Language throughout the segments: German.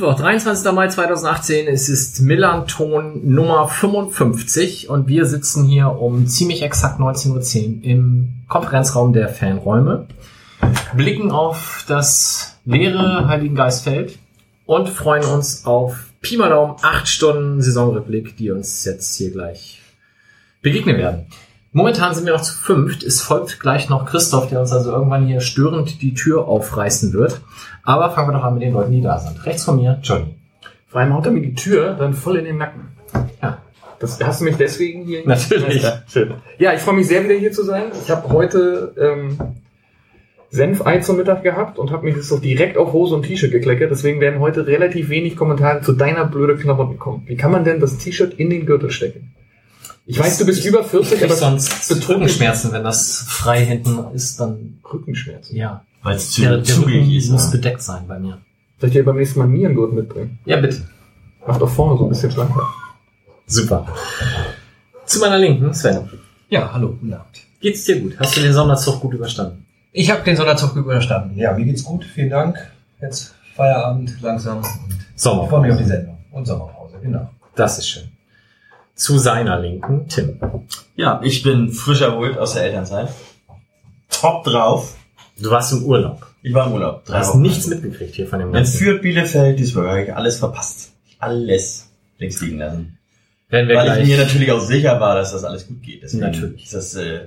Mittwoch, 23. Mai 2018. Es ist Millanton Nummer 55 und wir sitzen hier um ziemlich exakt 19.10 Uhr im Konferenzraum der Fanräume, blicken auf das leere Heiligengeistfeld und freuen uns auf Pi mal Daumen 8 Stunden Saisonrückblick, die uns jetzt hier gleich begegnen werden. Momentan sind wir noch zu fünft. Es folgt gleich noch Christoph, der uns also irgendwann hier störend die Tür aufreißen wird. Aber fangen wir doch an mit den Leuten, die da sind. Rechts von mir, Johnny. Vor allem haut er mir die Tür dann voll in den Nacken. Ja. Das, hast du mich deswegen hier? Natürlich. Ja, schön. Ja, ich freue mich sehr, wieder hier zu sein. Ich habe heute ähm, Senfei zum Mittag gehabt und habe mir das so direkt auf Hose und T-Shirt gekleckert. Deswegen werden heute relativ wenig Kommentare zu deiner blöde Knochen kommen. Wie kann man denn das T-Shirt in den Gürtel stecken? Ich weiß, du bist über 40, Ich aber sonst Rückenschmerzen, wenn das frei hinten ist, dann Rückenschmerzen. ja. Weil es zu Der, der Rücken ist. muss ne? bedeckt sein bei mir. Soll ich dir beim nächsten Mal einen Nierengurt mitbringen? Ja, bitte. Macht auch vorne so ein bisschen schlanker. Super. Zu meiner Linken, Sven. Ja, hallo, guten Abend. Geht's dir gut? Hast du den Sonderzug gut überstanden? Ich habe den Sonderzug überstanden. Ja, mir geht's gut, vielen Dank. Jetzt Feierabend langsam und ich freue mich auf die Sommerpause. Sendung und Sommerpause, genau. Das ist schön. Zu seiner Linken, Tim. Ja, ich bin frisch erholt aus der Elternzeit. Top drauf. Du warst im Urlaub. Ich war im Urlaub. Du hast Wochen. nichts mitgekriegt hier von dem Dann Ganzen. führt Bielefeld Duisburg. Alles verpasst. Alles links liegen lassen. Weil ich mir natürlich auch sicher war, dass das alles gut geht. Deswegen Natürlich. Ist das äh,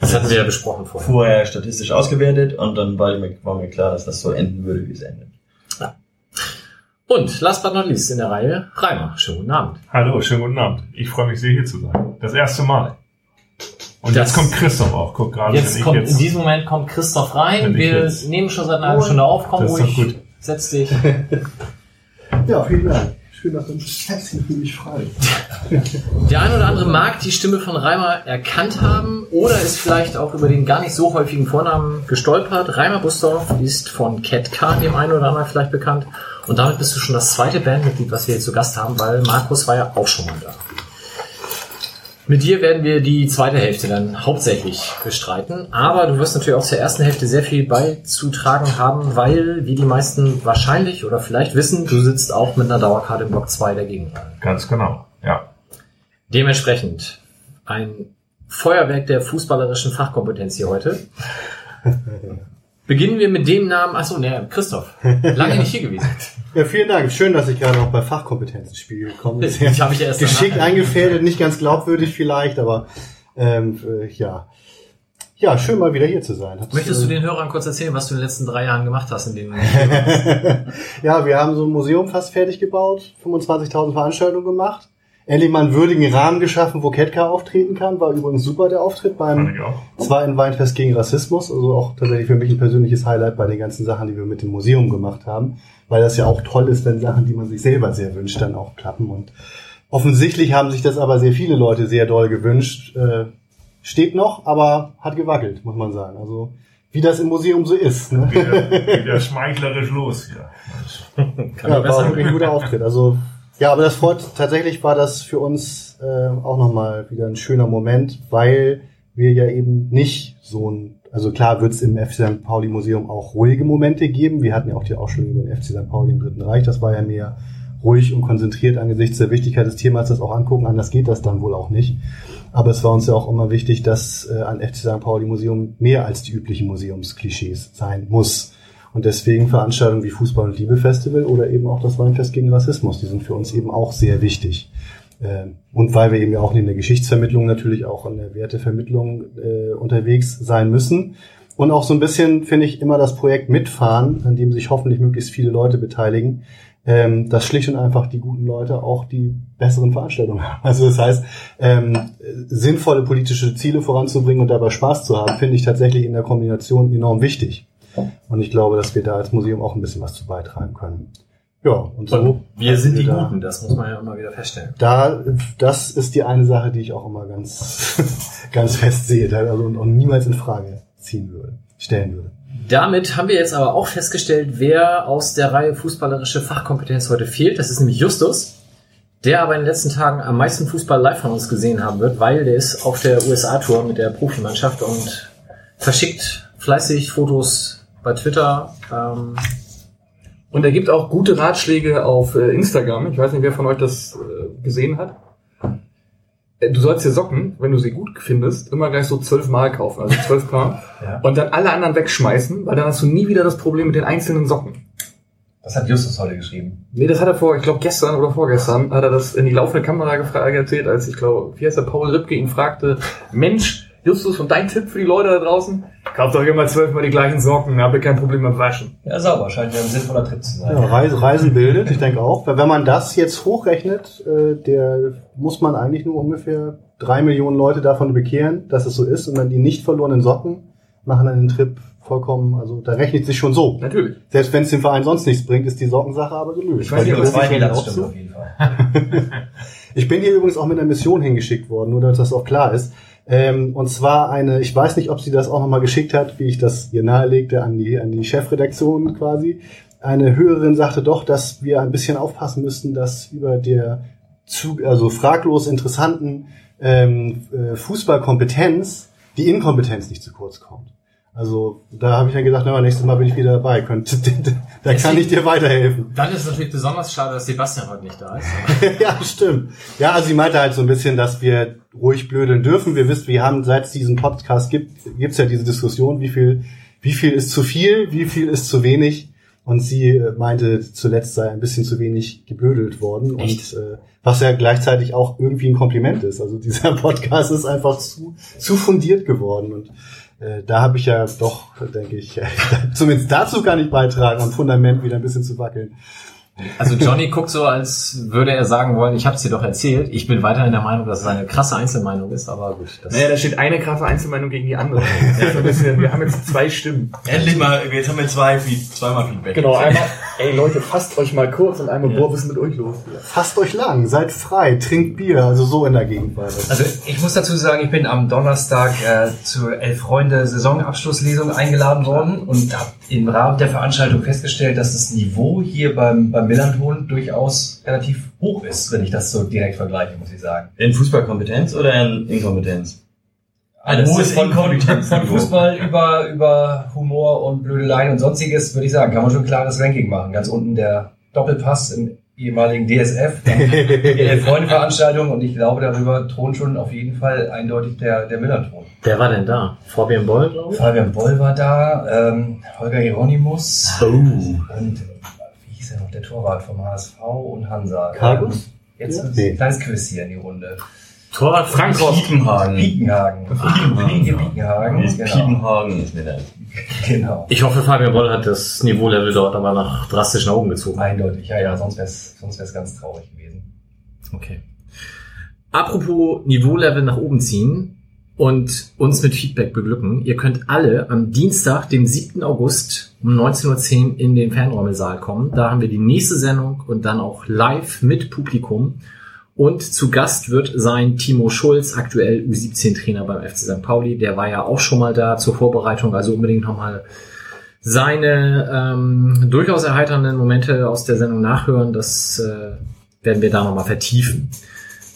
das hatten wir ja besprochen vorher. vorher statistisch ausgewertet und dann war mir, war mir klar, dass das so enden würde, wie es endet. Und last but not least in der Reihe, Reimer. Schönen guten Abend. Hallo, schönen guten Abend. Ich freue mich sehr, hier zu sein. Das erste Mal. Und Das- jetzt kommt Christoph auch. Guck gerade, Jetzt kommt, in jetzt... diesem Moment kommt Christoph rein. Wir jetzt- nehmen schon seit einer halben Stunde auf. Komm ruhig. gut. Setz dich. Ja, vielen Dank. Schön, dass du mich für mich frei. Der ein oder andere mag die Stimme von Reimer erkannt haben oder ist vielleicht auch über den gar nicht so häufigen Vornamen gestolpert. Reimer Bustorf ist von Cat Car, dem einen oder anderen vielleicht bekannt. Und damit bist du schon das zweite Bandmitglied, was wir jetzt zu Gast haben, weil Markus war ja auch schon mal da. Mit dir werden wir die zweite Hälfte dann hauptsächlich bestreiten, aber du wirst natürlich auch zur ersten Hälfte sehr viel beizutragen haben, weil, wie die meisten wahrscheinlich oder vielleicht wissen, du sitzt auch mit einer Dauerkarte im Block 2 der Gegenwahl. Ganz genau, ja. Dementsprechend ein Feuerwerk der fußballerischen Fachkompetenz hier heute. Beginnen wir mit dem Namen, achso, ne, Christoph. Lange nicht hier gewesen. Ja, vielen Dank. Schön, dass ich gerade noch bei Fachkompetenz ins Spiel gekommen bin. Ich habe ich ja erst Geschickt eingefädelt, nicht ganz glaubwürdig vielleicht, aber ähm, äh, ja. Ja, schön mal wieder hier zu sein. Hab's, Möchtest du äh, den Hörern kurz erzählen, was du in den letzten drei Jahren gemacht hast, in denen ja, wir haben so ein Museum fast fertig gebaut, 25.000 Veranstaltungen gemacht. Endlich mal einen würdigen Rahmen geschaffen, wo Ketka auftreten kann. War übrigens super der Auftritt beim zweiten Weinfest gegen Rassismus. Also auch tatsächlich für mich ein persönliches Highlight bei den ganzen Sachen, die wir mit dem Museum gemacht haben. Weil das ja auch toll ist, wenn Sachen, die man sich selber sehr wünscht, dann auch klappen. Und offensichtlich haben sich das aber sehr viele Leute sehr doll gewünscht. Äh, steht noch, aber hat gewackelt, muss man sagen. Also wie das im Museum so ist. Ne? Wieder, wieder schmeichlerisch los hier. kann Ja, ja, war ein guter Auftritt. Also ja, aber das freut tatsächlich war das für uns äh, auch nochmal wieder ein schöner Moment, weil wir ja eben nicht so ein, also klar wird es im FC St. Pauli Museum auch ruhige Momente geben. Wir hatten ja auch die Ausstellung über den FC St. Pauli im Dritten Reich. Das war ja mehr ruhig und konzentriert angesichts der Wichtigkeit des Themas das auch angucken. Anders geht das dann wohl auch nicht. Aber es war uns ja auch immer wichtig, dass äh, ein FC St. Pauli Museum mehr als die üblichen Museumsklischees sein muss. Und deswegen Veranstaltungen wie Fußball- und Liebe-Festival oder eben auch das Weinfest gegen Rassismus, die sind für uns eben auch sehr wichtig. Ähm, Und weil wir eben ja auch neben der Geschichtsvermittlung natürlich auch in der Wertevermittlung äh, unterwegs sein müssen. Und auch so ein bisschen, finde ich, immer das Projekt mitfahren, an dem sich hoffentlich möglichst viele Leute beteiligen, ähm, dass schlicht und einfach die guten Leute auch die besseren Veranstaltungen haben. Also das heißt, ähm, sinnvolle politische Ziele voranzubringen und dabei Spaß zu haben, finde ich tatsächlich in der Kombination enorm wichtig. Und ich glaube, dass wir da als Museum auch ein bisschen was zu beitragen können. Ja, und so. Und wir sind die da, Guten, das muss man ja immer wieder feststellen. Da, das ist die eine Sache, die ich auch immer ganz, ganz fest sehe, also und, und niemals in Frage ziehen würde, stellen würde. Damit haben wir jetzt aber auch festgestellt, wer aus der Reihe fußballerische Fachkompetenz heute fehlt. Das ist nämlich Justus, der aber in den letzten Tagen am meisten Fußball live von uns gesehen haben wird, weil der ist auf der USA-Tour mit der Profimannschaft und verschickt fleißig Fotos bei Twitter. Ähm, Und er gibt auch gute Ratschläge auf äh, Instagram. Ich weiß nicht, wer von euch das äh, gesehen hat. Äh, Du sollst dir Socken, wenn du sie gut findest, immer gleich so zwölf Mal kaufen, also zwölf Paar. Ja. Und dann alle anderen wegschmeißen, weil dann hast du nie wieder das Problem mit den einzelnen Socken. Das hat Justus heute geschrieben. Nee, das hat er vor, ich glaube gestern oder vorgestern, hat er das in die laufende Kamera gefragt, erzählt, als ich glaube, wie heißt der Paul Ripke ihn fragte, Mensch, Justus, und dein Tipp für die Leute da draußen? Kauft doch immer zwölfmal die gleichen Socken, habt ihr kein Problem mit Waschen. Ja, sauber. Scheint ja ein sinnvoller Tipp zu sein. Ja, Reise, Reisen bildet, ich denke auch. Weil Wenn man das jetzt hochrechnet, äh, der muss man eigentlich nur ungefähr drei Millionen Leute davon bekehren, dass es so ist. Und dann die nicht verlorenen Socken machen dann den Trip vollkommen, also da rechnet sich schon so. Natürlich. Selbst wenn es dem Verein sonst nichts bringt, ist die Sockensache aber gelöst. Ich weiß nicht, ob die das stimmt auf jeden Fall. Ich bin hier übrigens auch mit einer Mission hingeschickt worden, nur dass das auch klar ist. Ähm, und zwar eine, ich weiß nicht, ob sie das auch nochmal geschickt hat, wie ich das ihr nahelegte, an die, an die Chefredaktion quasi. Eine Hörerin sagte doch, dass wir ein bisschen aufpassen müssten, dass über der zu, also fraglos interessanten ähm, äh, Fußballkompetenz die Inkompetenz nicht zu kurz kommt. Also da habe ich dann gedacht, na, nächstes Mal bin ich wieder dabei. Könnt, da kann ich dir weiterhelfen. dann ist es natürlich besonders schade, dass Sebastian heute nicht da ist. ja, stimmt. Ja, also sie meinte halt so ein bisschen, dass wir ruhig blödeln dürfen. Wir wissen, wir haben, seit es diesen Podcast gibt, gibt's ja diese Diskussion, wie viel, wie viel ist zu viel, wie viel ist zu wenig. Und sie äh, meinte, zuletzt sei ein bisschen zu wenig geblödelt worden. Echt? Und äh, was ja gleichzeitig auch irgendwie ein Kompliment ist. Also dieser Podcast ist einfach zu, zu fundiert geworden. Und da habe ich ja doch, denke ich, zumindest dazu kann ich beitragen, am Fundament wieder ein bisschen zu wackeln. Also Johnny guckt so, als würde er sagen wollen, ich habe es dir doch erzählt. Ich bin weiterhin der Meinung, dass es eine krasse Einzelmeinung ist, aber gut. Das Naja, da steht eine krasse Einzelmeinung gegen die andere. Bisschen, wir haben jetzt zwei Stimmen. Endlich mal, jetzt haben wir zwei, zweimal Feedback. Genau, einmal, ey Leute, fasst euch mal kurz und einmal, boah, was ist mit euch los? Fasst euch lang, seid frei, trinkt Bier, also so in der Gegend war das. Also ich muss dazu sagen, ich bin am Donnerstag äh, zur Elf Freunde Saisonabschlusslesung eingeladen worden und habe im Rahmen der Veranstaltung festgestellt, dass das Niveau hier beim, beim Millanton durchaus relativ hoch ist, wenn ich das so direkt vergleiche, muss ich sagen. In Fußballkompetenz oder in Inkompetenz? Alles ist von, von, Fußball über, über Humor und Blödeleien und sonstiges, würde ich sagen, kann man schon ein klares Ranking machen. Ganz unten der Doppelpass im ehemaligen DSF, die Freunde-Veranstaltung und ich glaube, darüber thront schon auf jeden Fall eindeutig der, der Millanton. Wer war denn da? Fabian Boll, glaube ich? Fabian Boll war da, ähm, Holger Hieronymus Oh. und wie hieß er noch, der Torwart vom HSV und Hansa. Kargus? Ähm, Jetzt Ja? ein Nee. kleines Quiz hier in die Runde. Torwart Frankfurt. Piepenhagen. Piekenhagen. Piekenhagen. Piekenhagen. Genau. Piepenhagen ist mir da. genau. Ich hoffe, Fabian Boll hat das Niveaulevel dort aber nach drastisch nach oben gezogen. Eindeutig, ja, ja, sonst wäre es sonst wär's ganz traurig gewesen. Okay. Apropos Niveaulevel nach oben ziehen und uns mit Feedback beglücken. Ihr könnt alle am Dienstag, dem 7. August um 19.10 Uhr in den Fernräumesaal kommen. Da haben wir die nächste Sendung und dann auch live mit Publikum. Und zu Gast wird sein Timo Schulz, aktuell U17-Trainer beim FC St. Pauli. Der war ja auch schon mal da zur Vorbereitung, also unbedingt nochmal seine ähm, durchaus erheiternden Momente aus der Sendung nachhören. Das äh, werden wir da nochmal vertiefen.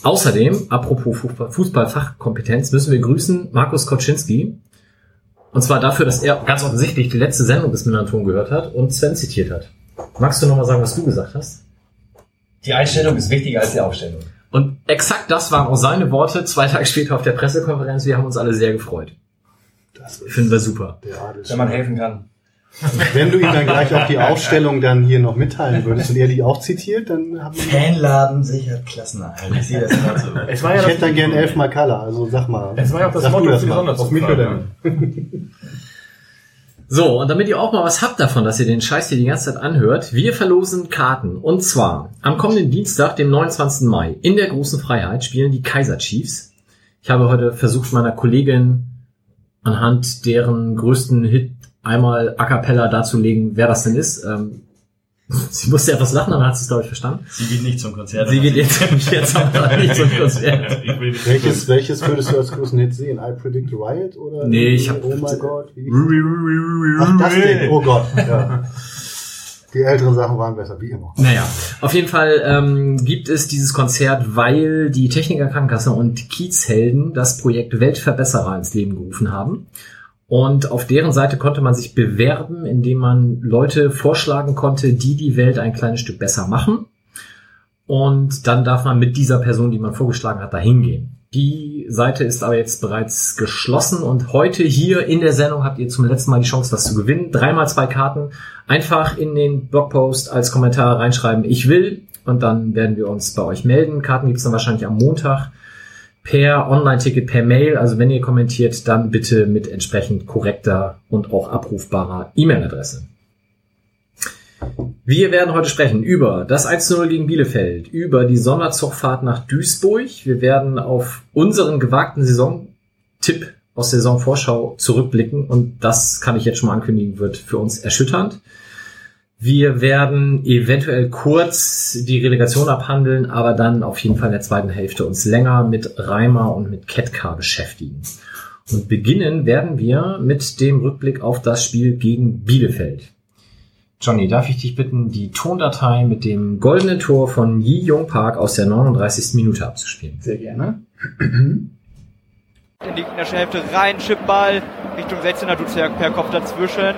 Außerdem, apropos Fußball- Fußballfachkompetenz, müssen wir grüßen Markus Koczynski. Und zwar dafür, dass er ganz offensichtlich die letzte Sendung des Millanton gehört hat und Sven zitiert hat. Magst du nochmal sagen, was du gesagt hast? Die Einstellung ist wichtiger als die Aufstellung. Und exakt das waren auch seine Worte zwei Tage später auf der Pressekonferenz. Wir haben uns alle sehr gefreut. Das Finden wir super. Adel. Wenn man helfen kann. Wenn du ihm dann gleich auch die Aufstellung dann hier noch mitteilen würdest und er die auch zitiert, dann haben wir. Fanladen sichert Klassenerhalt. Ich sehe das gerade so. Es war ja Ich hätte dann gern elfmal Color, also sag mal. es war ja auch das Motto das für die mal. Sonderzug. Auf mich oder nicht? So, und damit ihr auch mal was habt davon, dass ihr den Scheiß hier die ganze Zeit anhört, wir verlosen Karten. Und zwar am kommenden Dienstag, dem 29. Mai, in der Großen Freiheit spielen die Kaiser Chiefs. Ich habe heute versucht, meiner Kollegin anhand deren größten Hit einmal a cappella darzulegen, wer das denn ist. Ähm, Sie musste etwas lachen, aber hat sie es, glaube ich, verstanden. Sie geht nicht zum Konzert. Sie geht jetzt, jetzt auch nicht zum Konzert. Welches, welches würdest du als größten Hit sehen? I Predict Riot oder? Nee, ich hab- Oh mein Gott. Ach, das Ding. Oh Gott. Ja. Die älteren Sachen waren besser, wie immer. Naja, auf jeden Fall ähm, gibt es dieses Konzert, weil die Techniker Krankenkasse und Kiezhelden das Projekt Weltverbesserer ins Leben gerufen haben. Und auf deren Seite konnte man sich bewerben, indem man Leute vorschlagen konnte, die die Welt ein kleines Stück besser machen. Und dann darf man mit dieser Person, die man vorgeschlagen hat, dahin gehen. Die Seite ist aber jetzt bereits geschlossen und heute hier in der Sendung habt ihr zum letzten Mal die Chance, was zu gewinnen. Dreimal zwei Karten. Einfach in den Blogpost als Kommentar reinschreiben, ich will. Und dann werden wir uns bei euch melden. Karten gibt's dann wahrscheinlich am Montag per Online-Ticket, per Mail. Also wenn ihr kommentiert, dann bitte mit entsprechend korrekter und auch abrufbarer E-Mail-Adresse. Wir werden heute sprechen über das 1-0 gegen Bielefeld, über die Sonderzugfahrt nach Duisburg. Wir werden auf unseren gewagten Saisontipp aus der Saisonvorschau zurückblicken und das kann ich jetzt schon mal ankündigen, wird für uns erschütternd. Wir werden eventuell kurz die Relegation abhandeln, aber dann auf jeden Fall in der zweiten Hälfte uns länger mit Reimer und mit Ketka beschäftigen. Und beginnen werden wir mit dem Rückblick auf das Spiel gegen Bielefeld. Johnny, darf ich dich bitten, die Tondatei mit dem goldenen Tor von Yi Jong Park aus der 39. Minute abzuspielen? Sehr gerne. in die gegnerische Hälfte rein, Chipball, Richtung 16er, Duziak per Kopf dazwischen.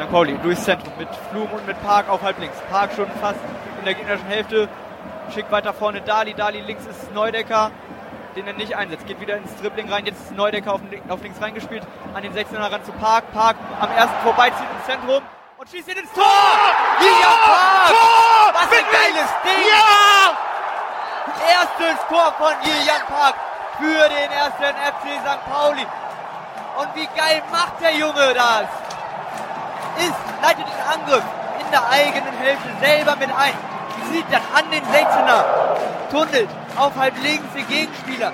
Dann Pauli durchs Zentrum mit Flum und mit Park auf halb links. Park schon fast in der gegnerischen Hälfte. Schickt weiter vorne Dali. Dali links ist Neudecker, den er nicht einsetzt. Geht wieder ins Dribbling rein. Jetzt ist Neudecker auf, auf links reingespielt. An den 16er ran zu Park. Park am ersten vorbeizieht ins Zentrum und schießt ihn ins Tor! William Park! Was ein geiles Ding! Ja! Erstes Tor von Julian Park für den ersten FC St. Pauli. Und wie geil macht der Junge das? Ist, leitet den Angriff in der eigenen Hälfte selber mit ein. Sieht dann an den 16er, tunnelt auf halb links den Gegenspieler.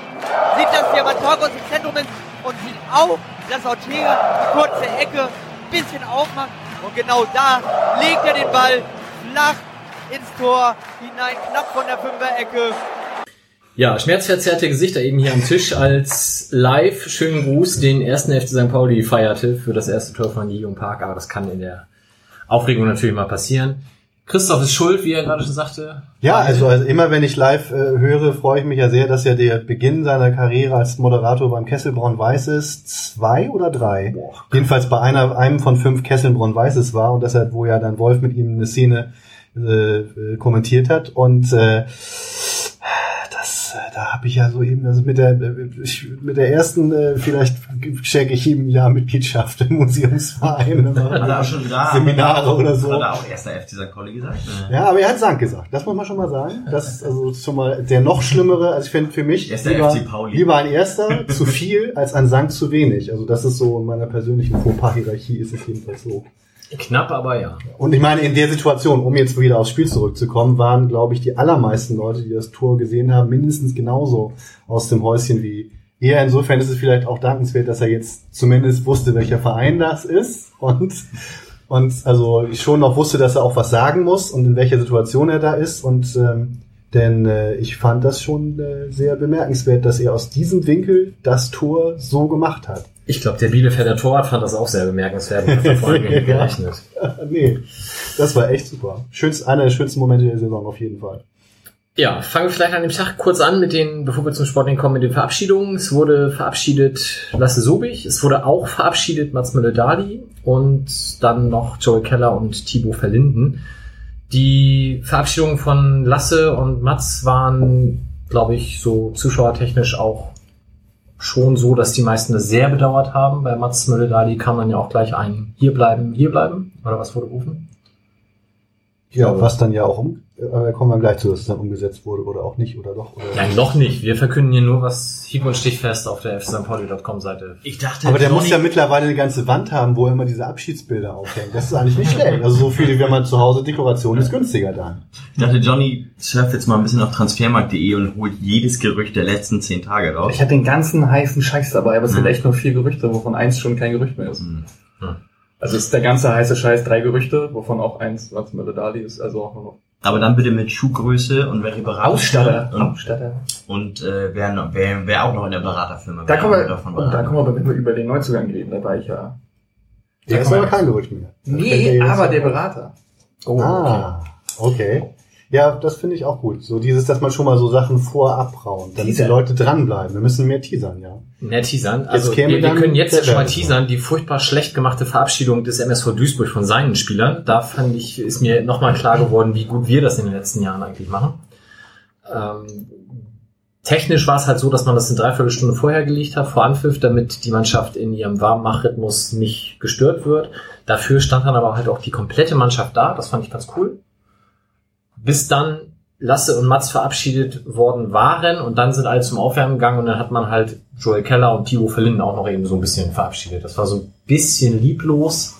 Sieht, dass Matagos im Zentrum ist und sieht auch, dass Ortega die kurze Ecke ein bisschen aufmacht. Und genau da legt er den Ball flach ins Tor hinein, knapp von der Fünfer-Ecke. Ja, schmerzverzerrte Gesichter eben hier am Tisch als live schönen Gruß den ersten FC St. Pauli feierte für das erste Tor von Yi Jong Park, aber das kann in der Aufregung natürlich mal passieren. Christoph ist schuld, wie er gerade schon sagte. Ja, also, also immer wenn ich live äh, höre, freue ich mich ja sehr, dass ja der Beginn seiner Karriere als Moderator beim Kesselbraun Weißes zwei oder drei, Boah. jedenfalls bei einer, einem von fünf Kesselbraun Weißes war und deshalb, wo ja dann Wolf mit ihm eine Szene äh, äh, kommentiert hat und äh, da habe ich ja so eben, also mit der äh, mit der ersten, äh, vielleicht schenke ich ihm ja Mitgliedschaft im Museumsverein, Hat er auch schon da. Seminare oder so. Hat er auch erster FC St. Pauli gesagt? Ne? Ja, aber er hat Sank gesagt. Das muss man schon mal sagen. Das ist also schon mal der noch schlimmere. Also ich finde für mich lieber, lieber ein erster zu viel als ein Sank zu wenig. Also das ist so in meiner persönlichen Fauxpas-Hierarchie ist es jedenfalls so. Knapp, aber ja. Und ich meine, in der Situation, um jetzt wieder aufs Spiel zurückzukommen, waren, glaube ich, die allermeisten Leute, die das Tor gesehen haben, mindestens genauso aus dem Häuschen wie er. Insofern ist es vielleicht auch dankenswert, dass er jetzt zumindest wusste, welcher Verein das ist und und also schon noch wusste, dass er auch was sagen muss und in welcher Situation er da ist und ähm, denn äh, ich fand das schon äh, sehr bemerkenswert, dass er aus diesem Winkel das Tor so gemacht hat. Ich glaube, der Bielefelder Torwart fand das auch sehr bemerkenswert und hat da nicht gerechnet. nee, das war echt super. Schönst, einer der schönsten Momente der Saison auf jeden Fall. Ja, fangen wir vielleicht an dem Tag kurz an mit den, bevor wir zum Sportling kommen, mit den Verabschiedungen. Es wurde verabschiedet Lasse Sobich, es wurde auch verabschiedet Mats Müller-Dali und dann noch Joey Keller und Thibaut Verlinden. Die Verabschiedungen von Lasse und Mats waren, glaube ich, so zuschauertechnisch auch schon so, dass die meisten das sehr bedauert haben. Bei Mats Müller-Dali kam dann ja auch gleich ein Hier bleiben, hier bleiben. Oder was wurde gerufen? Ja, was dann ja auch um, aber da kommen wir gleich zu, dass es dann umgesetzt wurde oder auch nicht oder doch. Oder Nein, noch nicht. Wir verkünden hier nur, was hieb- und stichfest auf der fcstpauli.com Seite Ich dachte, aber der muss ja mittlerweile eine ganze Wand haben, wo er immer diese Abschiedsbilder aufhängt. Das ist eigentlich nicht schlecht. Also so viele, wenn man zu Hause Dekoration ist günstiger dann. Ich dachte, Johnny surft jetzt mal ein bisschen auf transfermarkt.de und holt jedes Gerücht der letzten zehn Tage raus. Ich hatte den ganzen heißen Scheiß dabei, aber es sind echt nur vier Gerüchte, wovon eins schon kein Gerücht mehr ist. Hm. Also ist der ganze heiße Scheiß drei Gerüchte, wovon auch eins Mats Möller-Dali ist, also auch nur noch Aber dann bitte mit Schuhgröße und wer die Berater und, Ausstatter. und äh, wer, wer, wer auch noch in der Beraterfirma Da kommen wir, oder von und da kommen wir, wenn wir über den Neuzugang reden, da war ich ja. Der ist aber kein Gerücht mehr. Jetzt. aber der Berater. Oh, Ah, okay. Ja, das finde ich auch gut. So dieses, dass man schon mal so Sachen vorab raunt, damit die Teasern. Leute dranbleiben. Wir müssen mehr teasern, ja. Mehr teasern. Also käme wir, wir können jetzt schon mal teasern, die furchtbar schlecht gemachte Verabschiedung des MSV Duisburg von seinen Spielern. Da fand ich, ist mir nochmal klar geworden, wie gut wir das in den letzten Jahren eigentlich machen. Ähm, technisch war es halt so, dass man das eine Dreiviertelstunde vorher gelegt hat, vor Anpfiff, damit die Mannschaft in ihrem Warmmachrhythmus nicht gestört wird. Dafür stand dann aber halt auch die komplette Mannschaft da. Das fand ich ganz cool. Bis dann Lasse und Mats verabschiedet worden waren und dann sind alle zum Aufwärmen gegangen und dann hat man halt Joel Keller und Thibaut Verlinden auch noch eben so ein bisschen verabschiedet. Das war so ein bisschen lieblos.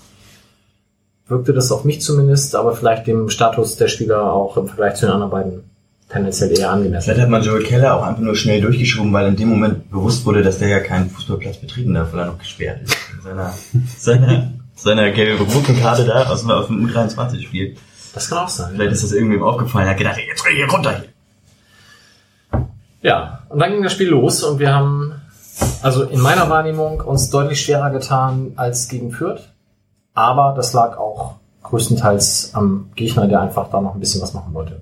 Wirkte das auf mich zumindest, aber vielleicht dem Status der Spieler auch im Vergleich zu den anderen beiden tendenziell eher angemessen. Vielleicht hat man Joel Keller auch einfach nur schnell durchgeschoben, weil in dem Moment bewusst wurde, dass der ja keinen Fußballplatz betreten darf, weil er noch gesperrt ist. In seiner, seiner, seiner gelb-roten Karte da aus, aus dem U23-Spiel. Das kann auch sein. Vielleicht ist das irgendwem aufgefallen, er hat gedacht, jetzt renn hier runter hier. Ja, und dann ging das Spiel los und wir haben, also in meiner Wahrnehmung, uns deutlich schwerer getan als gegen Fürth. Aber das lag auch größtenteils am Gegner, der einfach da noch ein bisschen was machen wollte.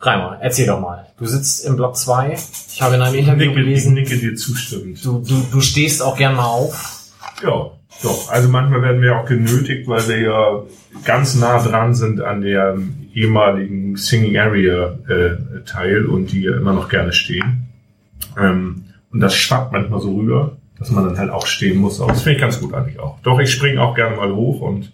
Reimer, erzähl doch mal. Du sitzt im Block 2. Ich habe in einem Ich Interview nicke, ich gelesen, nicke dir zustimmend. du, du, du stehst auch gern mal auf. Ja, doch. Also manchmal werden wir auch genötigt, weil wir ja ganz nah dran sind an der ehemaligen Singing Area äh, Teil und die ja immer noch gerne stehen. Ähm, und das schwappt manchmal so rüber, dass man dann halt auch stehen muss. Aber das finde ich ganz gut eigentlich auch. Doch, ich springe auch gerne mal hoch und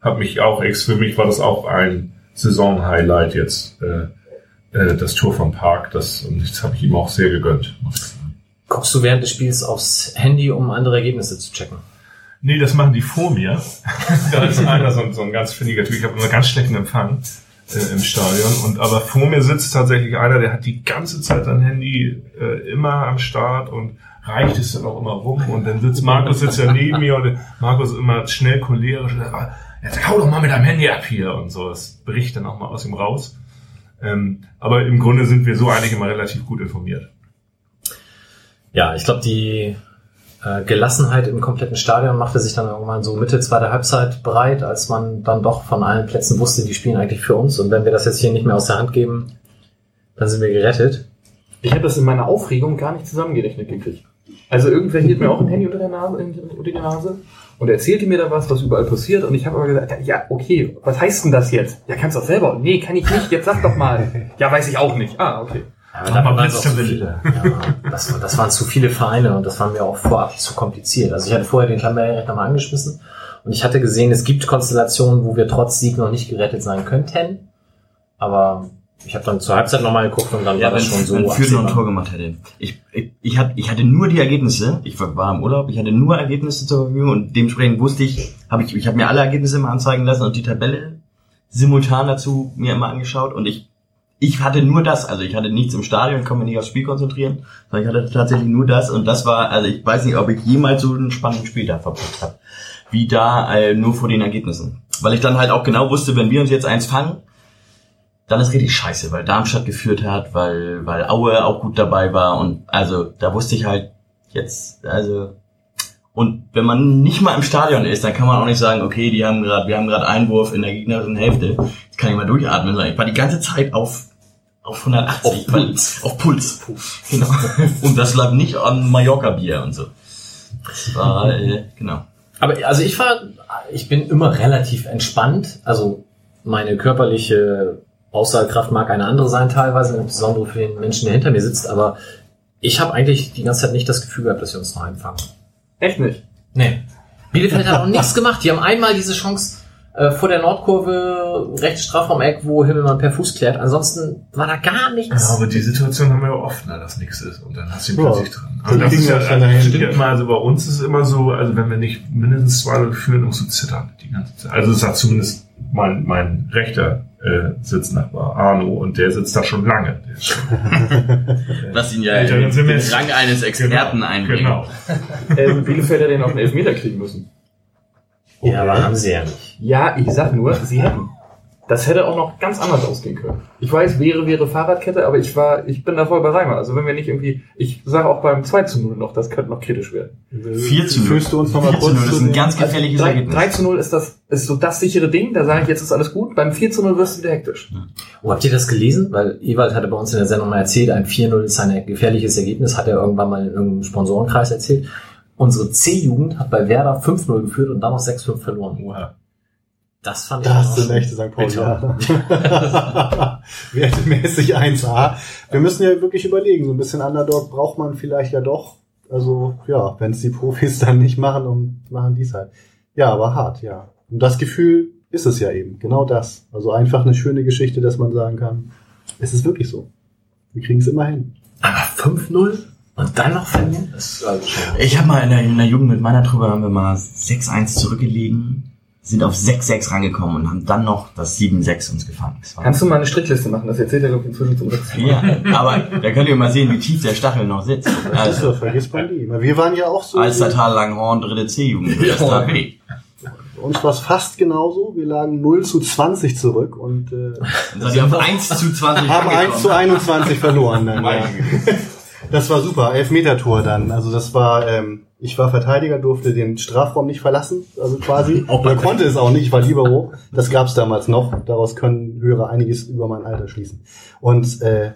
habe mich auch, für mich war das auch ein Saison-Highlight jetzt, äh, äh, das Tor vom Park. Das, und das habe ich ihm auch sehr gegönnt. Guckst du während des Spiels aufs Handy, um andere Ergebnisse zu checken? Nee, das machen die vor mir. da ist einer so, ein- so ein ganz findiger Typ. Ich habe einen ganz schlechten Empfang äh, im Stadion. Und aber vor mir sitzt tatsächlich einer, der hat die ganze Zeit sein Handy äh, immer am Start und reicht es dann auch immer rum. Und dann sitzt Markus sitzt ja neben mir und Markus ist immer schnell cholerisch. Sagt, Jetzt hau doch mal mit deinem Handy ab hier und so. Das bricht dann auch mal aus ihm raus. Ähm, aber im Grunde sind wir so eigentlich immer relativ gut informiert. Ja, ich glaube, die äh, Gelassenheit im kompletten Stadion machte sich dann irgendwann so Mitte zweiter Halbzeit breit, als man dann doch von allen Plätzen wusste, die spielen eigentlich für uns. Und wenn wir das jetzt hier nicht mehr aus der Hand geben, dann sind wir gerettet. Ich habe das in meiner Aufregung gar nicht zusammengerechnet gekriegt. Also irgendwer hielt mir auch ein Handy unter der Nase, unter die Nase und erzählte mir da was, was überall passiert. Und ich habe aber gesagt, ja, okay, was heißt denn das jetzt? Ja, kannst du doch selber. Nee, kann ich nicht. Jetzt sag doch mal. Ja, weiß ich auch nicht. Ah, okay. Ja, aber dabei waren auch zu viele. Ja, das, das waren zu viele Vereine und das war mir auch vorab zu kompliziert. Also ich hatte vorher den Tabellenrechner mal angeschmissen und ich hatte gesehen, es gibt Konstellationen, wo wir trotz Sieg noch nicht gerettet sein könnten. Aber ich habe dann zur Halbzeit nochmal geguckt und dann Ja, war das schon so. wenn Fürth noch ein. Tor gemacht hätte. Ich, ich, ich, hatte, ich hatte nur die Ergebnisse. Ich war, war im Urlaub. Ich hatte nur Ergebnisse zur Verfügung und dementsprechend wusste ich, habe ich, ich habe mir alle Ergebnisse immer anzeigen lassen und die Tabelle simultan dazu mir immer angeschaut und ich, ich hatte nur das. Also ich hatte nichts im Stadion, konnte mich nicht aufs Spiel konzentrieren, sondern ich hatte tatsächlich nur das und das war, also ich weiß nicht, ob ich jemals so einen spannenden Spiel da verbracht habe, wie da äh, nur vor den Ergebnissen. Weil ich dann halt auch genau wusste, wenn wir uns jetzt eins fangen, dann ist richtig scheiße, weil Darmstadt geführt hat, weil, weil Aue auch gut dabei war und also da wusste ich halt jetzt, also und wenn man nicht mal im Stadion ist, dann kann man auch nicht sagen, okay, die haben gerade, wir haben gerade Einwurf in der gegnerischen Hälfte, jetzt kann ich mal durchatmen, sondern ich war die ganze Zeit auf auf 180, Auf Puls. Auf Puls, genau. Und das lag nicht an Mallorca Bier und so. Das war äh, genau. Aber also ich war, ich bin immer relativ entspannt. Also meine körperliche Aussagekraft mag eine andere sein teilweise, insbesondere für den Menschen, der hinter mir sitzt. Aber ich habe eigentlich die ganze Zeit nicht das Gefühl gehabt, dass wir uns noch einfangen. Echt nicht. Nee. Bielefeld hat auch nichts gemacht. Die haben einmal diese Chance äh, vor der Nordkurve, rechts Strafraum-Eck, wo Himmelmann per Fuß klärt. Ansonsten war da gar nichts. Ja, aber die Situation haben wir ja oft, ne, dass nichts ist und dann hast du ihn Ja. plötzlich dran. Und das liegen ist ja, also, stimmt immer, also bei uns ist es immer so, also wenn wir nicht mindestens 2-0 führen, musst du zittern die ganze Zeit. Also das sagt zumindest mein, mein rechter äh, Sitznachbar Arno und der sitzt da schon lange. Schon, Was ihn ja in den Rang eines Experten genau, einbringt. Genau. Ähm, Bielefeld hätte den auf den Elfmeter kriegen müssen. Ja, aber haben sie ja nicht. Ja, ich sag nur, sie hätten. Das hätte auch noch ganz anders ausgehen können. Ich weiß, wäre, wäre Fahrradkette, aber ich war, ich bin da voll bei Reimer. Also wenn wir nicht irgendwie, ich sage auch beim 2 zu 0 noch, das könnte noch kritisch werden. 4 zu 0. Führst du uns noch mal 4 zu kurz 0 ist zu ein ganz gefährliches 3, Ergebnis. 3 zu 0 ist das, ist so das sichere Ding, da sage ich, jetzt ist alles gut. Beim 4 zu 0 wirst du wieder hektisch. Oh, habt ihr das gelesen? Weil Ewald hatte bei uns in der Sendung mal erzählt, ein 4-0 ist ein gefährliches Ergebnis, hat er irgendwann mal in irgendeinem Sponsorenkreis erzählt. Unsere C-Jugend hat bei Werder 5-0 geführt und dann noch 6-5 verloren. Oha. Das fand ich Das sind echte St. Pauli. bitter. Ja. Wertemäßig 1A. Wir müssen ja wirklich überlegen, so ein bisschen Underdog braucht man vielleicht ja doch. Also ja, wenn es die Profis dann nicht machen, und machen die es halt. Ja, aber hart, ja. Und das Gefühl ist es ja eben, genau das. Also einfach eine schöne Geschichte, dass man sagen kann, es ist wirklich so. Wir kriegen es immer hin. Aber 5-0 und dann noch verlieren? Also schon. Ich habe mal in der, in der Jugend mit meiner Truppe haben wir mal 6-1 zurückgelegen, sind auf 6-6 rangekommen und haben dann noch das 7-6 uns gefangen. Kannst du mal eine Strichliste machen? Das erzählt er, glaube ich, inzwischen zum letzten Mal. ja, aber da könnt ihr mal sehen, wie tief der Stachel noch sitzt. Das ist so, Also, vergisst man nie. Wir waren ja auch so. Alstertal Langhorn, dritte C-Jugend, erster B. Uns war es fast genauso. Wir lagen 0 zu 20 zurück und äh, seid ihr auf 1 zu 20 haben 1 rangekommen. zu 21 verloren. Dann, ja. Das war super, Elfmeter-Tor dann. Also das war, ähm, ich war Verteidiger, durfte den Strafraum nicht verlassen, also quasi. Oder konnte es auch nicht, ich war Libero. Das gab es damals noch. Daraus können Hörer einiges über mein Alter schließen. Und äh,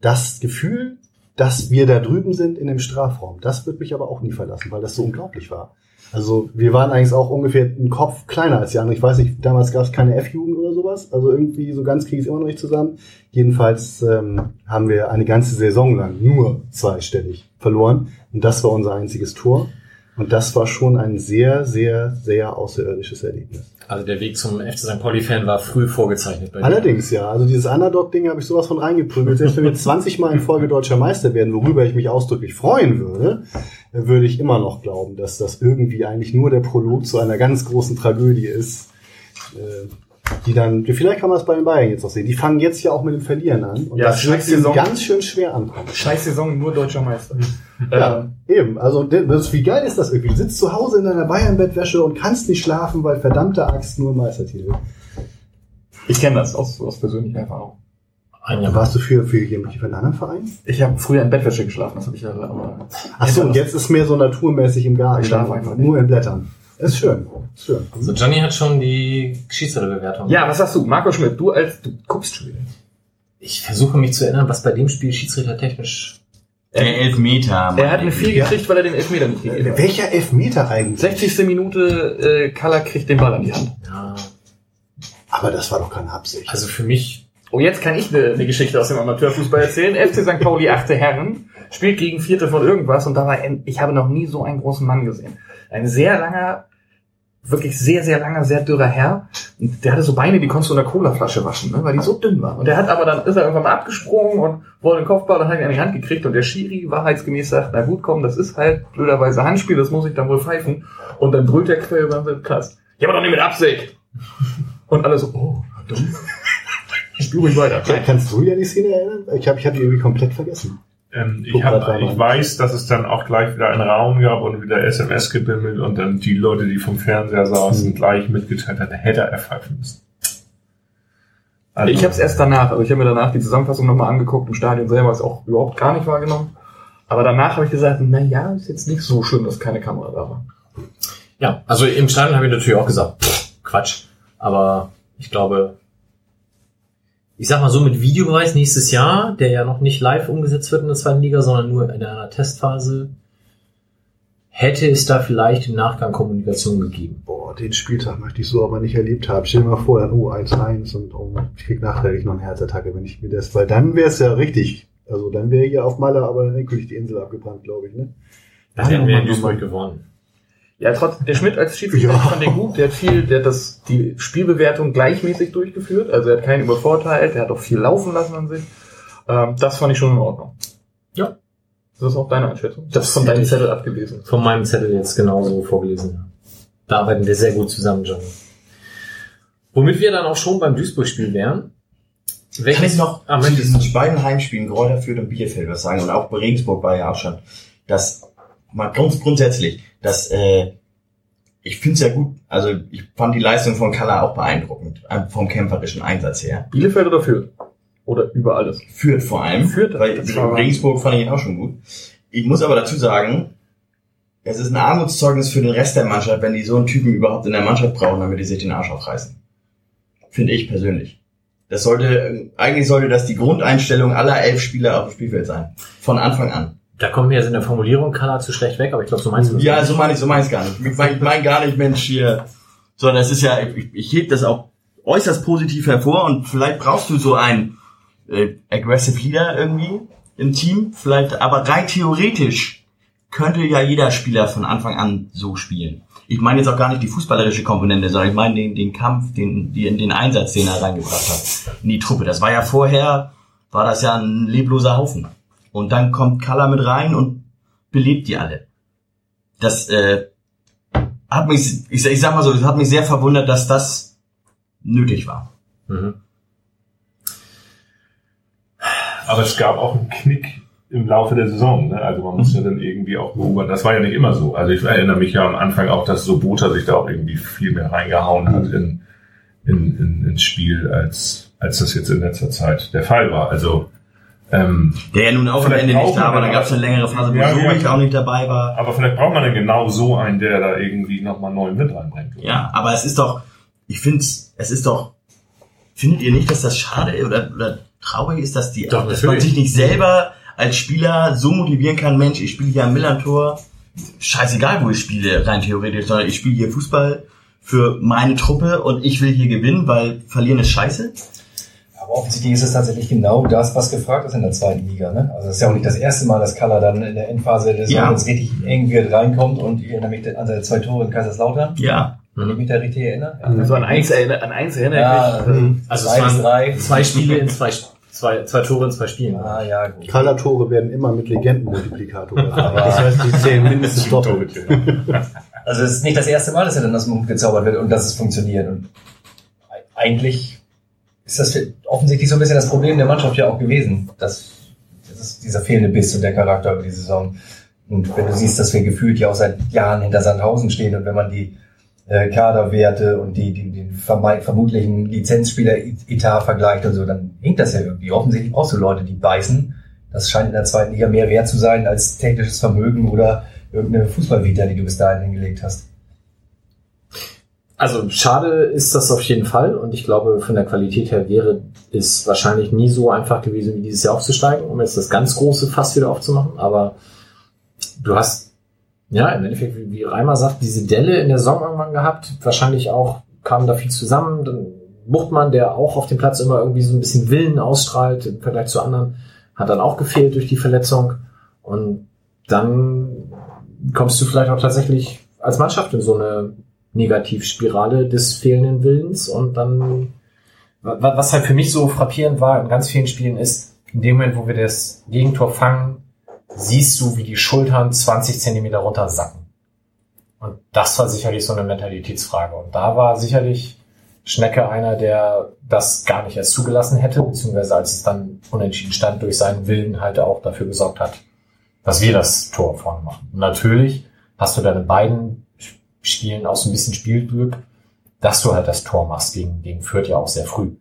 das Gefühl, dass wir da drüben sind in dem Strafraum, das wird mich aber auch nie verlassen, weil das so unglaublich war. Also wir waren eigentlich auch ungefähr einen Kopf kleiner als die anderen. Ich weiß nicht, damals gab es keine F-Jugend oder sowas. Also irgendwie so ganz kriege ich es immer noch nicht zusammen. Jedenfalls ähm, haben wir eine ganze Saison lang nur zweistellig verloren. Und das war unser einziges Tor. Und das war schon ein sehr, sehr, sehr außerirdisches Erlebnis. Also der Weg zum FC St. Pauli-Fan war früh vorgezeichnet bei dir. Allerdings, ja. Also dieses Underdog-Ding habe ich sowas von reingeprügelt. Selbst wenn wir 20 Mal in Folge deutscher Meister werden, worüber ich mich ausdrücklich freuen würde, äh, würde ich immer noch glauben, dass das irgendwie eigentlich nur der Prolog zu einer ganz großen Tragödie ist. Die dann, vielleicht kann man es bei den Bayern jetzt auch sehen. Die fangen jetzt ja auch mit dem Verlieren an. Und Ja, das wird Saison. ganz schön schwer ankommen. Scheiß Saison, nur deutscher Meister. Ja, Ähm, eben. Also das, wie geil ist das irgendwie? Du sitzt zu Hause in deiner Bayern-Bettwäsche und kannst nicht schlafen, weil verdammte Axt nur Meistertitel. ich kenne das aus, aus persönlicher Erfahrung. Jahr. Warst du für, für, für einen anderen Verein? Ich habe früher in Bettwäsche geschlafen, das habe ich ja aber Ach so, und jetzt ist mehr so naturmäßig im Garten. Ich schlafe einfach Nur in Blättern. Ist schön. Ist schön. So, Johnny hat schon die Schiedsrichterbewertung. Ja, was sagst du? Marco Schmidt, du als du guckst schon wieder. Ich versuche mich zu erinnern, was bei dem Spiel schiedsrichtertechnisch. Der Elfmeter. Er hat eine 4 Ja. gekriegt, weil er den Elfmeter nicht gekriegt hat. Welcher Elfmeter eigentlich? 60. Minute, äh, Kalla kriegt den Ball an die Hand. Ja, Aber das war doch keine Absicht. also für mich. Oh, jetzt kann ich eine, eine Geschichte aus dem Amateurfußball erzählen. FC St. Pauli, achte Herren, spielt gegen Vierte von irgendwas und da war ich habe noch nie so einen großen Mann gesehen. Ein sehr langer, wirklich sehr, sehr langer, sehr dürrer Herr. Und der hatte so Beine, die konntest du in einer Colaflasche waschen, ne, weil die so dünn waren. Und der hat aber dann, ist er irgendwann mal abgesprungen und wollte den Kopfball und hat ihn an die Hand gekriegt und der Schiri wahrheitsgemäß sagt, na gut, komm, das ist halt blöderweise Handspiel, das muss ich dann wohl pfeifen. Und dann brüllt der quer über den Platz. Ja, aber doch nicht mit Absicht. Und alle so, oh, dumm. Spiel ruhig weiter. Kannst du dir an die Szene erinnern? Ich habe ich hab die irgendwie komplett vergessen. Ähm, ich, hab, ich weiß, dass es dann auch gleich wieder einen Raum gab und wieder SMS gebimmelt und dann die Leute, die vom Fernseher saßen, Hm. gleich mitgeteilt hat, hätte er pfeifen müssen. Also, Ich habe es erst danach, also ich habe mir danach die Zusammenfassung nochmal angeguckt, im Stadion selber ist auch überhaupt gar nicht wahrgenommen. Aber danach habe ich gesagt, na ja, ist jetzt nicht so schlimm, dass keine Kamera da war. Ja, also im Stadion habe ich natürlich auch gesagt, pff, Quatsch. Aber ich glaube, ich sag mal so mit Videobeweis nächstes Jahr, der ja noch nicht live umgesetzt wird in der zweiten Liga, sondern nur in einer Testphase, hätte es da vielleicht im Nachgang Kommunikation gegeben. Boah, den Spieltag möchte ich so aber nicht erlebt haben. Stell dir mal vor, dann, oh, 1-1 und oh, ich krieg nachträglich noch eine Herzattacke, wenn ich mir das, weil dann wäre es ja richtig. Also dann wäre hier auf Malle aber endgültig die Insel abgebrannt, glaube ich, ne? Da hätten wir in Duisburg gewonnen. Ja, trotz, der Schmidt als Schiedsrichter, Ja. ich fand den gut, der hat viel, der hat das, die Spielbewertung gleichmäßig durchgeführt, also er hat keinen übervorteilt, er hat auch viel laufen lassen an sich. Ähm, das fand ich schon in Ordnung. Ja. Das ist auch deine Einschätzung. Das ist von deinem Zettel abgelesen. Von meinem Zettel jetzt genauso vorgelesen. Da arbeiten wir sehr gut zusammen, Johnny. Womit wir dann auch schon beim Duisburg-Spiel wären. Kann ich noch Ah, zu möchtest diesen beiden Heimspielen, Gräuter Fürth und Bielefeld was sagen und auch bei Regensburg war ja auch schon, dass mal ganz grundsätzlich, dass äh, ich finde es ja gut, also ich fand die Leistung von Kalla auch beeindruckend, äh, vom kämpferischen Einsatz her. Bielefeld oder Fürth? Oder über alles? Fürth vor allem, Fürth, weil Regensburg fand ich ihn auch schon gut. Ich muss aber dazu sagen, es ist ein Armutszeugnis für den Rest der Mannschaft, wenn die so einen Typen überhaupt in der Mannschaft brauchen, damit die sich den Arsch aufreißen. Finde ich persönlich. Das sollte, eigentlich sollte das die Grundeinstellung aller elf Spieler auf dem Spielfeld sein. Von Anfang an. Da kommen wir jetzt in der Formulierung Color zu schlecht weg, aber ich glaube, so meinst du das Ja, nicht. so meine ich, so meine ich gar nicht. Ich meine mein gar nicht, Mensch, hier, sondern es ist ja, ich, ich heb das auch äußerst positiv hervor und vielleicht brauchst du so einen äh, aggressive Leader irgendwie im Team, vielleicht, aber rein theoretisch könnte ja jeder Spieler von Anfang an so spielen. Ich meine jetzt auch gar nicht die fußballerische Komponente, sondern ich meine den, den Kampf, den, den, den Einsatz, den er reingebracht hat in die Truppe. Das war ja vorher, war das ja ein lebloser Haufen. Und dann kommt Kalla mit rein und belebt die alle. Das äh, hat mich, ich, ich sag mal so, das hat mich sehr verwundert, dass das nötig war. Mhm. Aber es gab auch einen Knick im Laufe der Saison. Ne? Also man muss ja dann irgendwie auch beobachten. Das war ja nicht immer so. Also ich erinnere mich ja am Anfang auch, dass Sobota sich da auch irgendwie viel mehr reingehauen hat in, in, in, ins Spiel, als, als das jetzt in letzter Zeit der Fall war. Also ähm, Der ja nun auch am Ende nicht da war, da dann gab es eine längere Phase, wo Ja, ja, Sobek klar. auch nicht dabei war. aber vielleicht braucht man dann genau so einen, der da irgendwie nochmal neuen Wind reinbringt. oder? Ja, aber es ist doch, ich finde es ist doch, findet ihr nicht, dass das schade oder, oder traurig ist, dass die, Doch, dass man sich nicht selber als Spieler so motivieren kann, Mensch, ich spiele hier am Millantor, scheißegal, wo ich spiele, rein theoretisch, sondern ich spiele hier Fußball für meine Truppe und ich will hier gewinnen, weil verlieren ist scheiße. Aber offensichtlich ist es tatsächlich genau das, was gefragt ist in der zweiten Liga. Ne? Also es ist ja auch nicht das erste Mal, dass Kaller dann in der Endphase des Ja. Saisons richtig eng wird reinkommt und ich erinnere mich an seine zwei Tore in Kaiserslautern, Ja. wenn ich mich da richtig erinnere. Ja, So an eins, erinnere- an eins erinnere ja, ich mich. also Also zwei es bis waren drei. zwei Spiele in zwei, zwei, zwei Tore in zwei Spielen. Ah, ja, gut. Color-Tore werden immer mit Legendenmultiplikator gefahren. Das heißt, die zählen mindestens doppelt. Also es ist nicht das erste Mal, dass er dann aus dem Hut gezaubert wird und dass es funktioniert. Und e- eigentlich ist das offensichtlich so ein bisschen das Problem der Mannschaft ja auch gewesen, dass das dieser fehlende Biss und der Charakter über die Saison. Und wenn du siehst, dass wir gefühlt ja auch seit Jahren hinter Sandhausen stehen und wenn man die äh, Kaderwerte und die, die, den vermutlichen Lizenzspieler-Etat vergleicht und so, dann hinkt das ja irgendwie. Offensichtlich brauchst du Leute, die beißen. Das scheint in der zweiten Liga mehr wert zu sein als technisches Vermögen oder irgendeine Fußballvita, die du bis dahin hingelegt hast. Also schade ist das auf jeden Fall und ich glaube, von der Qualität her wäre es wahrscheinlich nie so einfach gewesen, wie dieses Jahr aufzusteigen, um jetzt das ganz große Fass wieder aufzumachen. Aber du hast, ja, im Endeffekt, wie, wie Reimer sagt, diese Delle in der Saison irgendwann gehabt. Wahrscheinlich auch kam da viel zusammen. Dann Buchtmann, der auch auf dem Platz immer irgendwie so ein bisschen Willen ausstrahlt im Vergleich zu anderen, hat dann auch gefehlt durch die Verletzung. Und dann kommst du vielleicht auch tatsächlich als Mannschaft in so eine Negativspirale des fehlenden Willens und dann, wa- was halt für mich so frappierend war in ganz vielen Spielen ist, in dem Moment, wo wir das Gegentor fangen, siehst du, wie die Schultern 20 Zentimeter runter sacken. Und das war sicherlich so eine Mentalitätsfrage. Und da war sicherlich Schnecke einer, der das gar nicht erst zugelassen hätte, beziehungsweise als es dann unentschieden stand, durch seinen Willen halt auch dafür gesorgt hat, dass wir das Tor vorne machen. Und natürlich hast du deine beiden Spielen auch so ein bisschen Spielglück, dass du halt das Tor machst gegen, gegen Fürth ja auch sehr früh.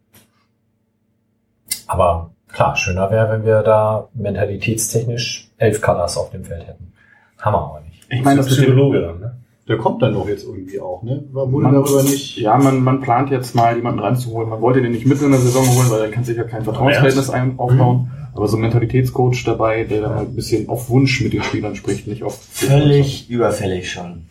Aber klar, schöner wäre, wenn wir da mentalitätstechnisch elf Colors auf dem Feld hätten. Haben wir aber nicht. Ich meine, das mit dem, Psychologe dann, ne? Der kommt dann doch jetzt irgendwie auch, ne? Wurde Man- darüber nicht. ja, man, man plant jetzt mal jemanden ranzuholen. Man wollte den nicht mitten in der Saison holen, weil dann kann sich ja kein Vertrauensverhältnis ein aufbauen. Aber so ein Mentalitätscoach dabei, der dann halt ein bisschen auf Wunsch mit den Spielern spricht, nicht auf Völlig überfällig schon.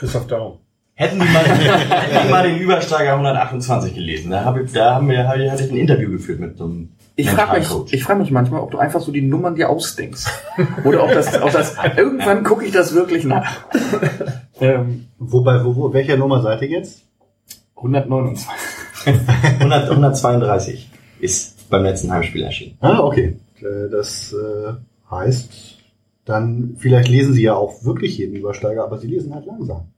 Christoph Daum. Hätten die mal, hätten die mal den Übersteiger 128 gelesen, da, hab ich, da haben wir, hatte ich ein Interview geführt mit so einem Ich frage mich, ich frag mich manchmal, ob du einfach so die Nummern dir ausdenkst. Oder ob das, ob das irgendwann gucke ich das wirklich nach. ähm, Wobei, wo, wo, welcher Nummer seid ihr jetzt? 129. 100, 132 ist beim letzten Heimspiel erschienen. Ah, okay. Äh, Das äh, heißt, dann vielleicht lesen sie ja auch wirklich jeden Übersteiger, aber sie lesen halt langsam.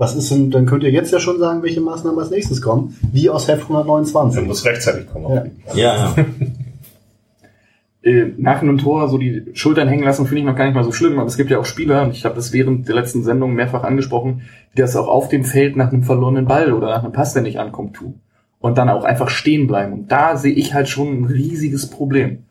Was ist denn, dann könnt ihr jetzt ja schon sagen, welche Maßnahmen als nächstes kommen, wie aus Heft Dann 129. muss rechtzeitig kommen. Ja. Ja, ja. äh, nach einem Tor so die Schultern hängen lassen, finde ich noch gar nicht mal so schlimm. Aber es gibt ja auch Spieler, und ich habe das während der letzten Sendung mehrfach angesprochen, die das auch auf dem Feld nach einem verlorenen Ball oder nach einem Pass, der nicht ankommt, tun. Und dann auch einfach stehen bleiben. Und da sehe ich halt schon ein riesiges Problem.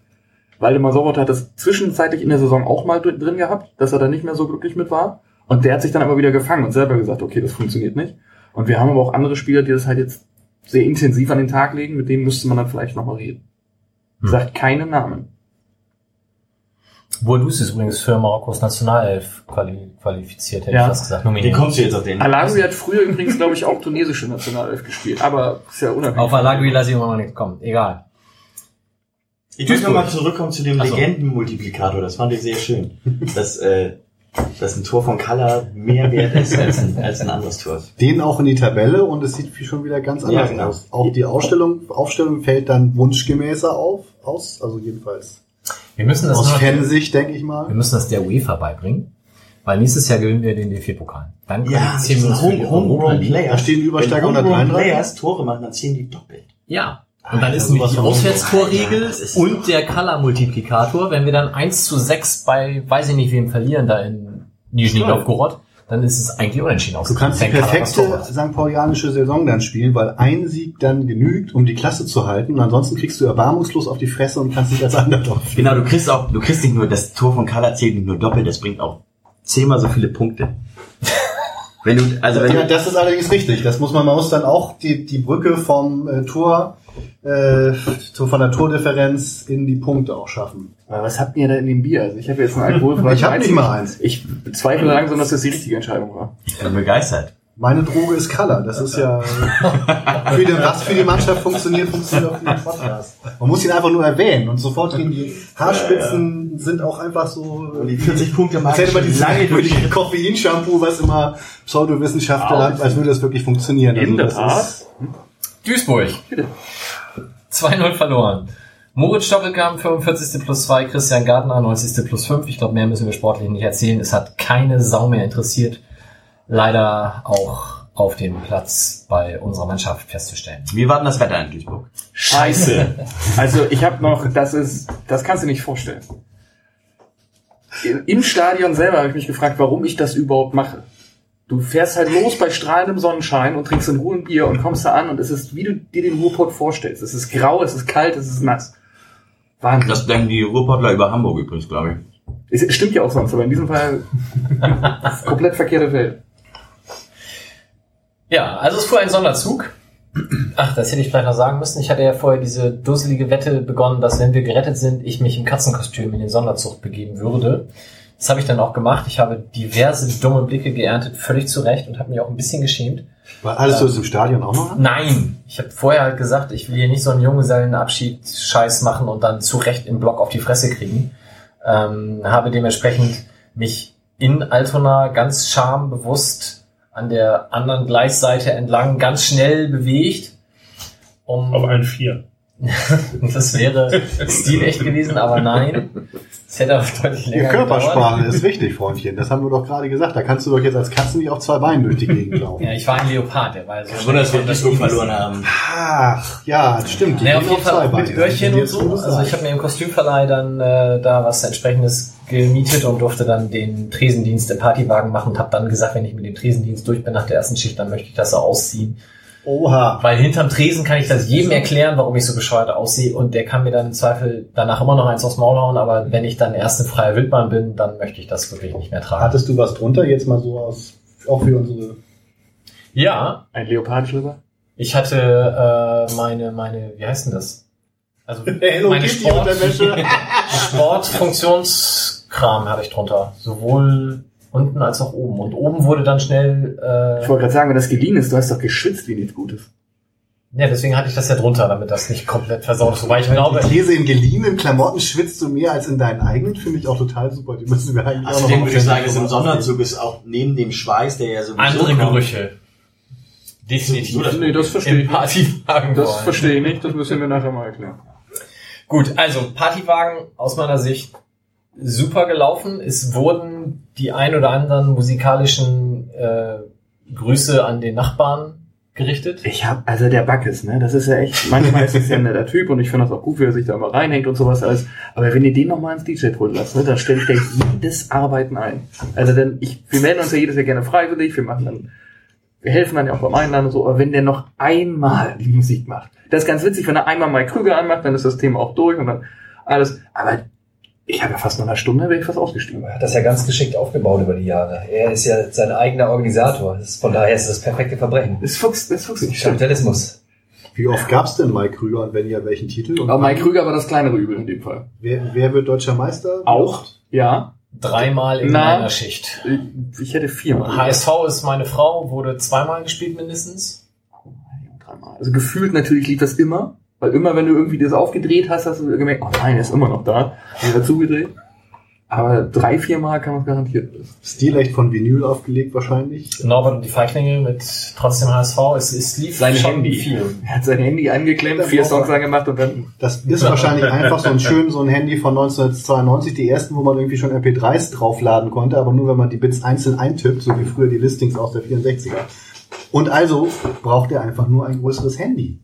Waldemar Sobot hat das zwischenzeitlich in der Saison auch mal dr- drin gehabt, dass er da nicht mehr so glücklich mit war. Und der hat sich dann aber wieder gefangen und selber gesagt, okay, das funktioniert nicht. Und wir haben aber auch andere Spieler, die das halt jetzt sehr intensiv an den Tag legen, mit denen müsste man dann vielleicht nochmal reden. Sagt keine Namen. Boadus ist übrigens für Marokkos Nationalelf quali qualifiziert, hätte Ja. ich fast gesagt. Wie Nominiert. kommst du jetzt auf den? Alagui hat früher übrigens, glaube ich, auch tunesische Nationalelf gespielt, aber ist ja unabhängig. Auf Alagui lasse ich immer noch nicht kommen. Egal. Ich möchte nochmal zurückkommen zu dem Ach so. Legendenmultiplikator. Das fand ich sehr schön. Dass, äh, dass ein Tor von Color mehr wert ist als ein, als ein anderes Tor. Den auch in die Tabelle und es sieht schon wieder ganz anders Ja, genau. aus. Auch die Ausstellung, Aufstellung fällt dann wunschgemäßer auf, aus, also jedenfalls Wir müssen das aus Fansicht, denke ich wir mal. müssen das der UEFA beibringen, weil nächstes Jahr gewinnen wir den DFB-Pokal. Dann Ja, qualifizieren wir uns für die Home, Homegrown Europa League. Da stehen Übersteiger Wenn Homegrown 133. Players Tore machen, dann zählen die doppelt. Ja. Und dann ist nämlich sowas die Auswärtstorregel und der Color-Multiplikator. Wenn wir dann 1 zu 6 bei, weiß ich nicht wem verlieren, da in Nizhny Novgorod, dann ist es eigentlich unentschieden aus. Du kannst die perfekte St. Paulianische Saison dann spielen, weil ein Sieg dann genügt, um die Klasse zu halten und ansonsten kriegst du erbarmungslos auf die Fresse und kannst nicht als Underdog. Genau, du kriegst auch, du kriegst nicht nur, das Tor von Color zählt nicht nur doppelt, das bringt auch zehnmal so viele Punkte. wenn du, also wenn Ja, du, das ist allerdings richtig. Das muss man, man muss dann auch die, die Brücke vom äh, Tor, äh, zu, von der Tordifferenz in die Punkte auch schaffen. Aber was habt ihr da in dem Bier? Also ich habe jetzt ein alkoholfreies Ich hab nicht mal eins. Ich bezweifle langsam, dass das die richtige Entscheidung war. ich bin begeistert. Meine Droge ist Color. Das ist ja für den, was für die Mannschaft funktioniert, funktioniert auch für den Podcast. Man muss ihn einfach nur erwähnen und sofort gehen die Haarspitzen sind auch einfach so. Und die 40 Punkte hätte man schon dieses lange durch. lange Koffeinshampoo, was immer Pseudowissenschaftler hat, als würde das wirklich funktionieren. In der das Tat. ist- Duisburg. 2-0 verloren. Moritz Doppelkamp, 45. plus 2, Christian Gardner, 90. plus 5. Ich glaube, mehr müssen wir sportlich nicht erzählen. Es hat keine Sau mehr interessiert. Leider auch auf dem Platz bei unserer Mannschaft festzustellen. Wie war denn das Wetter in Duisburg? Scheiße. Also ich habe noch, das ist, das kannst du nicht vorstellen. Im Stadion selber habe ich mich gefragt, warum ich das überhaupt mache. Du fährst halt los bei strahlendem Sonnenschein und trinkst in Ruhe ein Bier und kommst da an und es ist, wie du dir den Ruhrpott vorstellst. Es ist grau, es ist kalt, es ist nass. Wahnsinn. Das denken die Ruhrpottler über Hamburg übrigens, glaube ich. Es stimmt ja auch sonst, aber in diesem Fall komplett verkehrte Welt. Ja, also es fuhr ein Sonderzug. Ach, das hätte ich vielleicht noch sagen müssen. Ich hatte ja vorher diese dusselige Wette begonnen, dass wenn wir gerettet sind, ich mich im Katzenkostüm in den Sonderzug begeben würde. Das habe ich dann auch gemacht. Ich habe diverse dumme Blicke geerntet, völlig zu Recht und habe mich auch ein bisschen geschämt. War alles so ist im Stadion auch noch? Nein, ich habe vorher halt gesagt, ich will hier nicht so einen Junggesellenabschied-Scheiß machen und dann zu Recht im Block auf die Fresse kriegen. Ähm, habe dementsprechend mich in Altona ganz schambewusst an der anderen Gleisseite entlang ganz schnell bewegt. Um, Auf allen vier. das wäre stilecht gewesen, aber nein. Es hätte auch deutlich Die länger Körpersprache gedauert. ist wichtig, Freundchen. Das haben wir doch gerade gesagt. Da kannst du doch jetzt als Katze nicht auf zwei Beinen durch die Gegend laufen. Ja, ich war ein Leopard, der war so Wunder, dass wir Duisburg verloren haben. Ach, ja, das stimmt. Die Naja, auf jeden Fall mit. Öhrchen und so. Also ich habe mir im Kostümverleih dann äh, da was entsprechendes gemietet und durfte dann den Tresendienst im Partywagen machen und habe dann gesagt, wenn ich mit dem Tresendienst durch bin nach der ersten Schicht, dann möchte ich das so ausziehen. Oha. Weil hinterm Tresen kann ich das jedem erklären, warum ich so bescheuert aussehe und der kann mir dann im Zweifel danach immer noch eins aufs Maul hauen, aber wenn ich dann erst ein freier Wildbahn bin, dann möchte ich das wirklich nicht mehr tragen. Hattest du was drunter jetzt mal so aus, auch für unsere Ja, Ein Leopardschlipper? ich hatte äh, meine, meine, wie heißt denn das? Also Hello meine Sport. Sportfunktionskram hatte ich drunter. Sowohl unten als auch oben. Und oben wurde dann schnell, äh, Ich wollte gerade sagen, wenn das geliehen ist, du hast doch geschwitzt wie nichts Gutes. ja, deswegen hatte ich das ja drunter, damit das nicht komplett versaut ist. Wobei ich glaube, Die These in geliehenen Klamotten schwitzt du mehr als in deinen eigenen, finde ich auch total super. Die müssen wir eigentlich Außerdem auch noch Also würde ich sagen, ist im Sonderzug ist auch neben dem Schweiß, der ja sowieso andere kommt, Gerüche. Definitiv. So, das- Nee, das verstehe ich. Partywagen. Das wollen. verstehe ich nicht, das müssen wir nachher mal erklären. Gut, also Partywagen aus meiner Sicht super gelaufen. Es wurden die ein oder anderen musikalischen äh, Grüße an den Nachbarn gerichtet. Ich hab, also der Backes, ne, das ist ja echt, manchmal ist es ja ein netter Typ und ich finde das auch gut, wie er sich da immer reinhängt und sowas alles. Aber wenn ihr den nochmal ins DJ-Pult lasst, ne, dann stellt der jedes Arbeiten ein. Also denn ich, wir melden uns ja jedes Jahr gerne freiwillig, wir machen dann, wir helfen dann ja auch beim Einladen und so, aber wenn der noch einmal die Musik macht, das ist ganz witzig, wenn er einmal Mike Krüger anmacht, dann ist das Thema auch durch und dann alles, aber ich habe ja fast nach einer Stunde, wäre ich fast ausgestiegen. Er hat das ja ganz geschickt aufgebaut über die Jahre. Er ist ja sein eigener Organisator. Ist, von daher ist es das perfekte Verbrechen. Fuchsig, stimmt. Kapitalismus. Wie oft gab's denn Mike Krüger und wenn ja, welchen Titel? Und Aber Mike Krüger war das kleinere Übel in dem Fall. wer, wer wird deutscher Meister? Auch, ja. Dreimal in Na. meiner Schicht. Ich hätte viermal. HSV ist meine Frau, wurde zweimal gespielt mindestens. Dreimal. Also gefühlt natürlich lief das immer, weil immer wenn du irgendwie das aufgedreht hast, hast du gemerkt, oh nein, er ist immer noch da. Er hat zugedreht. Aber drei, vier Mal kann man garantiert. Stilecht von Vinyl aufgelegt wahrscheinlich. Norbert und die Feiglinge mit trotzdem HSV. Es, es lief Sein schon Handy. viel. Er hat sein Handy angeklemmt, vier Songs angemacht und dann Das ist wahrscheinlich einfach so ein schön so ein Handy von 1992, die ersten, wo man irgendwie schon MP3s draufladen konnte, aber nur wenn man die Bits einzeln eintippt, so wie früher die Listings aus der 64er. Und also braucht er einfach nur ein größeres Handy.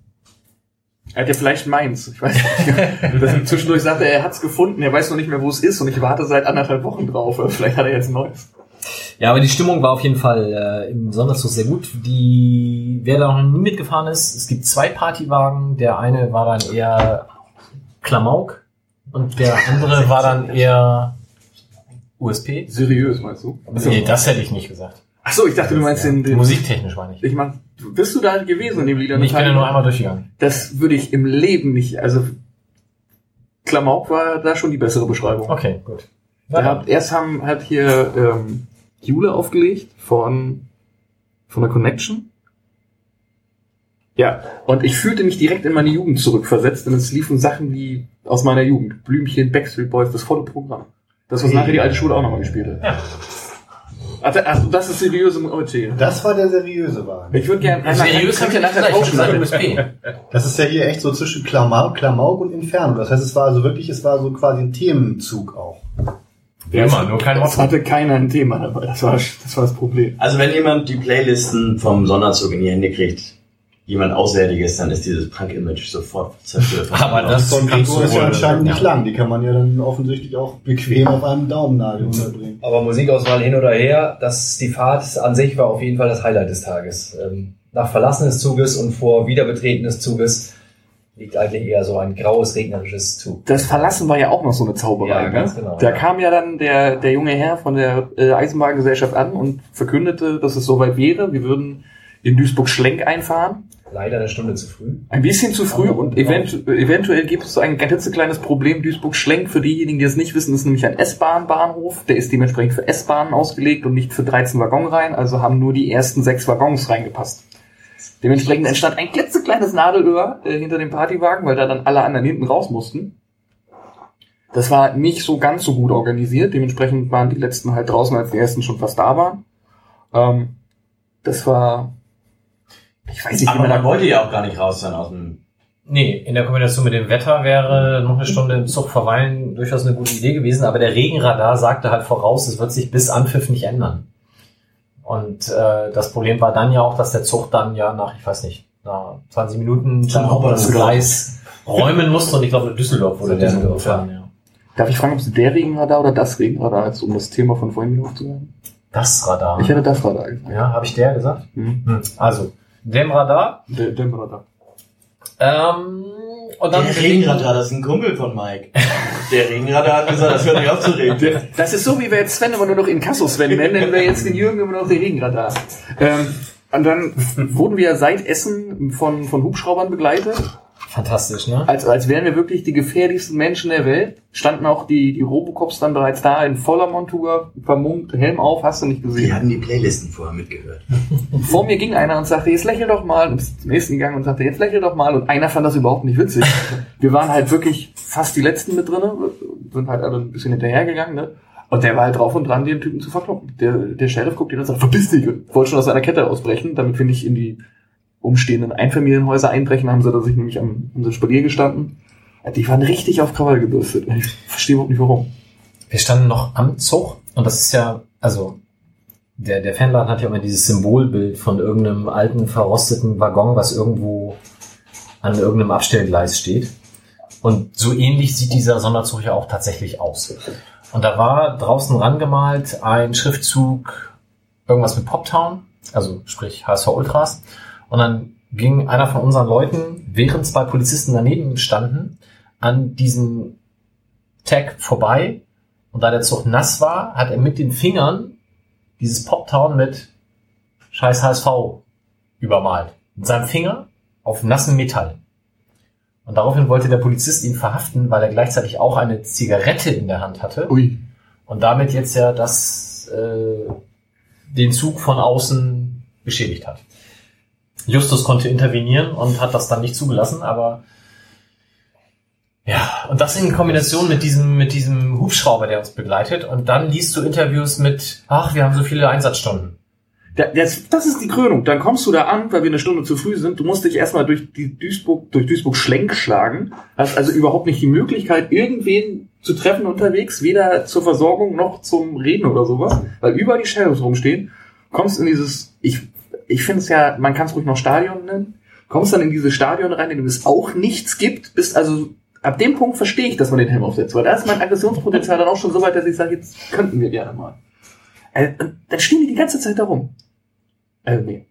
Er hat ja vielleicht meins. Ich weiß nicht. Das zwischendurch sagte er, er hat's gefunden, er weiß noch nicht mehr, wo es ist und ich warte seit anderthalb Wochen drauf. Vielleicht hat er jetzt ein neues. Ja, aber die Stimmung war auf jeden Fall äh, im Sonderzug sehr gut. Die, wer da noch nie mitgefahren ist, es gibt zwei Partywagen. Der eine war dann eher Klamauk und der andere war dann eher USP. Seriös, meinst du? Nee, das hätte ich nicht gesagt. Ach so, ich dachte, du meinst den, den Musiktechnisch meine ich. Ich meine, bist du da gewesen in dem Lied? Ich bin ja nur einmal durchgegangen. Das würde ich im Leben nicht, also Klamauk war da schon die bessere Beschreibung. Okay, gut. Der hat, erst haben hat hier ähm, Jule aufgelegt von von der Connection. Ja, und ich fühlte mich direkt in meine Jugend zurückversetzt, denn es liefen Sachen wie aus meiner Jugend. Blümchen, Backstreet Boys, das volle Programm. Das, was nachher die alte Schule auch nochmal gespielt hat. Ja. Also, also das ist seriöse Musik. Das war der seriöse Wagen. Ich würde gerne einmal Seriös kann ich ja nachher tauschen. USP. Das ist ja hier echt so zwischen Klamauk, Klamauk und Inferno. Das heißt, es war also wirklich, es war so quasi ein Themenzug auch. Wie immer, nur kein Es hatte keiner ein Thema dabei. Das war, das war das Problem. Also wenn jemand die Playlisten vom Sonderzug in die Hände kriegt, jemand Auswärtiges, dann ist dieses Punk-Image sofort zerstört. Aber das du ist ja anscheinend nicht ja. lang. Die kann man ja dann offensichtlich auch bequem auf einem Daumennagel unterbringen. Aber Musikauswahl hin oder her, das, die Fahrt an sich war auf jeden Fall das Highlight des Tages. Ähm, nach Verlassen des Zuges und vor Wiederbetreten des Zuges liegt eigentlich eher so ein graues, regnerisches Zug. Das Verlassen war ja auch noch so eine Zauberei. Ja, ganz ne? genau, Da ja. kam ja dann der, der junge Herr von der äh, Eisenbahngesellschaft an und verkündete, dass es soweit wäre. Wir würden in Duisburg-Schlenk einfahren. Leider eine Stunde zu früh. Ein bisschen zu früh und eventu eventuell gibt es so ein ganz kleines Problem. Duisburg-Schlenk, für diejenigen, die es nicht wissen, ist nämlich ein S-Bahn-Bahnhof. Der ist dementsprechend für S-Bahnen ausgelegt und nicht für 13 Waggonreihen. Also haben nur die ersten sechs Waggons reingepasst. Dementsprechend entstand ein klitzekleines Nadelöhr äh, hinter dem Partywagen, weil da dann alle anderen hinten raus mussten. Das war nicht so ganz so gut organisiert. Dementsprechend waren die letzten halt draußen, als die ersten schon fast da waren. Ähm, das war, ich weiß nicht, Aber man wollte ja auch gar nicht raus sein aus dem... Nee, in der Kombination mit dem Wetter wäre noch eine Stunde im Zug verweilen durchaus eine gute Idee gewesen, aber der Regenradar sagte halt voraus, es wird sich bis Anpfiff nicht ändern. Und äh, das Problem war dann ja auch, dass der Zug dann ja nach, ich weiß nicht, nach 20 Minuten dann auch das Gleis räumen musste und ich glaube in Düsseldorf wurde der Düsseldorf, gefahren, ja. Darf ich fragen, ob es der Regenradar oder das Regenradar ist, um das Thema von vorhin wieder aufzunehmen? Das Radar. Ich hätte das Radar gesagt. ja, habe ich der gesagt? Hm. Hm. Also, dem Radar. Der, der Radar. Ähm, und dann Der Regenradar, das ist ein Kumpel von Mike. Der Regenradar hat gesagt, das hört nicht auf zu reden. Das ist so, wie wir jetzt Sven immer nur noch Inkasso Sven nennen, nennen wir jetzt den Jürgen immer noch den Regenradar. Ähm, und dann wurden wir seit Essen von, von Hubschraubern begleitet. Fantastisch, ne? Als, als wären wir wirklich die gefährlichsten Menschen der Welt. Standen auch die, die Robocops dann bereits da in voller Montur, vermummt, Helm auf, hast du nicht Die gesehen. hatten die Playlisten vorher mitgehört. Vor mir ging einer und sagte, jetzt lächel doch mal. Und ist zum nächsten gegangen und sagte, jetzt lächel doch mal. Und einer fand das überhaupt nicht witzig. Wir waren halt wirklich fast die Letzten mit drinne, sind halt alle ein bisschen hinterhergegangen, ne? Und der war halt drauf und dran, den Typen zu verkloppen. Der, der Sheriff guckt ihn und sagt, verpiss dich. Und wollte schon aus seiner Kette ausbrechen, damit wir nicht in die umstehenden Einfamilienhäuser einbrechen, haben sie da sich nämlich am, am Spalier gestanden. Die waren richtig auf Krawall gebürstet. Ich verstehe überhaupt nicht warum. Wir standen noch am Zug und das ist ja, also der, der Fanladen hat ja immer dieses Symbolbild von irgendeinem alten, verrosteten Waggon, was irgendwo an irgendeinem Abstellgleis steht. Und so ähnlich sieht dieser Sonderzug ja auch tatsächlich aus. Und da war draußen rangemalt ein Schriftzug, irgendwas mit Poptown, also sprich HSV Ultras. Und dann ging einer von unseren Leuten, während zwei Polizisten daneben standen, an diesem Tag vorbei. Und da der Zug nass war, hat er mit den Fingern dieses Poptown mit Scheiß HSV übermalt. Mit seinem Finger auf nassem Metall. Und daraufhin wollte der Polizist ihn verhaften, weil er gleichzeitig auch eine Zigarette in der Hand hatte. Ui. Und damit jetzt ja das, äh, den Zug von außen beschädigt hat. Justus konnte intervenieren und hat das dann nicht zugelassen, aber ja, und das in Kombination mit diesem, mit diesem Hubschrauber, der uns begleitet. Und dann liest du Interviews mit, ach, wir haben so viele Einsatzstunden. Da- Das, das ist die Krönung. Dann kommst du da an, weil wir eine Stunde zu früh sind. Du musst dich erstmal durch die Duisburg, durch Duisburg Schlenk schlagen. Hast also überhaupt nicht die Möglichkeit, irgendwen zu treffen unterwegs, weder zur Versorgung noch zum Reden oder sowas, weil überall die Shadows rumstehen. Kommst in dieses, ich, ich finde es ja, man kann es ruhig noch Stadion nennen. Kommst dann in dieses Stadion rein, in dem es auch nichts gibt, bist also ab dem Punkt verstehe ich, dass man den Helm aufsetzt, weil da ist mein Aggressionspotenzial dann auch schon so weit, dass ich sage, jetzt könnten wir gerne mal. Äh, dann stehen die die ganze Zeit da rum. Äh, nee.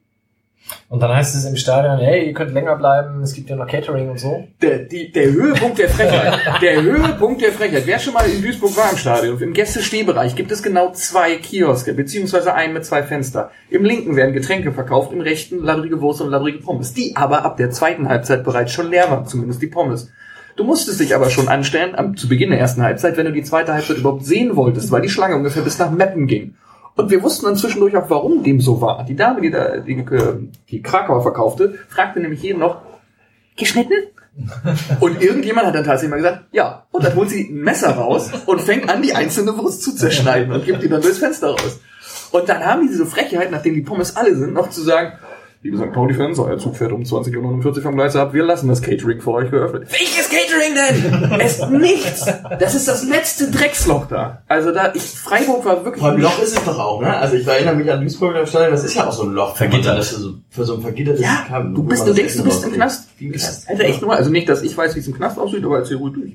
Und dann heißt es im Stadion, hey, ihr könnt länger bleiben, es gibt ja noch Catering und so. Der, die, der Höhepunkt der Frechheit. Der Höhepunkt der Frechheit. Wer schon mal in Duisburg war im Stadion, im Gästestehbereich gibt es genau zwei Kioske, beziehungsweise einen mit zwei Fenster. Im linken werden Getränke verkauft, im rechten labbrige Wurst und labbrige Pommes, die aber ab der zweiten Halbzeit bereits schon leer waren, zumindest die Pommes. Du musstest dich aber schon anstellen, am, zu Beginn der ersten Halbzeit, wenn du die zweite Halbzeit überhaupt sehen wolltest, weil die Schlange ungefähr bis nach Meppen ging. Und wir wussten dann zwischendurch auch, warum dem so war. Die Dame, die da die, äh, die Krakauer verkaufte, fragte nämlich jeden noch, geschnitten? Und irgendjemand hat dann tatsächlich mal gesagt, ja. Und dann holt sie ein Messer raus und fängt an, die einzelne Wurst zu zerschneiden und gibt die dann durchs Fenster raus. Und dann haben die diese Frechheit, nachdem die Pommes alle sind, noch zu sagen, liebe St. Pauli-Fans, euer Zug fährt um 20.49 Uhr vom Gleis ab, wir lassen das Catering für euch geöffnet. Welches Catering denn? es ist nichts. Das ist das letzte Drecksloch da. Also da, ich, Freiburg war wirklich... Vor allem Loch ist es doch auch, ne? Also ich erinnere mich an Duisburger Stadion, das ist ja auch so ein Loch. Vergittert. Das ist so, für so ein vergittertes Ja, Kabel, du bist, du denkst, du bist im. Knast. Knast. Alter, echt nur, also nicht, dass ich weiß, wie es im Knast aussieht, aber erzähl ruhig durch.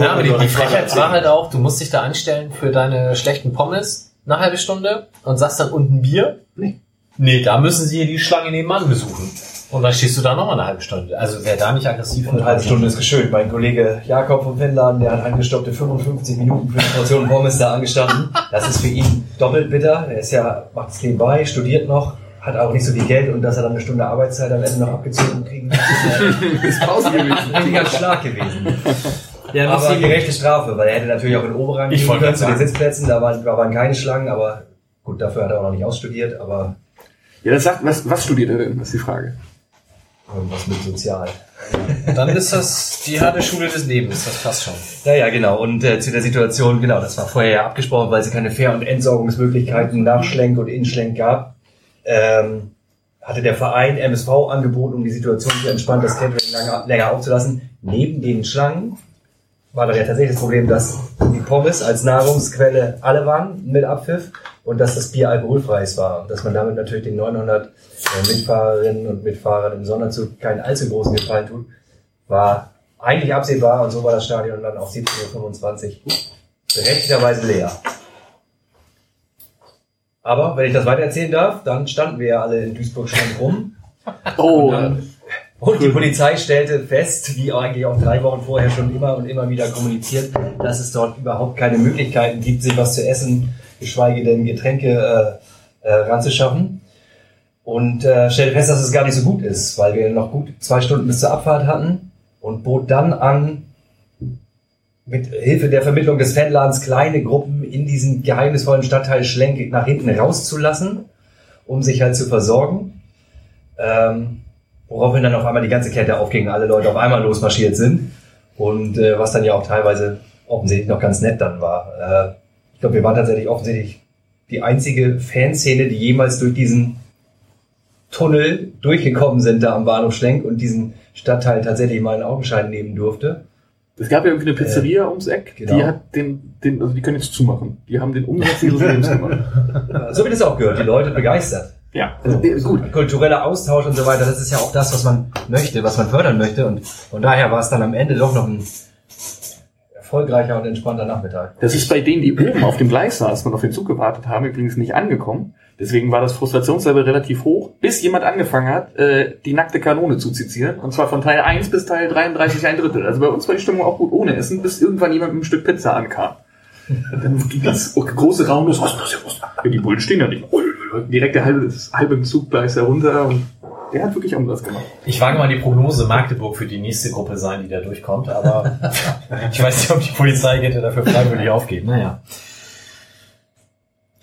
Ja, aber die, die Frechheit war halt auch, du musst dich da anstellen für deine schlechten Pommes eine halbe Stunde und sagst dann unten Bier. Nee. Nee, da müssen sie die Schlange nebenan besuchen. Und dann stehst du da nochmal eine halbe Stunde. Also wer da nicht aggressiv Und eine halbe Stunde ist geschönt. Mein Kollege Jakob vom Fanladen, der hat angestoppte 55 Minuten für eine Portion Pommes da angestanden. Das ist für ihn doppelt bitter. Er ist ja, macht es nebenbei, studiert noch, hat auch nicht so viel Geld und dass er dann eine Stunde Arbeitszeit am Ende noch abgezogen kriegen muss, ist Ist Pause gewesen. ein Schlag gewesen. Ja, aber die- gerechte Strafe, weil er hätte natürlich auch in Oberrang Ich gehen wollte können zu den Sitzplätzen, da waren, da waren keine Schlangen, aber gut, dafür hat er auch noch nicht ausstudiert, aber Ja, das sagt, was, was studiert er denn? Das ist die Frage. irgendwas mit Sozial. Dann ist das die harte Schule des Lebens, das passt schon. Ja, ja, genau. Und äh, zu der Situation, genau, das war vorher ja abgesprochen, weil es keine Fair- und Entsorgungsmöglichkeiten nach Schlenk und in Schlenk gab. Ähm, hatte der Verein MSV angeboten, um die Situation zu entspannen, das Catering länger, länger aufzulassen. Neben den Schlangen war da ja tatsächlich das Problem, dass die Pommes als Nahrungsquelle alle waren mit Abpfiff und dass das Bier alkoholfreies war. Und dass man damit natürlich den 900 äh, Mitfahrerinnen und Mitfahrern im Sonderzug keinen allzu großen Gefallen tut, war eigentlich absehbar und so war das Stadion dann auf 17.25 Uhr berechtigterweise leer. Aber wenn ich das weitererzählen darf, dann standen wir ja alle in Duisburg schon rum. Oh, Und die Polizei stellte fest, wie eigentlich auch drei Wochen vorher schon immer und immer wieder kommuniziert, dass es dort überhaupt keine Möglichkeiten gibt, sich was zu essen, geschweige denn Getränke äh, äh, ranzuschaffen. Und äh, stellte fest, dass es gar nicht so gut ist, weil wir noch gut zwei Stunden bis zur Abfahrt hatten und bot dann an, mit Hilfe der Vermittlung des Fanladens kleine Gruppen in diesen geheimnisvollen Stadtteil Schlenk nach hinten rauszulassen, um sich halt zu versorgen. Ähm, woraufhin dann auf einmal die ganze Kette aufging, alle Leute auf einmal losmarschiert sind. Und äh, was dann ja auch teilweise offensichtlich noch ganz nett dann war. Äh, ich glaube, wir waren tatsächlich offensichtlich die einzige Fanszene, die jemals durch diesen Tunnel durchgekommen sind da am Bahnhof Schlenk und diesen Stadtteil tatsächlich mal in Augenschein nehmen durfte. Es gab ja irgendwie eine Pizzeria ums Eck, genau. die hat den, den, also die können jetzt zumachen. Die haben den Umsatz ihres Lebens gemacht. So wie das auch gehört, die Leute begeistert. Ja, also, äh, gut. Kultureller Austausch und so weiter, das ist ja auch das, was man möchte, was man fördern möchte. Und von daher war es dann am Ende doch noch ein erfolgreicher und entspannter Nachmittag. Das ist bei denen, die oben auf dem Gleis saßen und auf den Zug gewartet haben, übrigens nicht angekommen. Deswegen war das Frustrationslevel relativ hoch, bis jemand angefangen hat, äh, die nackte Kanone zu zitieren. Und zwar von Teil 1 bis Teil 33 ein Drittel. Also bei uns war die Stimmung auch gut ohne Essen, bis irgendwann jemand mit einem Stück Pizza ankam. Dann ging das große Raum los. Die Bullen stehen ja nicht. Direkt der halbe, halbe Zuggleis herunter. Und der hat wirklich Umsatz gemacht. Ich wage mal die Prognose, Magdeburg für die nächste Gruppe sein, die da durchkommt, aber ich weiß nicht, ob die Polizeikette dafür freiwillig aufgeht. Naja.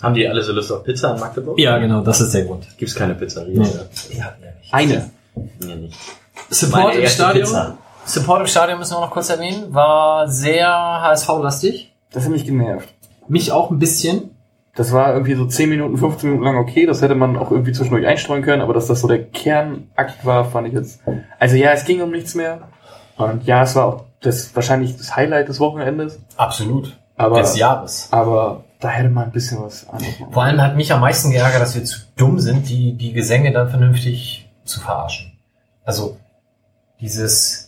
Haben die alle so Lust auf Pizza in Magdeburg? Ja, genau, das ist der Grund. Gibt's keine Pizzeria? Nee. oder? Die hatten ja nicht. Eine. Nee, nicht. Support im Stadion. Pizza. Support im Stadion müssen wir noch kurz erwähnen, war sehr HSV-lastig. Das hat mich genervt. Mich auch ein bisschen. Das war irgendwie so 10 Minuten, 15 Minuten lang okay. Das hätte man auch irgendwie zwischendurch einstreuen können, aber dass das so der Kernakt war, fand ich jetzt. Also ja, es ging um nichts mehr. Und ja, es war auch das wahrscheinlich das Highlight des Wochenendes. Absolut. Aber, Des Jahres. aber da hätte man ein bisschen was anderes. Vor allem hat mich am meisten geärgert, dass wir zu dumm sind, die, die Gesänge dann vernünftig zu verarschen. Also dieses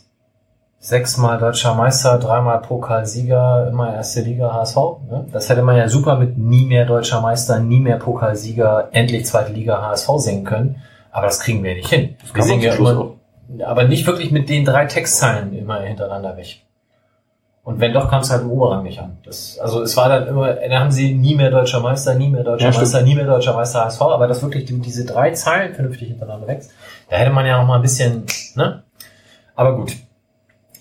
sechsmal deutscher Meister, dreimal Pokalsieger, immer erste Liga HSV. Ne? Das hätte man ja super mit nie mehr deutscher Meister, nie mehr Pokalsieger, endlich zweite Liga HSV singen können. Aber das kriegen wir nicht hin. Wir kann man singen ja immer, aber nicht wirklich mit den drei Textzeilen immer hintereinander weg. Und wenn doch, kam es halt im Oberrang nicht an. Das, also es war dann immer, da haben sie nie mehr deutscher Meister, nie mehr deutscher Ja, stimmt. Meister, nie mehr deutscher Meister HSV, aber das wirklich die- diese drei Zeilen vernünftig hintereinander wächst, da hätte man ja noch mal ein bisschen, ne? Aber gut.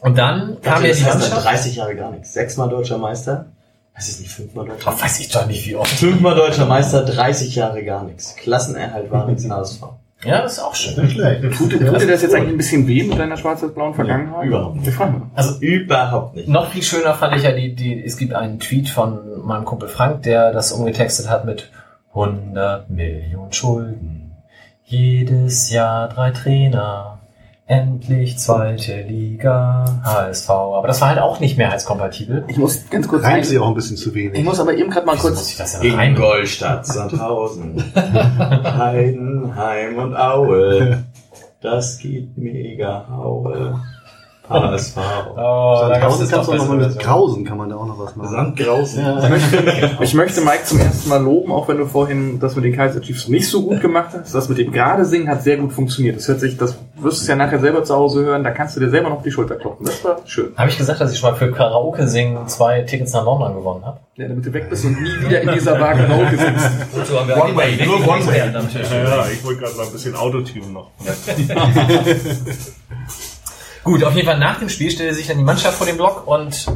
Und dann kam ja das die Mannschaft. seit 30 Jahre gar nichts. Sechsmal deutscher Meister. Das ist nicht fünfmal deutscher Ach, weiß ich doch nicht, wie oft. Fünfmal deutscher Meister, 30 Jahre gar nichts. Klassenerhalt war nichts HSV. Ja, das ist auch schön. Nicht schlecht. Tut, dir- tut dir das jetzt eigentlich ein bisschen weh mit deiner schwarz-blauen Vergangenheit? überhaupt nicht. Also Überhaupt nicht. noch viel schöner fand ich ja die, die, es gibt einen Tweet von meinem Kumpel Frank, der das umgetextet hat mit 100 Millionen Schulden. Jedes Jahr drei Trainer. Endlich zweite Liga HSV. Aber das war halt auch nicht mehrheitskompatibel. Ich muss ganz kurz Reimt sie auch ein bisschen zu Ich wenig. muss aber eben gerade mal kurz. muss ich das denn rein? Ingolstadt, Sandhausen, Heidenheim und Aue. Das gibt mega Haue. HSV. Oh, Sandhausen kannst du auch noch mal mit Grausen kann man da auch noch was machen. Sandgrausen. Ich möchte Mike zum ersten Mal loben, auch wenn du vorhin das mit den Kaiser Chiefs nicht so gut gemacht hast. Das mit dem gerade singen hat sehr gut funktioniert. Das hört sich, das wirst du es ja nachher selber zu Hause hören. Da kannst du dir selber noch auf die Schulter klopfen. Das war schön. Habe ich gesagt, dass ich schon mal für Karaoke singen zwei Tickets nach London gewonnen habe? Ja, damit du weg bist und nie wieder in dieser Bar Karaoke sitzt. Wozu haben wir One way, nur one way. Ja, ich wollte gerade mal ein bisschen Autotune noch. Gut, auf jeden Fall nach dem Spiel stellte sich dann die Mannschaft vor den Block und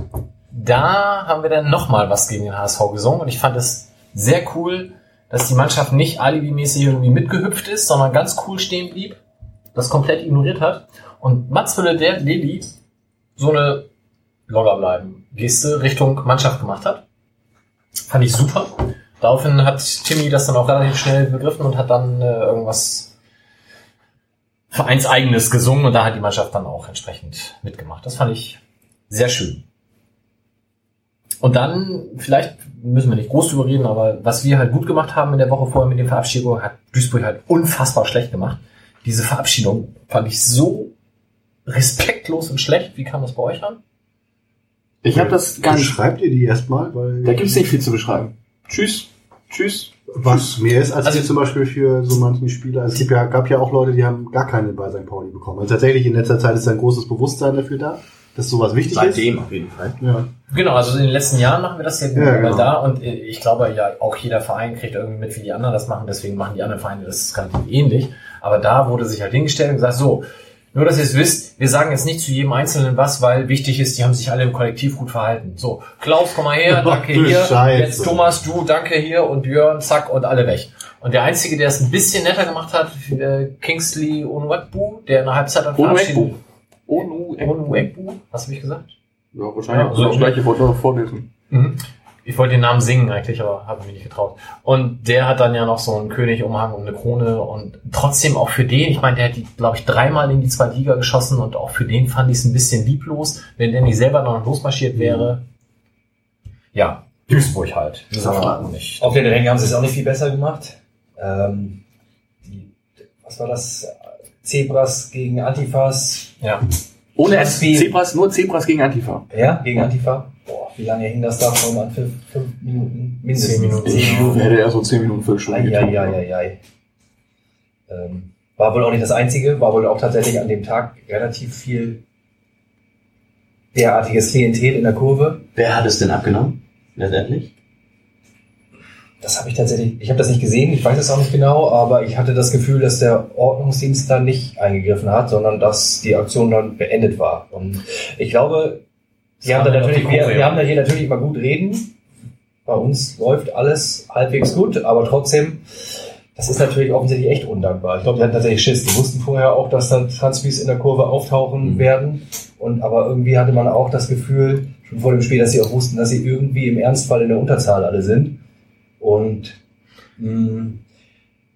da haben wir dann nochmal was gegen den HSV gesungen und ich fand es sehr cool, dass die Mannschaft nicht alibimäßig irgendwie mitgehüpft ist, sondern ganz cool stehen blieb, das komplett ignoriert hat und Mats Wille der Lili so eine Logger bleiben Geste Richtung Mannschaft gemacht hat. Fand ich super. Daraufhin hat Timmy das dann auch relativ schnell begriffen und hat dann äh, irgendwas vereinseigenes gesungen und da hat die Mannschaft dann auch entsprechend mitgemacht. Das fand ich sehr schön. Und dann, vielleicht müssen wir nicht groß drüber reden, aber was wir halt gut gemacht haben in der Woche vorher mit den Verabschiedungen, hat Duisburg halt unfassbar schlecht gemacht. Diese Verabschiedung fand ich so respektlos und schlecht. Wie kam das bei euch an? Ich habe das gar nicht. Schreibt ihr die erstmal, weil Da gibt's nicht viel zu beschreiben. Tschüss. Tschüss. Was mehr ist als Also- hier zum Beispiel für so manchen Spieler. Es gibt ja, gab ja auch Leute, die haben gar keine bei St. Pauli bekommen. Also tatsächlich in letzter Zeit ist ein großes Bewusstsein dafür da, dass sowas wichtig Seitdem auf jeden Fall. ist. Ja. Genau, also in den letzten Jahren machen wir das ja, Ja, ja genau. da und äh, ich glaube ja auch jeder Verein kriegt irgendwie mit, wie die anderen das machen, deswegen machen die anderen Vereine das ganz ähnlich. Aber da wurde sich halt hingestellt und gesagt, so, nur dass ihr es wisst, wir sagen jetzt nicht zu jedem Einzelnen was, weil wichtig ist, die haben sich alle im Kollektiv gut verhalten. So, Klaus, komm mal her, danke Ach du hier, Scheiße. jetzt Thomas, du, danke hier und Björn, zack und alle weg. Und der Einzige, der es ein bisschen netter gemacht hat, äh, Kingsley Onwekbu, der in der Halbzeit dann Onwekbu. verabschiedet. Onu, Onwekbu, was habe ich gesagt? Ja, wahrscheinlich Ja, also so- das gleiche Wort noch vorlesen. Mhm. Ich wollte den Namen singen eigentlich, aber habe mich nicht getraut. Und der hat dann ja noch so einen Königumhang und eine Krone und trotzdem auch für den, ich meine, der hat die, glaube ich, dreimal in die zweite Liga geschossen und auch für den fand ich es ein bisschen lieblos, wenn der nicht selber noch losmarschiert wäre. Ja, Duisburg halt. Das war nicht. Auf den Rängen haben sie es auch nicht viel besser gemacht. Ähm, die, was war das? Zebras gegen Antifas. Ja. Ohne S wie- Zebras, nur Zebras gegen Antifa. Ja, gegen Antifa. Boah, wie lange hing das da vor an? Fünf, fünf Minuten? Mindestens. Zehn Minuten. Ich hätte eher so 10 Minuten Viertelstunde getan. Eieieiei. Ähm, war wohl auch nicht das Einzige, war wohl auch tatsächlich an dem Tag relativ viel derartiges Klientel in der Kurve. Wer hat es denn abgenommen? Letztendlich? Das habe ich tatsächlich, ich habe das nicht gesehen, ich weiß es auch nicht genau, aber ich hatte das Gefühl, dass der Ordnungsdienst da nicht eingegriffen hat, sondern dass die Aktion dann beendet war. Und ich glaube, Das haben da natürlich, wir, wir haben da hier natürlich immer gut reden. Bei uns läuft alles halbwegs gut, aber trotzdem, das ist natürlich offensichtlich echt undankbar. Ich glaube, die hatten tatsächlich Schiss. Die wussten vorher auch, dass dann Transfers in der Kurve auftauchen Mhm. werden. Und aber irgendwie hatte man auch das Gefühl, schon vor dem Spiel, dass sie auch wussten, dass sie irgendwie im Ernstfall in der Unterzahl alle sind. Und mh,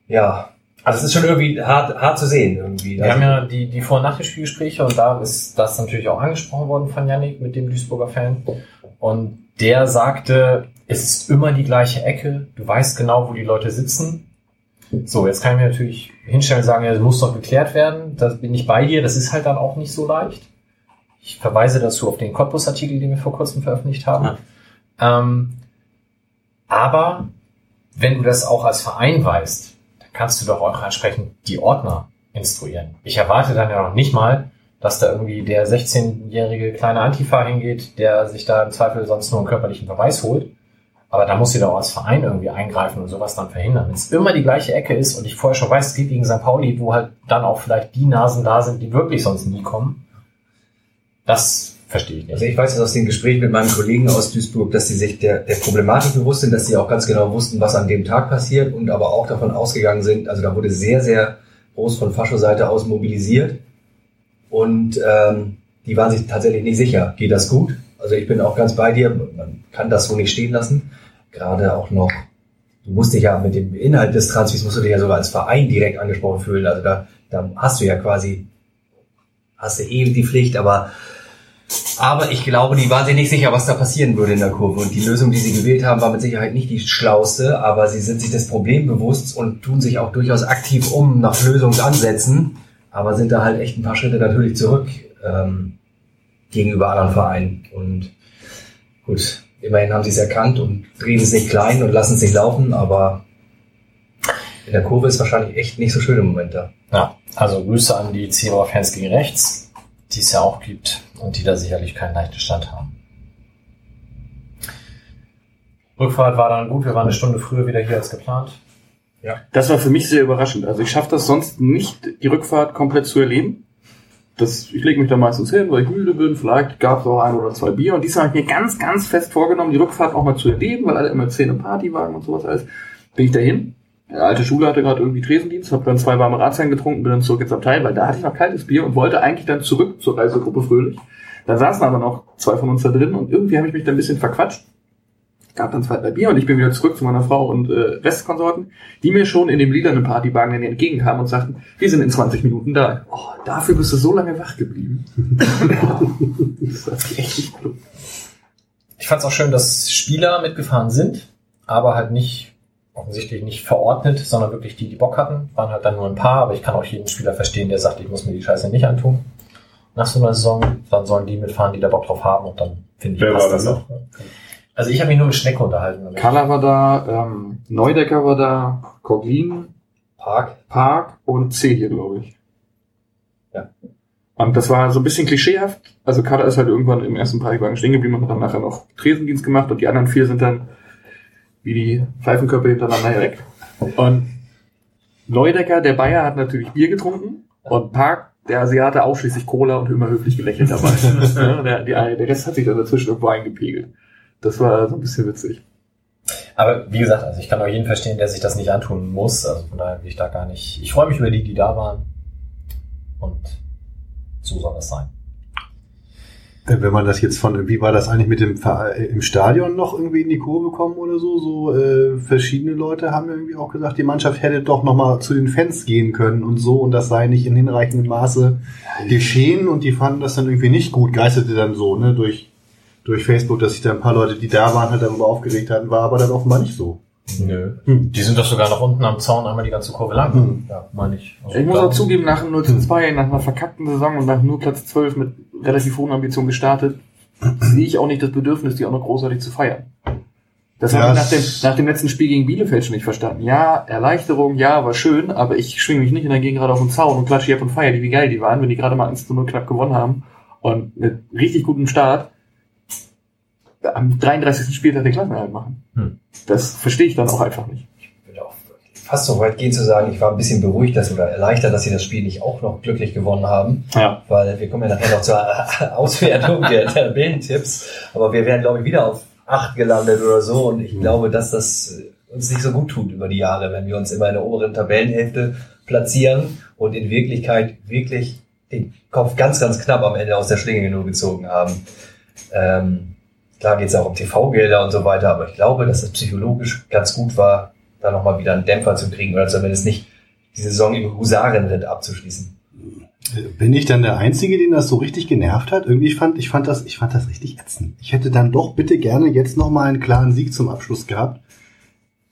ja, also es ist schon irgendwie hart, hart zu sehen irgendwie. Wir Also, haben ja die, die Vor- und Nach den Spielgespräche und da ist das natürlich auch angesprochen worden von Yannick mit dem Duisburger Fan. Und der sagte, es ist immer die gleiche Ecke, du weißt genau, wo die Leute sitzen. So, jetzt kann ich mir natürlich hinstellen und sagen, ja, das muss doch geklärt werden. Da bin ich bei dir, das ist halt dann auch nicht so leicht. Ich verweise dazu auf den Cottbus-Artikel, den wir vor kurzem veröffentlicht haben. Ähm, aber wenn du das auch als Verein weißt, kannst du doch auch entsprechend die Ordner instruieren. Ich erwarte dann ja noch nicht mal, dass da irgendwie der 16-jährige kleine Antifa hingeht, der sich da im Zweifel sonst nur einen körperlichen Verweis holt. Aber da muss sie doch als Verein irgendwie eingreifen und sowas dann verhindern. Wenn es immer die gleiche Ecke ist und ich vorher schon weiß, es geht gegen St. Pauli, wo halt dann auch vielleicht die Nasen da sind, die wirklich sonst nie kommen, das verstehe ich Also nicht. ich weiß es aus den Gesprächen mit meinem Kollegen aus Duisburg, dass sie sich der, der Problematik bewusst sind, dass sie auch ganz genau wussten, was an dem Tag passiert und aber auch davon ausgegangen sind, also da wurde sehr, sehr groß von Fascho-Seite aus mobilisiert und ähm, die waren sich tatsächlich nicht sicher, geht das gut? Also ich bin auch ganz bei dir, man kann das so nicht stehen lassen, gerade auch noch, du musst dich ja mit dem Inhalt des Transfers, musst du dich ja sogar als Verein direkt angesprochen fühlen, also da, da hast du ja quasi, hast du eh die Pflicht, aber aber ich glaube, die waren sich nicht sicher, was da passieren würde in der Kurve. Und die Lösung, die sie gewählt haben, war mit Sicherheit nicht die schlauste, aber sie sind sich des Problems bewusst und tun sich auch durchaus aktiv um nach Lösungsansätzen, aber sind da halt echt ein paar Schritte natürlich zurück ähm, gegenüber anderen Vereinen. Und gut, immerhin haben sie es erkannt und drehen es nicht klein und lassen es nicht laufen, aber in der Kurve ist wahrscheinlich echt nicht so schön im Moment da. Ja, also Grüße an die Zebra-Fans gegen rechts, die es ja auch gibt und die da sicherlich keinen leichten Stand haben. Rückfahrt war dann gut, wir waren eine Stunde früher wieder hier als geplant. Das war für mich sehr überraschend. Also ich schaffe das sonst nicht, die Rückfahrt komplett zu erleben. Das, ich lege mich da meistens hin, weil ich müde bin. Vielleicht gab es auch ein oder zwei Bier. Und diesmal habe ich mir ganz, ganz fest vorgenommen, die Rückfahrt auch mal zu erleben, weil alle immer erzählen, im Partywagen und sowas alles. Bin ich dahin. Die alte Schule hatte gerade irgendwie Tresendienst, habe dann zwei warme Radzeiten getrunken, bin dann zurück ins Abteil, weil da hatte ich noch kaltes Bier und wollte eigentlich dann zurück zur Reisegruppe Fröhlich. Da saßen aber noch zwei von uns da drin und irgendwie habe ich mich da ein bisschen verquatscht. Gab dann zwei, drei Bier und ich bin wieder zurück zu meiner Frau und äh, Restkonsorten, die mir schon in dem lilanen Partywagen entgegenkamen und sagten, wir sind in 20 Minuten da. Oh, dafür bist du so lange wach geblieben. das war echt nicht klug. Ich fand es auch schön, dass Spieler mitgefahren sind, aber halt nicht, offensichtlich nicht verordnet, sondern wirklich die, die Bock hatten. Waren halt dann nur ein paar, aber ich kann auch jeden Spieler verstehen, der sagt, ich muss mir die Scheiße nicht antun. Nach so einer Saison, dann sollen die mitfahren, die da Bock drauf haben und dann finde ich, Wer passt war das auch. Also ich habe mich nur mit Schnecke unterhalten. Kalla war da, ähm, Neudecker war da, Coglin, Park. Park und C hier, glaube ich. Ja. Und das war so ein bisschen klischeehaft. Also Kader ist halt irgendwann im ersten Partywagen stehen geblieben und hat dann nachher noch Tresendienst gemacht und die anderen vier sind dann wie die Pfeifenkörper hintereinander herweg. Und Neudecker, der Bayer, hat natürlich Bier getrunken und Park, der Asiate, ausschließlich Cola und immer höflich gelächelt dabei. Ja, der, der, der Rest hat sich dann dazwischen irgendwo eingepegelt. Das war so ein bisschen witzig. Aber wie gesagt, also ich kann auch jeden verstehen, der sich das nicht antun muss. Also von daher will ich da gar nicht. Ich freue mich über die, die da waren. Und so soll das sein. Äh, Wenn man das jetzt von, wie war das eigentlich mit dem äh, im Stadion noch irgendwie in die Kurve kommen oder so? So äh, verschiedene Leute haben irgendwie auch gesagt, die Mannschaft hätte doch noch mal zu den Fans gehen können und so und das sei nicht in hinreichendem Maße geschehen und die fanden das dann irgendwie nicht gut. Geisterte dann so ne durch durch Facebook, dass sich da ein paar Leute, die da waren, halt darüber aufgeregt hatten, war aber dann offenbar nicht so. Nö. Hm. Die sind doch sogar noch unten am Zaun einmal die ganze Kurve lang. Hm. Ja, meine ich. Also Ich muss da- auch zugeben, nach einem 0 zu 2, nach einer verkackten Saison und nach nur Platz 12 mit relativ hohen Ambitionen gestartet, sehe ich auch nicht das Bedürfnis, die auch noch großartig zu feiern. Das Ja, habe ich nach dem, nach dem letzten Spiel gegen Bielefeld schon nicht verstanden. Ja, Erleichterung, ja, war schön, aber ich schwinge mich nicht und dann gehe gerade auf den Zaun und klatsche hier ab und feier die, wie geil die waren, wenn die gerade mal 1 zu 0 knapp gewonnen haben und mit richtig gutem Start am 33. Spieltag den Klassenerhalt machen. Hm. Das verstehe ich dann auch einfach nicht. Fast so weit gehen zu sagen, ich war ein bisschen beruhigt dass, oder erleichtert, dass sie das Spiel nicht auch noch glücklich gewonnen haben. Ja. Weil wir kommen ja nachher noch zur Auswertung der Tabellentipps. Aber wir wären, glaube ich, wieder auf 8 gelandet oder so. Und ich glaube, dass das uns nicht so gut tut über die Jahre, wenn wir uns immer in der oberen Tabellenhälfte platzieren und in Wirklichkeit wirklich den Kopf ganz, ganz knapp am Ende aus der Schlinge nur gezogen haben. Ähm, klar geht es auch um TV-Gelder und so weiter, aber ich glaube, dass es psychologisch ganz gut war, da nochmal wieder einen Dämpfer zu kriegen oder zumindest nicht die Saison im Husarenritt abzuschließen. Bin ich dann der Einzige, den das so richtig genervt hat? Irgendwie fand ich fand das ich fand das richtig ätzend. Ich hätte dann doch bitte gerne jetzt noch mal einen klaren Sieg zum Abschluss gehabt.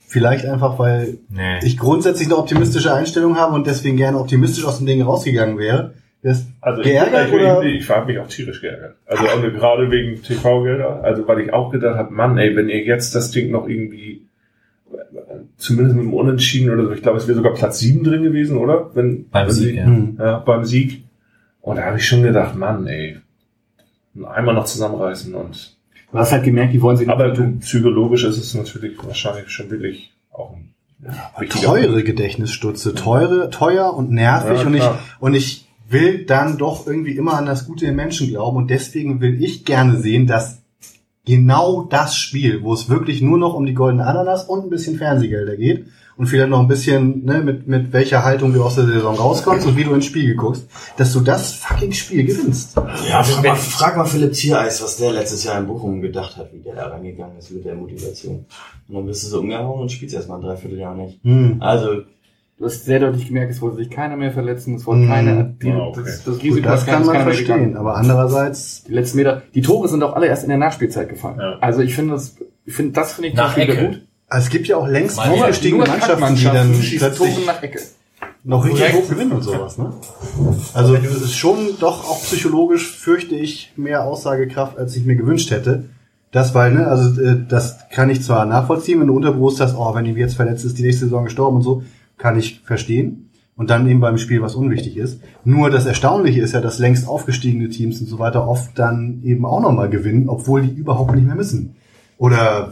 Vielleicht einfach, weil Nee. ich grundsätzlich eine optimistische Einstellung habe und deswegen gerne optimistisch aus dem Ding rausgegangen wäre. Das Also geärgert ich, oder? ich, ich, ich habe mich auch tierisch geärgert. Also auch gerade wegen TV-Gelder. Also weil ich auch gedacht habe, Mann, ey, wenn ihr jetzt das Ding noch irgendwie zumindest mit dem Unentschieden oder so, ich glaube, es wäre sogar Platz 7 drin gewesen, oder? Wenn, Beim wenn Sieg, sie, ja. Hm. ja, beim Sieg. Und da habe ich schon gedacht, Mann, ey, einmal noch zusammenreißen und Du hast halt gemerkt, die wollen sich aber psychologisch ist es natürlich wahrscheinlich schon wirklich auch ein wichtiger teure Gedächtnisstutze, teure, teuer und nervig Ja, und ich und ich will dann doch irgendwie immer an das Gute im Menschen glauben und deswegen will ich gerne sehen, dass genau das Spiel, wo es wirklich nur noch um die goldene Ananas und ein bisschen Fernsehgelder geht und vielleicht noch ein bisschen, ne, mit, mit welcher Haltung du aus der Saison rauskommst und wie du ins Spiel guckst, dass du das fucking Spiel gewinnst. Ja, frag mal, frag mal Philipp Ziereis, was der letztes Jahr in Bochum gedacht hat, wie der da rangegangen ist mit der Motivation. Und dann bist du so umgehauen und spielst erstmal ein Dreivierteljahr nicht. Hm. Also, Du hast sehr deutlich gemerkt, es wollte sich keiner mehr verletzen, es wollte Mhm. keiner, die, Ah, okay. das, das Gut, Risiko das ist kann man verstehen, aber andererseits Die letzten Meter, die Tore sind auch alle erst in der Nachspielzeit gefallen. Ja. Also ich finde das, ich finde, das finde ich Nach Ecke. gut. es gibt ja auch längst wieder. Nur Mannschaften, die dann plötzlich nach Ecke. noch richtig hoch gewinnen und sowas, ne? Also es ist schon doch auch psychologisch fürchte ich mehr Aussagekraft, als ich mir gewünscht hätte. Das, weil, ne, also äh, das kann ich zwar nachvollziehen, wenn du unterbewusst hast, oh, wenn ihm jetzt verletzt ist, die nächste Saison gestorben und so, kann ich verstehen. Und dann eben beim Spiel, was unwichtig ist. Nur das Erstaunliche ist ja, dass längst aufgestiegene Teams und so weiter oft dann eben auch nochmal gewinnen, obwohl die überhaupt nicht mehr müssen. Oder,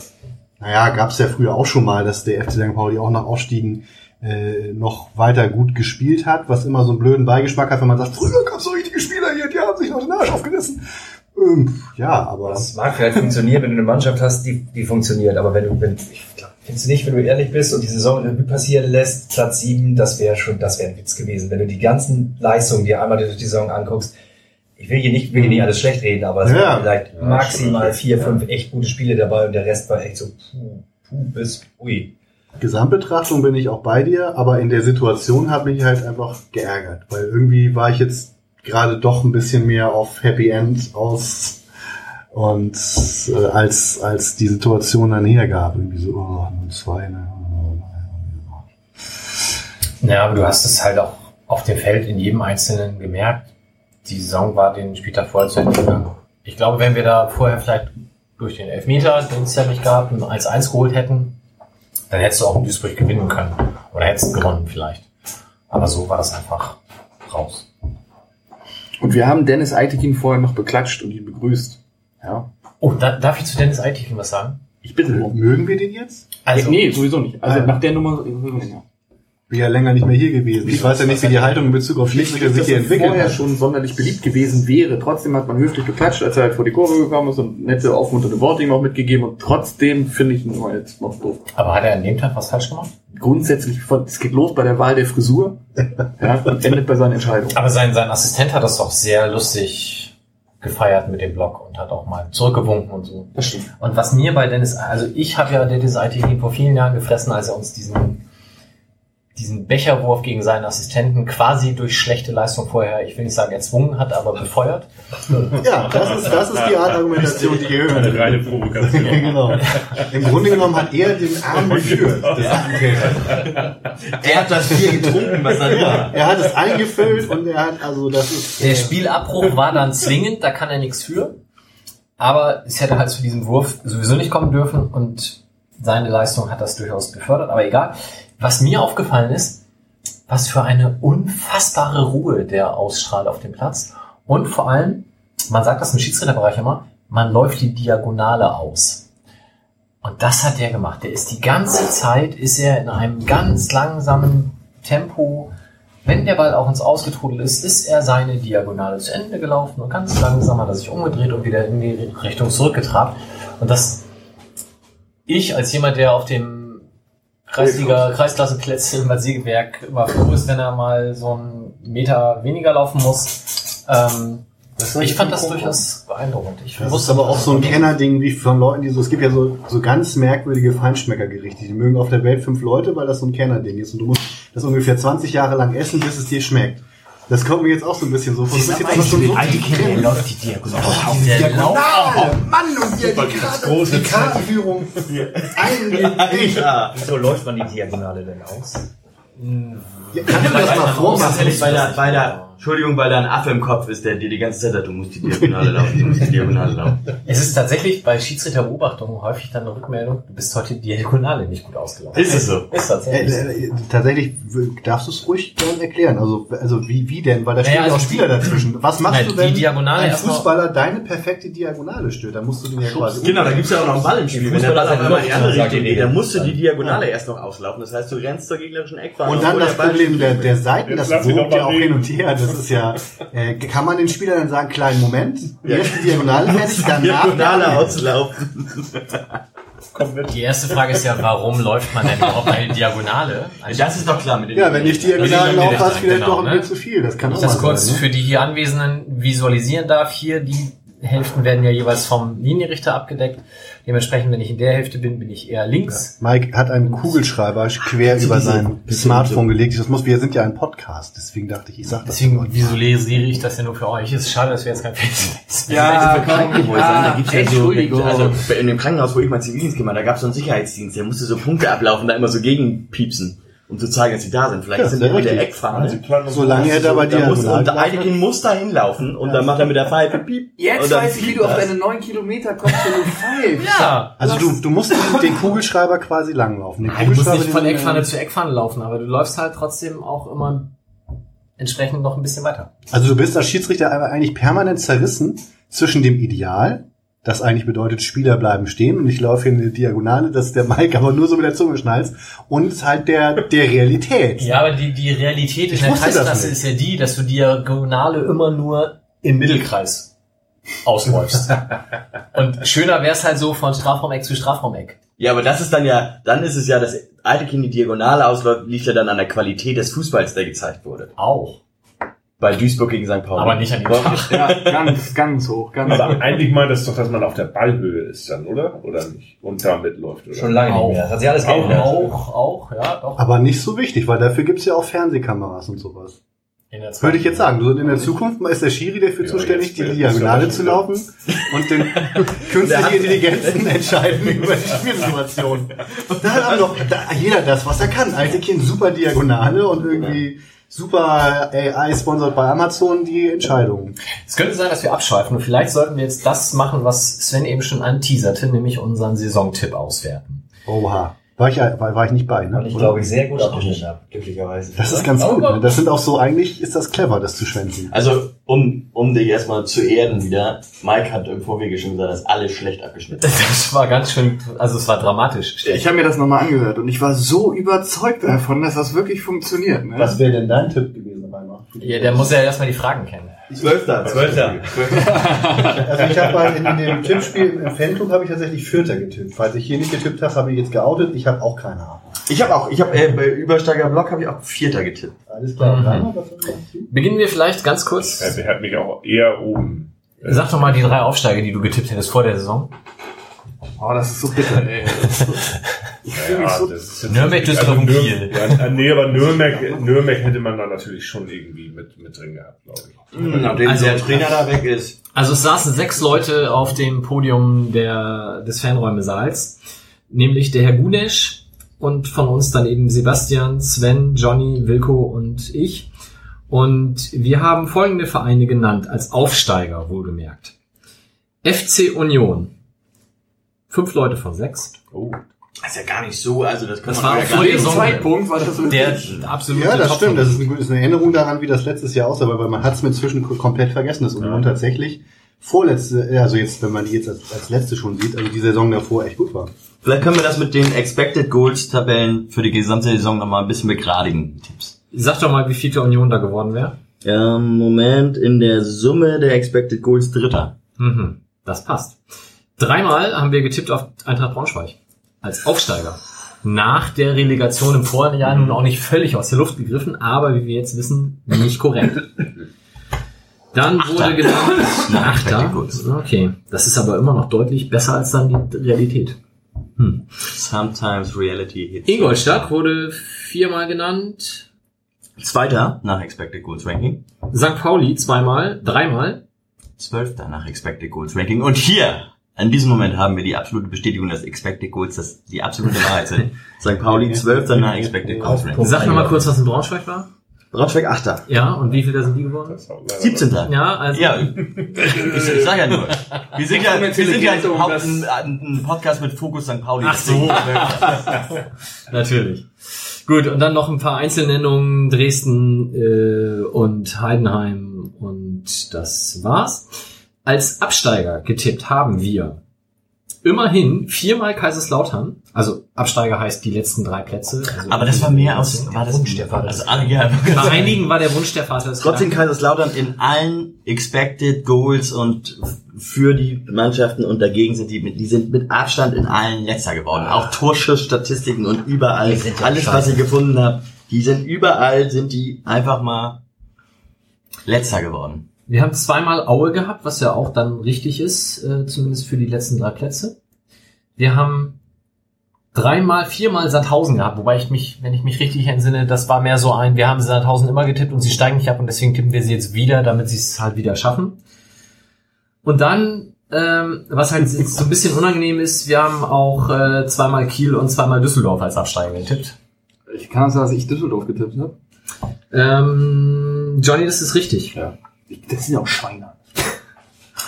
naja, gab es ja früher auch schon mal, dass der FC St. Pauli auch nach Aufstiegen äh, noch weiter gut gespielt hat, was immer so einen blöden Beigeschmack hat, wenn man sagt, früher gab es so richtige Spieler hier, die haben sich noch den Arsch aufgerissen. Ähm, ja, aber Das mag vielleicht funktionieren, wenn du eine Mannschaft hast, die, die funktioniert, aber wenn du, wenn, ich glaub, findest du nicht, wenn du ehrlich bist und die Saison Revue passieren lässt, Platz sieben, das wäre schon, das wäre ein Witz gewesen. Wenn du die ganzen Leistungen dir einmal durch die Saison anguckst, ich will hier nicht, will hier nicht alles schlecht reden, aber es Ja. waren vielleicht Ja, maximal vier, fünf echt gute Spiele dabei und der Rest war echt so, puh, puh bis, ui. Gesamtbetrachtung bin ich auch bei dir, aber in der Situation habe ich halt einfach geärgert, weil irgendwie war ich jetzt gerade doch ein bisschen mehr auf Happy End aus und äh, als als die Situation dann hergab, irgendwie so oh, 0-2, ne? Ja, aber du hast es halt auch auf dem Feld in jedem Einzelnen gemerkt. Die Saison war den Spieltag vorher zu Ende gegangen. Ich glaube, wenn wir da vorher vielleicht durch den Elfmeter, den es ja nicht gab, ein 1-1 geholt hätten, dann hättest du auch in Duisburg gewinnen können. Oder hättest gewonnen vielleicht. Aber so war das einfach raus. Und wir haben Dennis Eitekin vorher noch beklatscht und ihn begrüßt. Ja. Oh, da, darf ich zu Dennis Eitikin was sagen? Ich bitte. Mögen wir den jetzt? Also, nee, sowieso nicht. Also nach der Nummer, ja. Bin ja länger nicht mehr hier gewesen. Ich weiß ja nicht, wie die Haltung in Bezug auf Schiedsrichter sich hier er entwickelt vorher hat. schon sonderlich beliebt gewesen wäre. Trotzdem hat man höflich beklatscht, als er halt vor die Kurve gekommen ist und nette, aufmunternde Worte ihm auch mitgegeben. Und trotzdem finde ich ihn nur jetzt noch doof. aber hat er an dem Tag was falsch gemacht? Grundsätzlich, von- es geht los bei der Wahl der Frisur ja, und endet bei seinen Entscheidungen. Aber sein, sein Assistent hat das doch sehr lustig gefeiert mit dem Block und hat auch mal zurückgewunken und so. Das stimmt. Und was mir bei Dennis, also ich habe ja Dennis Aitin vor vielen Jahren gefressen, als er uns diesen diesen Becherwurf gegen seinen Assistenten quasi durch schlechte Leistung vorher, ich will nicht sagen erzwungen hat, aber befeuert. Ja, das ist, das ist die Art Argumentation, die ihr Eine hören reine Provokation. genau. Im Grunde genommen hat er den Arm geführt. Er hat das Bier getrunken, was er war. Er hat es eingefüllt und er hat, also das ist... Der äh, Spielabbruch war dann zwingend, da kann er nichts für. Aber es hätte halt zu diesem Wurf sowieso nicht kommen dürfen und seine Leistung hat das durchaus gefördert, aber egal. Was mir aufgefallen ist, was für eine unfassbare Ruhe der ausstrahlt auf dem Platz. Und vor allem, man sagt das im Schiedsrichterbereich immer, man läuft die Diagonale aus. Und das hat der gemacht. Der ist die ganze Zeit, ist er in einem ganz langsamen Tempo. Wenn der Ball auch ins Ausgetrudelt ist, ist er seine Diagonale zu Ende gelaufen und ganz langsam hat er sich umgedreht und wieder in die Richtung zurückgetrabt. Und das, ich als jemand, der auf dem Kreisliga, Kreisklassenplätze im Bad Segeberg immer froh ist, wenn er mal so einen Meter weniger laufen muss. Ähm, ich fand das durchaus beeindruckend. Ich Das ist wusste aber auch so ein Kennerding wie von Leuten, die so, es gibt ja so, so ganz merkwürdige Feinschmeckergerichte. Die mögen auf der Welt fünf Leute, weil das so ein Kennerding ist. Und du musst das ungefähr 20 Jahre lang essen, bis es dir schmeckt. Das kommt mir jetzt auch so ein bisschen so vor. Du bist jetzt aber schon so drin. läuft die Diagonale. Der Der Lauf. Diagonale! Mann, und wie er die Karte, die Kartenführung eingeht. Ja. So läuft man die Diagonale denn aus? Ja, Kannst du das mal vormachen? Weil da, weil da, Entschuldigung, weil da ein Affe im Kopf ist, der dir die ganze Zeit sagt, du musst die Diagonale laufen, du musst die Diagonale laufen. Es ist tatsächlich bei Schiedsrichterbeobachtungen häufig dann eine Rückmeldung, du bist heute Diagonale nicht gut ausgelaufen. Ist es so? Ist Äh, tatsächlich. so. äh, tatsächlich darfst du es ruhig gern erklären. Also, also wie, wie denn? Weil da stehen Naja, ja auch also Spieler dazwischen. Was machst Nein, du, die wenn Diagonale ein Fußballer deine perfekte Diagonale stört? Da musst du den ja quasi Genau, da gibt's ja auch noch einen Ball im Spiel. Wenn der Ball auf einmal in die andere die Richtung geht, dann musst du die Diagonale erst noch auslaufen. Das heißt, du rennst zur gegnerischen Eckfahne. Und dann das Problem der, der ist. Seiten, das wogt ja auch hin und her. Das ist ja, äh, kann man den Spielern dann sagen, kleinen Moment, erst die Diagonale fertig, danach. Diagonale auslaufen. Die erste Frage ist ja, warum läuft man denn überhaupt eine Diagonale? Also Das ist doch klar mit den Ja, wenn ich Diagonalen Das ist laufe, hast du vielleicht genau, doch ein ne? bisschen zu viel. Das kann ich das kurz sein. Ne? für die hier Anwesenden visualisieren darf, hier die Hälften werden ja jeweils vom Linienrichter abgedeckt. Dementsprechend, wenn ich in der Hälfte bin, bin ich eher links. Mike hat einen Kugelschreiber quer über sein Smartphone gelegt. Das muss, wir sind ja ein Podcast, deswegen dachte ich, ich sag das. Deswegen visualisiere ich das ja nur für euch. Es ist schade, dass wir jetzt kein Face Ja, für Krankenhäuser, da gibt's ja so, Entschuldigung. also in dem Krankenhaus, wo ich mal Zivildienst gemacht habe, da gab's so einen Sicherheitsdienst, der musste so Punkte ablaufen, da immer so gegenpiepsen, um zu zeigen, dass sie da sind. Vielleicht Ja, sind die mit der. Eckfahne. Solange er dabei Da muss, und diagonal Eidekin muss da hinlaufen und dann macht er mit der Pfeife piep. Jetzt weiß ich, wie du auf deine neun Kilometer kommst, wenn du pfeifst. Ja. Also du, du musst den, Kugelschreiber quasi langlaufen. Den Nein, du musst nicht von Eckfahne zu Eckfahne laufen, aber du läufst halt trotzdem auch immer entsprechend noch ein bisschen weiter. Also du bist als Schiedsrichter aber eigentlich permanent zerrissen zwischen dem Ideal, das eigentlich bedeutet, Spieler bleiben stehen und ich laufe hier in die Diagonale, dass der Mike aber nur so mit der Zunge schnalzt und halt der, der Realität. Ja, aber die, die Realität in Ich der das Kreisklasse nicht. ist ja die, dass du Diagonale immer nur im Mittelkreis ausläufst. Und schöner wäre es halt so von Strafraumeck zu Strafraumeck. Ja, aber das ist dann ja, dann ist es ja, dass Eidekin die Diagonale ausläuft, liegt ja dann an der Qualität des Fußballs, der gezeigt wurde. Auch. Bei Duisburg gegen St. Pauli. Aber nicht an dem Tag. Ja, ganz, ganz hoch, ganz Aber hoch. eigentlich meint das doch, dass man auf der Ballhöhe ist dann, oder? Oder nicht? Und damit läuft, oder? Schon lange Auch. nicht mehr. Das hat sich alles Auch, geändert. auch, auch, ja, doch. Aber nicht so wichtig, weil dafür gibt's ja auch Fernsehkameras und sowas. In der Würde ich jetzt sagen. Du in der Zukunft ist der Schiri dafür Ja, zuständig, die Diagonale zu laufen und den künstliche Intelligenzen entscheiden über die Spielsituation. Und da haben doch da, jeder das, was er kann. Altekin super Diagonale und irgendwie super AI sponsert bei Amazon die Entscheidungen. Es könnte sein, dass wir abschweifen und vielleicht sollten wir jetzt das machen, was Sven eben schon anteaserte, nämlich unseren Saisontipp auswerten. Oha. War ich, war, war ich nicht bei, ne? Und ich glaube, ich sehr gut abgeschnitten habe. glücklicherweise. Das ist ganz gut. Ne? Das sind auch so, eigentlich ist das clever, das zu schwänzen. Also, um, um dich erstmal zu erden wieder, Mike hat im Vorwege schon gesagt, dass alles schlecht abgeschnitten ist. Das war ganz schön, also es war dramatisch. Ich habe mir das nochmal angehört und ich war so überzeugt davon, dass das wirklich funktioniert. Ne? Was wäre denn dein Tipp gewesen, Reimer? Ja, der muss ja erstmal die Fragen kennen. Zwölfter, Zwölfter. Also ich habe mal in, in dem Tippspiel im Fanclub habe ich tatsächlich Vierter getippt. Falls ich hier nicht getippt habe, habe ich jetzt geoutet. Ich habe auch keine Ahnung. Ich habe auch, ich habe äh, bei Übersteiger Block habe ich auch Vierter getippt. Alles klar. Mhm. Beginnen wir vielleicht ganz kurz. Er hat mich auch eher oben. Sag doch mal die drei Aufsteiger, die du getippt hättest vor der Saison. Oh, das ist so bitter, ey. Ich mich Ja, so das ist Nürnberg, Düsseldorf und Nür- Kiel. Ja, nee, aber Nürnberg, Nürnberg hätte man da natürlich schon irgendwie mit, mit drin gehabt, glaube ich. Nachdem Also- der Trainer da weg ist. Also es saßen sechs Leute auf dem Podium der, des Fanräumesaals, nämlich der Herr Gunesch und von uns dann eben Sebastian, Sven, Johnny, Wilko und ich. Und wir haben folgende Vereine genannt, als Aufsteiger wohlgemerkt. FC Union. Fünf Leute von sechs. Oh. Das ist ja gar nicht so, also das kann Das man war ja auch gar vor nicht. Zeitpunkt war das so Der absolute Ja, das Top- stimmt. Das ist, ein, gutes- eine Erinnerung daran, wie das letztes Jahr aussah, weil man hat es mir inzwischen komplett vergessen, dass Union tatsächlich vorletzte, also jetzt, wenn man die jetzt als, als letzte schon sieht, also die Saison davor echt gut war. Vielleicht können wir das mit den Expected Goals Tabellen für die gesamte Saison nochmal ein bisschen begradigen. Tipps. Sag doch mal, wie viel der Union da geworden wäre. Ähm, Moment, in der Summe der Expected Goals Dritter. Mhm, das passt. Dreimal haben wir getippt auf Eintracht Braunschweig als Aufsteiger. Nach der Relegation im vorigen Jahr nun auch nicht völlig aus der Luft gegriffen, aber wie wir jetzt wissen, nicht korrekt. Dann wurde genannt Nach Achter. Expected Goals. Okay, das ist aber immer noch deutlich besser als dann die Realität. Hm. Sometimes reality hits. Ingolstadt wurde viermal genannt. Zweiter nach Expected Goals Ranking. St. Pauli zweimal, dreimal. Zwölfter nach Expected Goals Ranking. Und hier, in diesem Moment haben wir die absolute Bestätigung, dass Expected Goals das die absolute Wahrheit sind. St. Pauli zwölfter nach Expected Goals. Sag mir mal kurz, was in Braunschweig war. Braunschweig Achter. Ja, und wie viele sind die geworden? Das war leider- 17. Ja, also Ja, ich, ich sag ja nur. Wir sind ja, wir sind ja ein, ein Podcast mit Fokus St. Pauli. Ach so. Natürlich. Gut, und dann noch ein paar Einzelnennungen, Dresden äh, und Heidenheim und das war's. Als Absteiger getippt haben wir immerhin viermal Kaiserslautern. Also Absteiger heißt die letzten drei Plätze. Also Aber das war mehr aus, war das Wunsch der Vater. Also, alle- ja, Bei einigen war der Wunsch der Vater. Trotzdem. Kaiserslautern in allen Expected Goals und für die Mannschaften und dagegen sind die mit, die sind mit Abstand in allen letzter geworden. Auch Torschussstatistiken und überall, Die sind ja alles was ich gefunden habe, die sind überall, sind die einfach mal letzter geworden. Wir haben zweimal Aue gehabt, was ja auch dann richtig ist, äh, zumindest für die letzten drei Plätze. Wir haben dreimal, viermal Sandhausen gehabt, wobei ich mich, wenn ich mich richtig entsinne, das war mehr so ein, wir haben Sandhausen immer getippt und sie steigen nicht ab und deswegen tippen wir sie jetzt wieder, damit sie es halt wieder schaffen. Und dann, ähm, was halt jetzt so ein bisschen unangenehm ist, wir haben auch äh, zweimal Kiel und zweimal Düsseldorf als Absteiger getippt. Ich kann sagen, dass ich Düsseldorf getippt habe. Ähm, Johnny, das ist richtig. Das sind ja auch Schweine.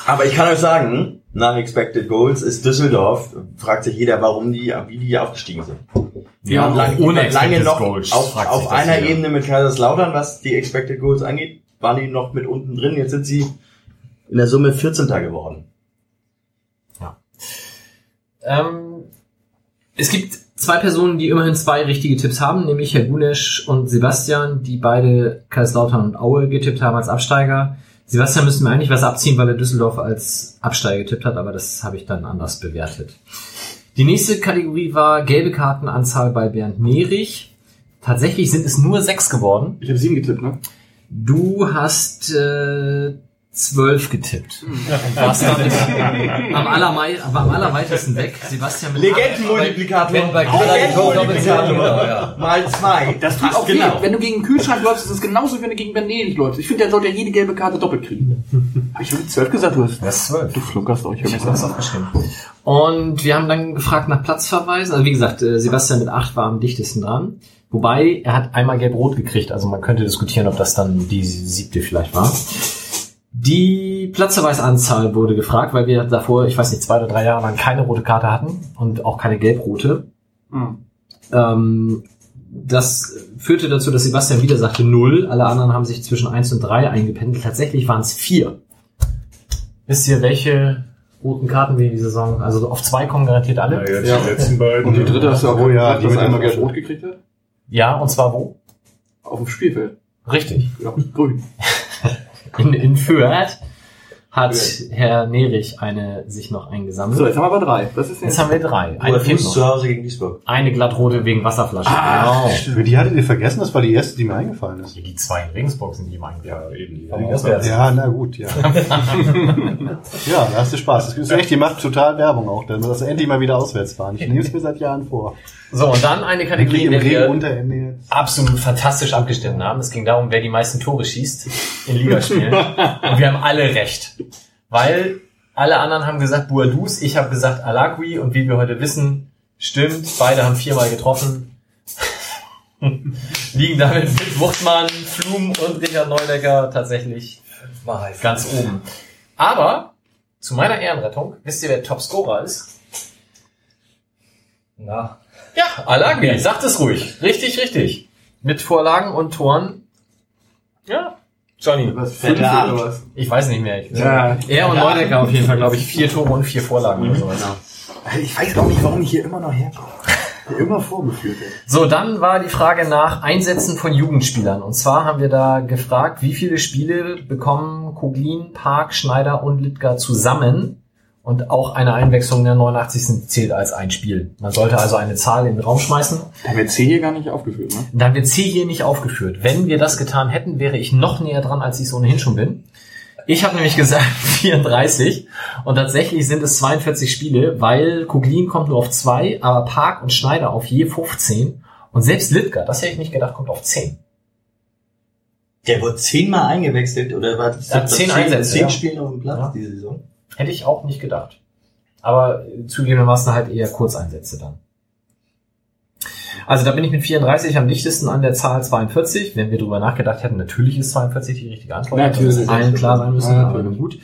Aber ich kann euch sagen, nach Expected Goals ist Düsseldorf, fragt sich jeder, warum die, wie die aufgestiegen sind. Wir Ja, haben lange, ohne lange noch Goals, auf, auf einer jeder. Ebene mit Kaiserslautern, was die Expected Goals angeht, waren die noch mit unten drin. Jetzt sind sie in der Summe 14. geworden. Ähm, es gibt zwei Personen, die immerhin zwei richtige Tipps haben, nämlich Herr Gunesch und Sebastian, die beide Kaiserslautern und Aue getippt haben als Absteiger. Sebastian müsste mir eigentlich was abziehen, weil er Düsseldorf als Absteiger getippt hat, aber das habe ich dann anders bewertet. Die nächste Kategorie war gelbe Kartenanzahl bei Bernd Nerich. Tatsächlich sind es nur sechs geworden. Ich habe sieben getippt, ne? Du hast äh, zwölf getippt. Warst damit am, allermei am allerweitesten weg. Sebastian mit Legendenmultiplikator. Ja. Mal zwei. Das tut auch genau. weh. Wenn du gegen einen Kühlschrank läufst, ist es genauso, wie wenn du gegen Benedikt läufst. Ich finde, der sollte ja jede gelbe Karte doppelt kriegen. Hab ich schon zwölf gesagt? Du hast, Das ist zwölf. du flunkerst euch. Ich hab das aufgeschrieben. Und wir haben dann gefragt nach Platzverweisen. Also wie gesagt, äh, Sebastian mit acht war am dichtesten dran. Wobei, er hat einmal gelb-rot gekriegt. Also man könnte diskutieren, ob das dann die siebte vielleicht war. Die Platzverweisanzahl wurde gefragt, weil wir davor, ich weiß nicht, zwei oder drei Jahre lang keine rote Karte hatten und auch keine gelb-rote. Hm. Ähm, das führte dazu, dass Sebastian wieder sagte null. Alle anderen haben sich zwischen eins und drei eingependelt. Tatsächlich waren es vier. Wisst ihr, welche roten Karten wir die Saison, also auf zwei kommen garantiert Ja, alle? jetzt Ja. die letzten beiden. Und die dritte du auch Oh ja, die mit einmal dem gelb-rot gekriegt hat? Ja, und zwar wo? Auf dem Spielfeld. Richtig. Ja, grün. In, in Fürth hat Herr Nerich eine sich noch eingesammelt. So, jetzt haben wir aber drei. Das ist Jetzt haben wir drei. Eine fehlt zu. Hause gegen Duisburg. Eine glattrote wegen Wasserflasche. Ah, genau. Die hattet ihr vergessen, das war die erste, die mir eingefallen ist. Die zwei in Regensburg sind die im Eingriff. Ja, eben. Ja, na gut, ja. ja, da hast du Spaß. Das ist echt, die macht total Werbung auch, dann dass wir endlich mal wieder auswärts fahren. Ich nehme es mir seit Jahren vor. So, und dann eine Kategorie, Regen wir absolut fantastisch abgestimmt haben. Es ging darum, wer die meisten Tore schießt in Ligaspielen. und wir haben alle recht. Weil alle anderen haben gesagt Buadus, ich habe gesagt Alagui und wie wir heute wissen, stimmt, beide haben viermal getroffen. Liegen damit mit Wuchtmann, Flum und Richard Neudecker tatsächlich ganz oben. Aber zu meiner Ehrenrettung, wisst ihr, wer Topscorer ist? Na, Ja, Alagui, sagt es ruhig. Richtig, richtig. Mit Vorlagen und Toren. Ja, Johnny. Was, fünf Verrat. oder was? Ich weiß nicht mehr. Ja. Er und Neudecker auf jeden Fall, glaube ich, vier Tore und vier Vorlagen oder sowas. Ich weiß auch nicht, warum ich hier immer noch herkomme. Immer vorgeführt wird. So, dann war die Frage nach Einsätzen von Jugendspielern. Und zwar haben wir da gefragt, wie viele Spiele bekommen Koglin, Park, Schneider und Littger zusammen? Und auch eine Einwechslung der 89. zählt als ein Spiel. Man sollte also eine Zahl in den Raum schmeißen. Da haben wir C hier gar nicht aufgeführt, ne? Dann wird C hier nicht aufgeführt. Wenn wir das getan hätten, wäre ich noch näher dran, als ich es ohnehin schon bin. Ich habe nämlich gesagt 34 und tatsächlich sind es 42 Spiele, weil Kuglin kommt nur auf zwei, aber Park und Schneider auf je 15 und selbst Littger, das hätte ich nicht gedacht, kommt auf 10. Der wurde zehnmal eingewechselt oder war das Ja, zehn zehn, Einsätze, zehn ja. Spielen auf dem Platz Ja. diese Saison? Hätte ich auch nicht gedacht. Aber zugegebenermaßen halt eher Kurzeinsätze dann. Also da bin ich mit 34 am dichtesten an der Zahl 42. Wenn wir drüber nachgedacht hätten, natürlich ist 42 die richtige Antwort. Natürlich. Das ist allen klar sein müssen, Ja, aber gut.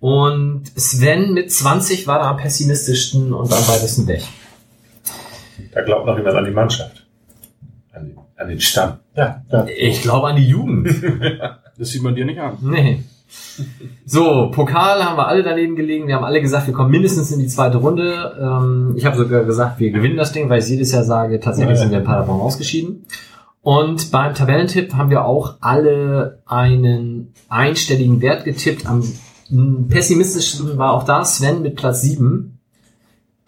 Und Sven mit 20 war da am pessimistischsten und am weitesten weg. Da glaubt noch jemand an die Mannschaft. An den, an den Stamm. Ich glaube an die Jugend. Das sieht man dir nicht an. Nee. So, Pokal haben wir alle daneben gelegen. Wir haben alle gesagt, wir kommen mindestens in die zweite Runde. Ähm, ich habe sogar gesagt, wir gewinnen das Ding, weil ich jedes Jahr sage, tatsächlich sind wir in Paderborn ausgeschieden. Und beim Tabellentipp haben wir auch alle einen einstelligen Wert getippt. Am pessimistischsten war auch da Sven mit Platz 7.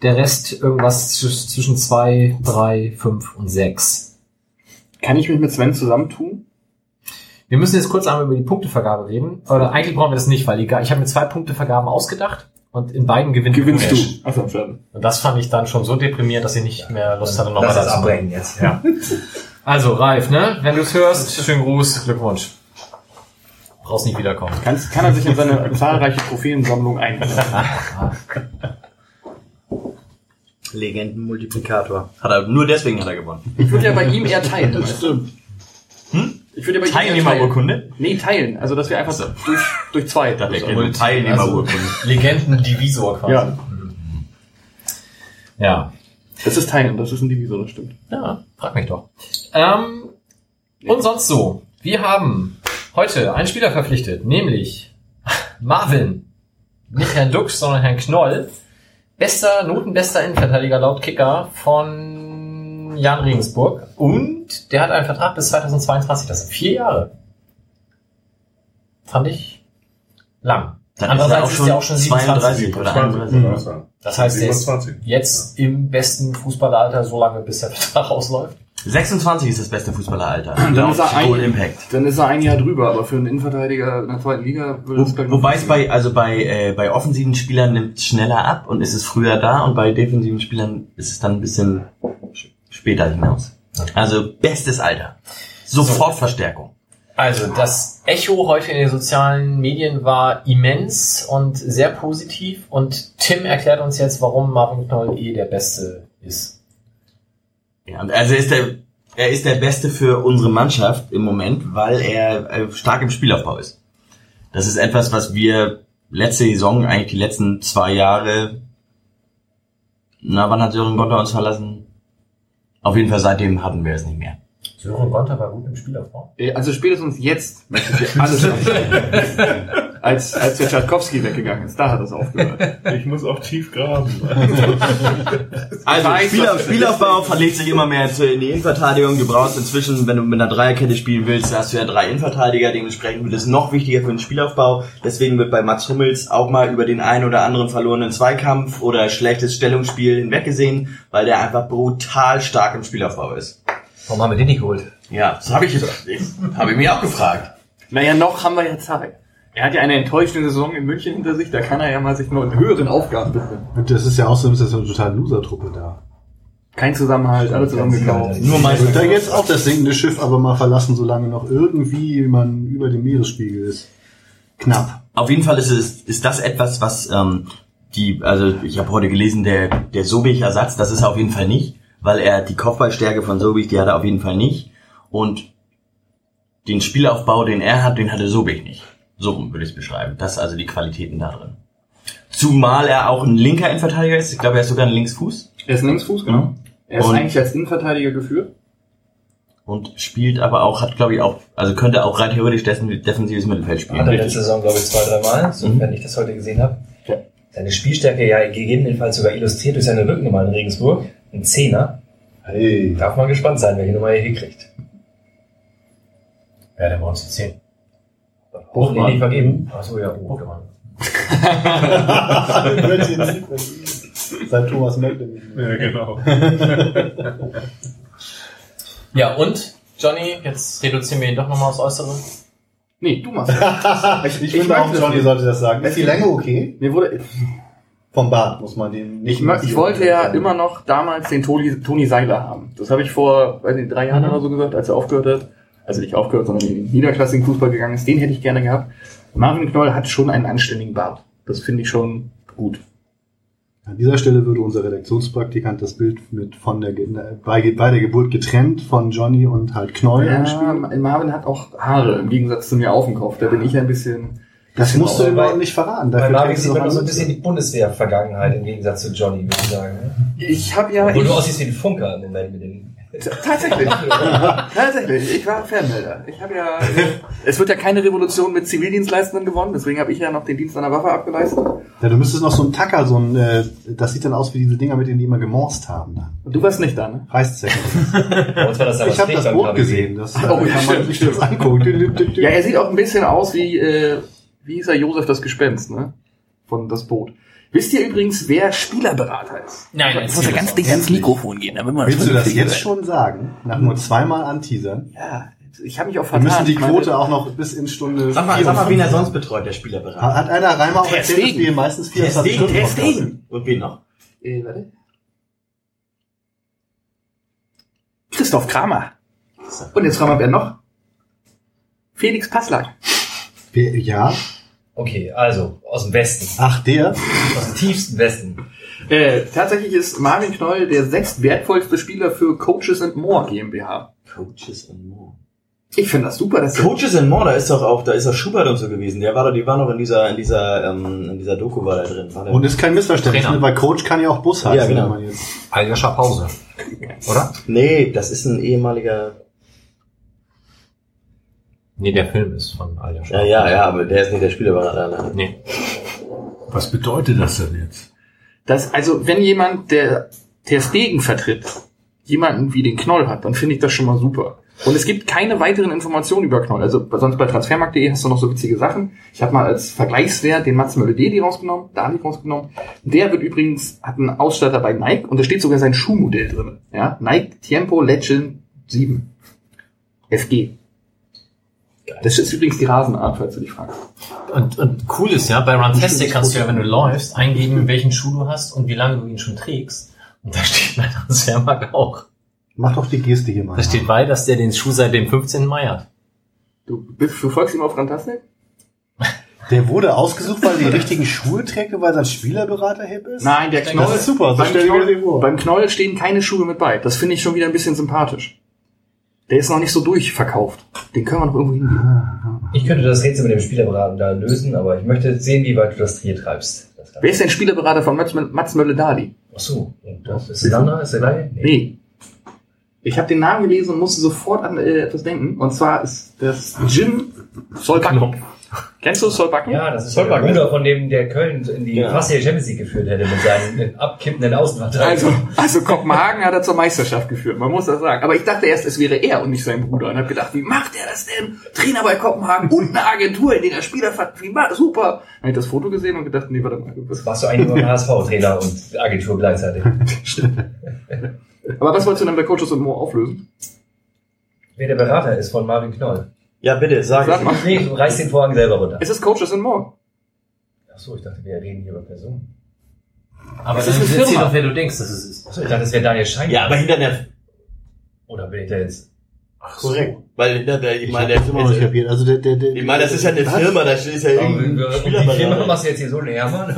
Der Rest irgendwas zwisch- zwischen 2, 3, 5 und 6. Kann ich mich mit Sven zusammentun? Wir müssen jetzt kurz einmal über die Punktevergabe reden. Oder eigentlich brauchen wir das nicht, weil egal, ich habe mir zwei Punktevergaben ausgedacht und in beiden gewinnt Gewinnst Bukarest. du. Schade. Und das fand ich dann schon so deprimierend, dass ich nicht mehr Lust hatte, nochmal das zu abbrechen jetzt. Ja. Also, Ralf, ne? Wenn du es hörst, schönen Gruß, Glückwunsch. Brauchst nicht wiederkommen. Kann, kann er sich in seine zahlreiche Trophäensammlung einbinden? Legendenmultiplikator. Hat er, nur deswegen hat er gewonnen. Ich würde ja bei ihm eher teilen. Das stimmt. Hm? Ich würde ja teilen. Teilnehmerurkunde? Nee, teilen. Also, dass wir einfach durch, durch zwei. Da der eine Teilnehmerurkunde. Legenden-Divisor quasi. Ja, Ja. das ist teilen. Das ist ein Divisor, das stimmt. Ja, frag mich doch. Ähm, und sonst so. Wir haben heute einen Spieler verpflichtet, nämlich Marvin. Nicht Herrn Dux, sondern Herrn Knoll. Bester, notenbester Innenverteidiger laut Kicker von Jan Regensburg. Und der hat einen Vertrag bis 2022. Das sind vier Jahre. Fand ich lang. Dann Andererseits ist ist er auch schon 32 oder 31. Ja, das war- Das heißt, er ist 27. jetzt im besten Fußballeralter so lange, bis der Vertrag ausläuft. 26 ist das beste Fußballeralter. Dann ist er ein- Impact. Dann ist er ein Jahr drüber, aber für einen Innenverteidiger in der zweiten Liga würde das Wo, wobei es bei, also bei, äh, bei offensiven Spielern nimmt es schneller ab und ist es früher da und bei defensiven Spielern ist es dann ein bisschen sch- später hinaus. Also bestes Alter. Sofort Verstärkung. Also das Echo heute in den sozialen Medien war immens und sehr positiv und Tim erklärt uns jetzt, warum Marvin Knoll eh der Beste ist. Ja, also er ist der, er ist der Beste für unsere Mannschaft im Moment, weil er äh, stark im Spielaufbau ist. Das ist etwas, was wir letzte Saison, eigentlich die letzten zwei Jahre, na, wann hat Sören Gonter uns verlassen? Auf jeden Fall seitdem hatten wir es nicht mehr. Sören Gonter war gut im Spielaufbau. Also spätestens jetzt möchte ich alles. als, als der Tchaikovsky weggegangen ist. Da hat es aufgehört. Ich muss auch tief graben. Also, weiß, Spieler, Spielaufbau verlegt sich immer mehr zu- in die Innenverteidigung. Du brauchst inzwischen, wenn du mit einer Dreierkette spielen willst, hast du ja drei Innenverteidiger. Dementsprechend wird es noch wichtiger für den Spielaufbau. Deswegen wird bei Mats Hummels auch mal über den einen oder anderen verlorenen Zweikampf oder schlechtes Stellungsspiel hinweggesehen, weil der einfach brutal stark im Spielaufbau ist. Warum haben wir den nicht geholt? Ja, das habe ich, ich, hab ich mir auch gefragt. Naja, noch haben wir ja Zeit. Er hat ja eine enttäuschende Saison in München hinter sich, da kann er ja mal sich nur in höheren Aufgaben widmen. Und das ist ja auch so, das ist so eine total Loser-Truppe da. Kein Zusammenhalt, alle zusammengekauft. Nur Wird da jetzt auch das sinkende Schiff aber mal verlassen, solange noch irgendwie man über dem Meeresspiegel ist. Knapp. Auf jeden Fall ist es ist das etwas, was ähm, die, also ich habe heute gelesen, der der Sobich-Ersatz, das ist er auf jeden Fall nicht, weil er die Kopfballstärke von Sobich, die hat er auf jeden Fall nicht und den Spielaufbau, den er hat, den hatte Sobich nicht. So rum würde ich es beschreiben. Das sind also die Qualitäten da drin. Zumal er auch ein linker Innenverteidiger ist. Ich glaube, er ist sogar ein Linksfuß Er ist ein Linksfuß, genau. Er ist Und- eigentlich als Innenverteidiger geführt. und spielt aber auch, hat glaube ich auch, also könnte auch rein theoretisch dessen- defensives Mittelfeld spielen. Hat er letzte Saison, glaube ich, zwei, dreimal, sofern ich das heute gesehen habe. Seine Spielstärke ja gegebenenfalls sogar illustriert durch seine Rückennummer in Regensburg. Ein Zehner. Hey. Darf man gespannt sein, welche Nummer er hier kriegt. Ja, der bei uns die 10. Hoch ihn nicht vergeben. Achso, ja, oh, Hochmann. Seit Thomas Möckle nicht mehr. Ja, genau. Ja, und, Johnny, jetzt reduzieren wir ihn doch nochmal aufs Äußere. Nee, du machst das. Ich, Ich finde auch, Johnny nicht. sollte das sagen. Ist die Länge okay? Mir wurde, Vom Bart muss man den ich, mö- ich wollte ja immer noch damals den Toni, Toni Seiler haben. Das habe ich vor, weiß nicht, drei Jahren oder so gesagt, als er aufgehört hat. Also nicht aufgehört, sondern in den niederklassigen Fußball gegangen ist. Den hätte ich gerne gehabt. Marvin Knoll hat schon einen anständigen Bart. Das finde ich schon gut. An dieser Stelle würde unser Redaktionspraktikant das Bild mit von der bei, bei der Geburt getrennt von Johnny und halt Knoll Ja, anspielen. Marvin hat auch Haare im Gegensatz zu mir auf dem Kopf. Da bin ich ein bisschen. Das musst du den bei- Leuten nicht verraten. Bei Dafür Marvin kriegst du sieht man so ein bisschen die Bundeswehr-Vergangenheit im Gegensatz zu Johnny, würde ich sagen. ne? Ich habe ja. Obwohl Ich, du aussiehst wie ein Funker im Moment mit den... tatsächlich. tatsächlich. Ich war Fernmelder. Ich habe ja. Es wird ja keine Revolution mit Zivildienstleistenden gewonnen, deswegen habe ich ja noch den Dienst an der Waffe abgeleistet. Ja, du müsstest noch so ein Tacker, so ein, äh, das sieht dann aus wie diese Dinger, mit denen die immer gemorst haben. Und du warst nicht da, ne? War das aber ich habe das Boot gesehen. Das äh, Oh, ja, kann man stimmt, sich das angucken. Ja, er sieht auch ein bisschen aus wie, äh, wie hieß er, Josef das Gespenst, ne? Von das Boot. Wisst ihr übrigens, wer Spielerberater ist? Nein, Das muss ja ganz dicht ans Mikrofon gehen, damit man Willst du das jetzt schon sagen? Nach nur zweimal anteasern? Ja, ich habe mich auch Wir müssen vertan. die Quote auch noch bis in Stunde Sag mal, sag mal, wen er 54. sonst betreut, der Spielerberater. Hat einer Reimer auch erzählt, dass wir meistens Ter 24 Stegen, Stunden sind? Und wen noch? Äh, warte. Christoph Kramer. Und jetzt fragen wir, wer noch? Felix Passlack. Ja. Okay, also aus dem Westen. Ach, der? Aus dem tiefsten Westen. Äh, tatsächlich ist Marvin Knoll der sechst wertvollste Spieler für Coaches and More GmbH. Coaches and More. Ich finde das super, dass Coaches and More, da ist doch auch, da ist doch Schubert und so gewesen. Der war doch, die war noch in dieser, in dieser, ähm, in dieser Doku war da drin. War Und ist kein Missverständnis, ne? weil Coach kann ja auch Bus heißen. Ja, genau. Aljoscha Pause. Oder? nee, das ist ein ehemaliger. Nee, der Film ist von Aljoscha. Ja, ja, ja, aber der ist nicht der Spielerberater. Nein. Nee. Was bedeutet das denn jetzt? Das, also, wenn jemand, der Ter Stegen vertritt, jemanden wie den Knoll hat, dann finde ich das schon mal super. Und es gibt keine weiteren Informationen über Knoll. Also sonst bei transfermarkt.de hast du noch so witzige Sachen. Ich habe mal als Vergleichswert den Mats Mölle-Deli rausgenommen, Dali rausgenommen. Der wird übrigens, hat einen Ausstatter bei Nike und da steht sogar sein Schuhmodell drin. Ja? Nike Tempo Legend 7. FG. Das ist übrigens die Rasenart, falls du dich fragst. Und, und cool ist ja, bei Runtastic kannst du ja, wenn du läufst, eingeben, welchen Schuh du hast und wie lange du ihn schon trägst. Und da steht bei Transfermarkt auch. Mach doch die Geste hier mal. Da steht bei, dass der den Schuh seit dem 15. Mai hat. Du, bist, du folgst ihm auf Rantastic? Der wurde ausgesucht, weil er die richtigen Schuhe trägt, und weil sein Spielerberater hip ist? Nein, der Knoll. Das ist super, so beim, Knoll beim Knoll stehen keine Schuhe mit bei. Das finde ich schon wieder ein bisschen sympathisch. Der ist noch nicht so durchverkauft. Den können wir noch irgendwo hingeben. Ich könnte das Rätsel mit dem Spielerberater da lösen, aber ich möchte sehen, wie weit du das hier treibst. Das Wer ist denn Spielerberater von Mats, Mats Mölle-Dali? Ach so, und das ist der andere? Ist der gleiche? Nee. Ich habe den Namen gelesen und musste sofort an äh, etwas denken. Und zwar ist das Jim Solknopf. Kennst du Solbakken? Ja, das ist der Bruder von dem, der Köln in die Ja. die Champions League geführt hätte mit seinen abkippenden Außenverteidigern. Also, also Kopenhagen hat er zur Meisterschaft geführt, man muss das sagen. Aber ich dachte erst, es wäre er und nicht sein Bruder. Und habe gedacht, wie macht er das denn? Trainer bei Kopenhagen und eine Agentur, in der er Spieler fand. Wie ma- super. Dann habe ich das Foto gesehen und gedacht, nee, warte mal. Warst du eigentlich nur HSV-Trainer und Agentur gleichzeitig? Aber was wolltest du denn bei Coaches und More auflösen? Wer der Berater ist von Marvin Knoll. Ja, bitte, sag, Sag mal. Nee, du reißt den Vorhang selber runter. Es ist Coaches and More. Achso, ich dachte, wir reden hier über Personen. Aber Es dann ist eine erzähl Firma. doch, wer du denkst, dass es ist. Achso, ich dachte, das wäre Daniel Schein. Ja, aber hinter der, Oder bin ich da jetzt? Korrekt. Weil hinter der, ich Ich meine, meine, das immer noch nicht der, kapiert. Also der, der, der, ich meine, das ist ja eine Was? Firma, da ist ja irgendein die Firma Spielerberater. machst du jetzt hier so näher, Mann.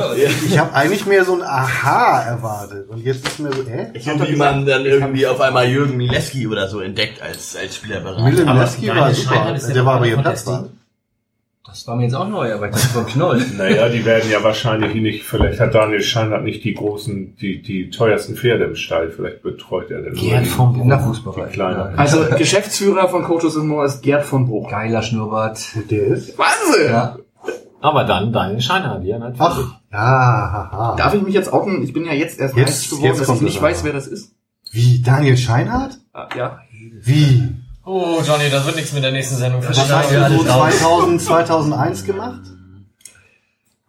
Ich habe eigentlich mehr so ein Aha erwartet. Und jetzt ist mir so, hä? Ich hab So wie gesagt, man dann irgendwie auf einmal Jürgen Mileski oder so entdeckt als, als Spielerberater. Milan Aber Leski war super. Ist der Der war aber hier Platz Destiny. Das war mir jetzt auch neu, aber ich dachte von Knoll. Naja, die werden ja wahrscheinlich nicht, vielleicht hat Daniel Scheinert nicht die großen, die, die teuersten Pferde im Stall, vielleicht betreut er nur Gerd In Bruch. Fußballbereich. kleiner. Also Geschäftsführer von Coaches and More ist Gerd von Bruch. Geiler Schnurrbart. Der ist? Wahnsinn! Ja. Aber dann Daniel wie er natürlich. Ach, ja, haha. Darf ich mich jetzt outen? Ich bin ja jetzt erst Jetzt- heiß geworden, jetzt dass ich nicht weiß, wer das ist. Wie, Daniel Scheinhardt? Ah, Ja. Wie? Oh, Johnny, das wird nichts mit der nächsten Sendung. Was hast du so 2000, 2001 gemacht?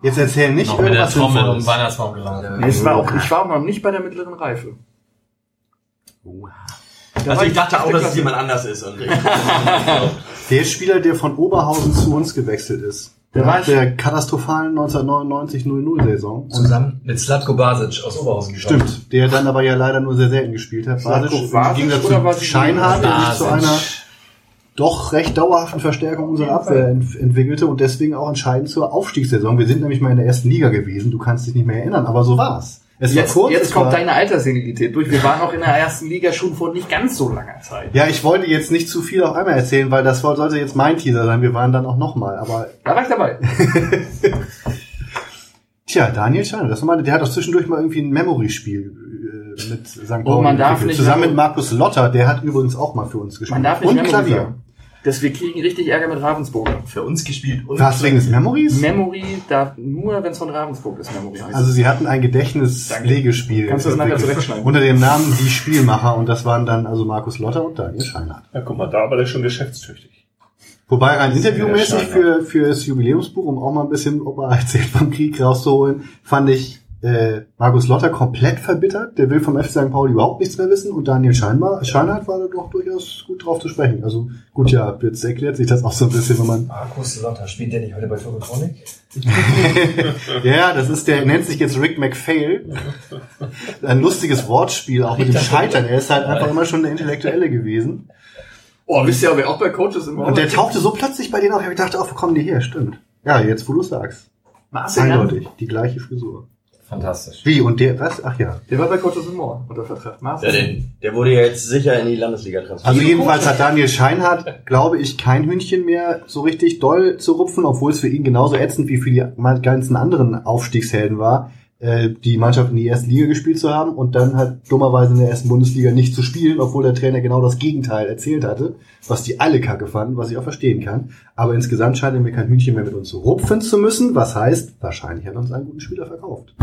Jetzt erzähl nicht Noch mit der irgendwas Trommel den Weihnachtsbaum gelaufen. Nee, es war auch, ich war auch noch nicht bei der mittleren Reife. Da Also ich dachte auch, dass es jemand anders ist. Und Der Spieler, der von Oberhausen zu uns gewechselt ist. Der war der katastrophalen 1999-00-Saison. Und Zusammen mit Slatko Basic aus Oberhausen gekommen. Stimmt, der dann aber ja leider nur sehr selten gespielt hat. Basic, im Vasic Gegensatz oder war zu sie- Scheinhardt, der sich zu einer doch recht dauerhaften Verstärkung unserer Abwehr ent entwickelte und deswegen auch entscheidend zur Aufstiegssaison. Wir sind nämlich mal in der ersten Liga gewesen, du kannst dich nicht mehr erinnern, aber so war's. Es Jetzt, kurz, jetzt kommt war, deine Alterssenilität durch. Wir waren auch in der ersten Liga schon vor nicht ganz so langer Zeit. Ja, ich wollte jetzt nicht zu viel auf einmal erzählen, weil das sollte jetzt mein Teaser sein. Wir waren dann auch nochmal, aber Da war ich dabei. Tja, Daniel Scheiner, das war meine, der hat auch zwischendurch mal irgendwie ein Memory-Spiel äh, mit St. Pauli Oh, man darf nicht Zusammen mit Markus Lotter, der hat übrigens auch mal für uns gespielt. Man darf nicht Und Memory Klavier. sagen. Das, wir kriegen richtig Ärger mit Ravensburg. für uns gespielt. Und Was wegen des Memories? Memory darf nur, wenn es von Ravensburg ist, Memory heißt. Also sie hatten ein Gedächtnispflegespiel. Kannst du das nachher zurechtschneiden? Unter dem Namen Die Spielmacher und das waren dann also Markus Lotter und Daniel Scheinert. Ja, guck mal, da war der schon geschäftstüchtig. Wobei rein interviewmäßig für, für das Jubiläumsbuch, um auch mal ein bisschen Opa erzählt vom Krieg rauszuholen, fand ich äh, Markus Lotter komplett verbittert. Der will vom FC St. Pauli überhaupt nichts mehr wissen und Daniel Scheinbar, Scheinert war da doch durchaus gut drauf zu sprechen. Also gut, ja, jetzt erklärt sich das auch so ein bisschen, wenn man Markus Lotter, spielt der nicht heute bei Tokotronic? Ja, das ist der, nennt sich jetzt Rick McPhail. Ein lustiges Wortspiel, auch mit dem Scheitern. Er ist halt einfach immer schon der Intellektuelle gewesen. oh, wisst ihr, wer auch bei Coaches im Und der tauchte so plötzlich bei denen auf. Ich dachte, oh, wo kommen die her? Stimmt. Ja, jetzt wo du sagst. Marcel Eindeutig. Die gleiche Frisur. Fantastisch. Wie? Und der, was? Ach ja. der war bei Coaches im More unter Vertrag. Marcel. Ja, den, der wurde ja jetzt sicher in die Landesliga transferiert. Also jedenfalls hat Daniel Scheinhardt, glaube ich, kein Hühnchen mehr so richtig doll zu rupfen, obwohl es für ihn genauso ätzend wie für die ganzen anderen Aufstiegshelden war, äh, die Mannschaft in die erste Liga gespielt zu haben und dann halt dummerweise in der ersten Bundesliga nicht zu spielen, obwohl der Trainer genau das Gegenteil erzählt hatte, was die alle kacke fanden, was ich auch verstehen kann. Aber insgesamt scheint er mir kein Hühnchen mehr mit uns rupfen zu müssen, was heißt, wahrscheinlich hat er uns einen guten Spieler verkauft.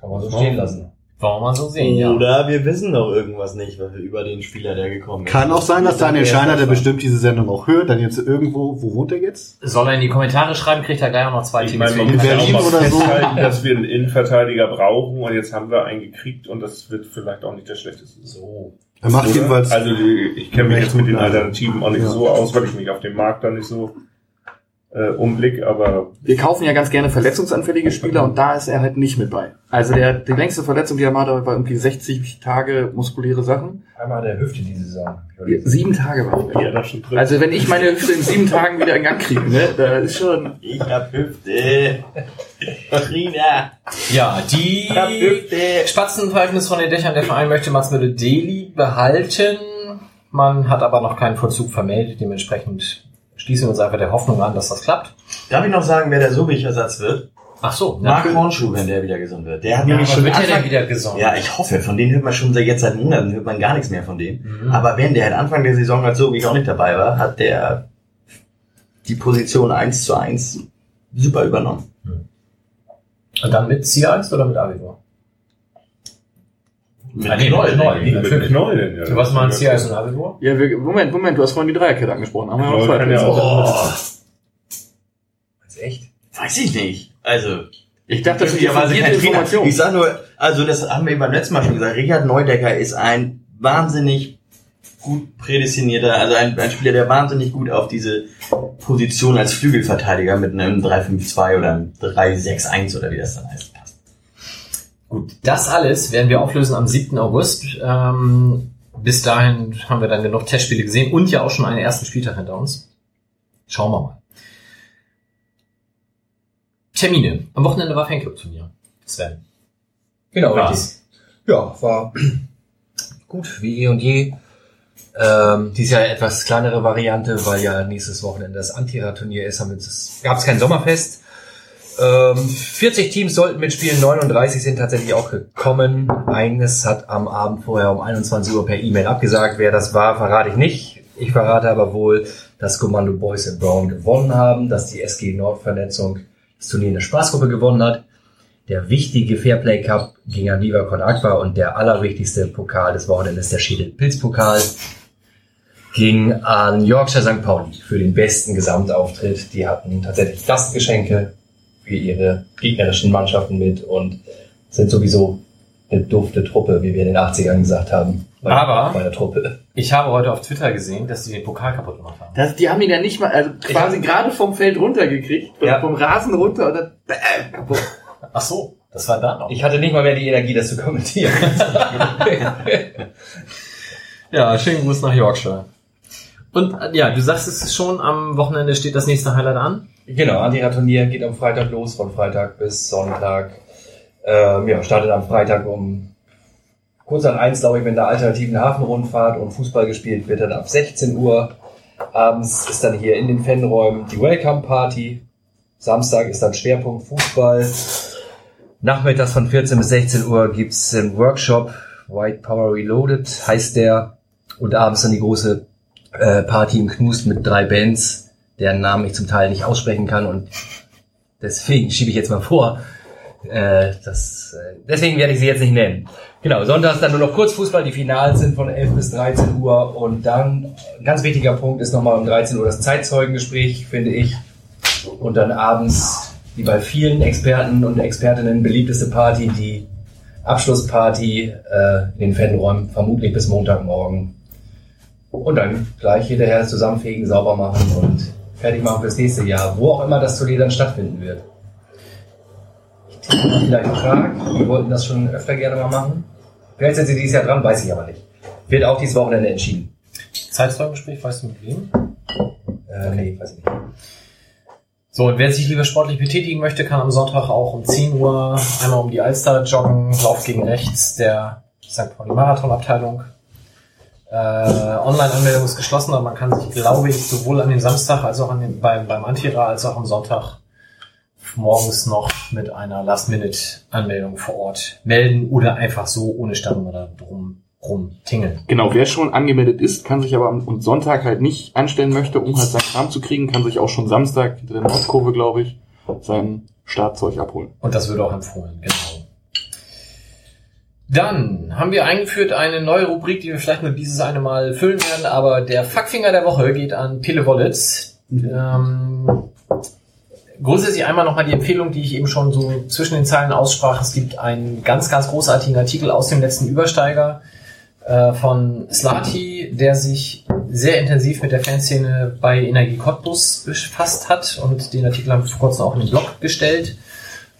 Kann man so stehen lassen. Wollen wir mal so sehen, ja. Oder wir wissen noch irgendwas nicht was wir über den Spieler, der gekommen ist. Kann auch sein, dass Daniel Scheiner, der bestimmt diese Sendung auch hört, dann jetzt irgendwo, wo wohnt er jetzt? Soll er in die Kommentare schreiben, kriegt er gleich auch noch zwei Ich Tickets. meine, man muss ja Berlin auch mal oder so. dass wir einen Innenverteidiger brauchen und jetzt haben wir einen gekriegt und das wird vielleicht auch nicht der schlechteste. So. Er macht Oder? jedenfalls Also die, ich kenne mich jetzt mit den Alternativen auch nicht Ja. so aus, weil ich mich auf dem Markt da nicht so äh, umblick, aber Wir kaufen ja ganz gerne verletzungsanfällige Spieler und da ist er halt nicht mit bei. Also der, die längste Verletzung, die er mal hatte, war irgendwie 60 Tage muskuläre Sachen. Einmal der Hüfte diese Saison. Sieben Tage war ja, er. da schon drin. Also wenn ich meine Hüfte in sieben Tagen wieder in Gang kriege, ne, da ist schon... Ich hab Hüfte. Rina. Ja, die hab Hüfte. Spatzenpfeifnis von den Dächern der Verein möchte Matzmühle Deli behalten. Man hat aber noch keinen Vollzug vermeldet. Dementsprechend schließen wir uns einfach der Hoffnung an, dass das klappt. Darf ich noch sagen, wer der Sobich-Ersatz wird? Ach so, Marc Hornschuh, wenn der wieder gesund wird. Der hat Ja, nämlich schon wird Anfang, denn wieder gesund? Ja, ich hoffe. Von denen hört man schon seit jetzt seit Monaten hört man gar nichts mehr von dem. Mhm. Aber wenn der halt Anfang der Saison als Sobich auch nicht dabei war, hat der die Position eins zu eins super übernommen. Und dann mit Ziereis oder mit Avivor? Mit nee, neu, neu. Mit. Knoll denn, ja. Du was mal Ziereis und Avivor? Ja, wir, Moment, Moment, du hast vorhin die Dreierkette angesprochen. Haben wir noch Knoll zwei ja auch. Ist echt? Weiß ich nicht. Also, Ich dachte, das ist Trainer. Information. Ich sag nur, also das haben wir beim letzten Mal schon gesagt, Richard Neudecker ist ein wahnsinnig gut prädestinierter, also ein, ein Spieler, der wahnsinnig gut auf diese Position als Flügelverteidiger mit einem 3-5-2 oder einem 3-6-1 oder wie das dann heißt. Gut, das alles werden wir auflösen am 7. August. Ähm, bis dahin haben wir dann genug Testspiele gesehen und ja auch schon einen ersten Spieltag hinter uns. Schauen wir mal. Termine. Am Wochenende war Fanclub-Turnier. Sven. Genau, Was? richtig. Ja, war gut, wie eh und je. Ähm, dies Jahr etwas kleinere Variante, weil ja nächstes Wochenende das Antira-Turnier ist, gab es kein Sommerfest. Ähm, 40 Teams sollten mitspielen, 39 sind tatsächlich auch gekommen. Eines hat am Abend vorher um 21 Uhr per E-Mail abgesagt. Wer das war, verrate ich nicht. Ich verrate aber wohl, dass Kommando Boys in Brown gewonnen haben, dass die SG Nordvernetzung das Turnier in der Spaßgruppe gewonnen hat. Der wichtige Fairplay Cup ging an Viva Con Aqua und der allerwichtigste Pokal des Wochenendes, der Schädel Pilz Pokal, ging an Yorkshire St. Pauli für den besten Gesamtauftritt. Die hatten tatsächlich Gastgeschenke für ihre gegnerischen Mannschaften mit und sind sowieso eine dufte Truppe, wie wir in den 80ern gesagt haben. Bei, Aber- bei der Truppe. Ich habe heute auf Twitter gesehen, dass sie den Pokal kaputt gemacht haben. Das, die haben ihn ja nicht mal, also quasi gerade vom Feld runtergekriegt, vom- Ja. vom Rasen runter und dann bäh, kaputt. Ach so, das war da noch. Ich hatte nicht mal mehr die Energie, das zu kommentieren. Ja, schönen Gruß nach Yorkshire. Und äh, ja, du sagst es schon, am Wochenende steht das nächste Highlight an. Genau, Antira-Turnier geht am Freitag los, von Freitag bis Sonntag. Ähm, ja, startet am Freitag um kurz nach eins, glaube ich, mit der alternativen Hafenrundfahrt und Fußball gespielt wird dann ab 16 Uhr. Abends ist dann hier in den Fanräumen die Welcome Party. Samstag ist dann Schwerpunkt Fußball. Nachmittags von 14 bis 16 Uhr gibt's einen Workshop, White Power Reloaded heißt der. Und abends dann die große äh, Party im Knust mit drei Bands, deren Namen ich zum Teil nicht aussprechen kann und deswegen schiebe ich jetzt mal vor. Äh, das, äh, deswegen werde ich sie jetzt nicht nennen. Genau, sonntags dann nur noch Kurzfußball, die Finalen sind von 11 bis 13 Uhr und dann, ein ganz wichtiger Punkt ist nochmal um 13 Uhr das Zeitzeugengespräch, finde ich. Und dann abends, wie bei vielen Experten und Expertinnen, beliebteste Party, die Abschlussparty äh, in den Fanräumen, vermutlich bis Montagmorgen. Und dann gleich hinterher zusammenfegen, sauber machen und fertig machen fürs nächste Jahr, wo auch immer das Turnier dann stattfinden wird. Vielleicht Prag, die wollten das schon öfter gerne mal machen. Vielleicht sind sie dieses Jahr dran, weiß ich aber nicht. Wird auch dieses Wochenende entschieden. Zeitzeugengespräch, weißt du mit wem? Äh, nee, weiß ich nicht. So, und wer sich lieber sportlich betätigen möchte, kann am Sonntag auch um 10 Uhr einmal um die Alster joggen, Lauf gegen rechts der St. Pauli Marathonabteilung. Äh, Online-Anmeldung ist geschlossen, aber man kann sich, glaube ich, sowohl an dem Samstag als auch an dem, beim, beim Antira als auch am Sonntag morgens noch mit einer Last-Minute-Anmeldung vor Ort melden oder einfach so ohne Stand oder drum rum tingeln. Genau, wer schon angemeldet ist, kann sich aber am Sonntag halt nicht anstellen möchte, um halt seinen Kram zu kriegen, kann sich auch schon Samstag hinter der Nordkurve, glaube ich, sein Startzeug abholen. Und das wird auch empfohlen, genau. Dann haben wir eingeführt eine neue Rubrik, die wir vielleicht nur dieses eine Mal füllen werden, aber der Fuckfinger der Woche geht an Pele Wallets. Ähm, grundsätzlich einmal nochmal die Empfehlung, die ich eben schon so zwischen den Zeilen aussprach. Es gibt einen ganz, ganz großartigen Artikel aus dem letzten Übersteiger äh, von Slati, der sich sehr intensiv mit der Fanszene bei Energie Cottbus befasst hat und den Artikel haben wir vor kurzem auch in den Blog gestellt.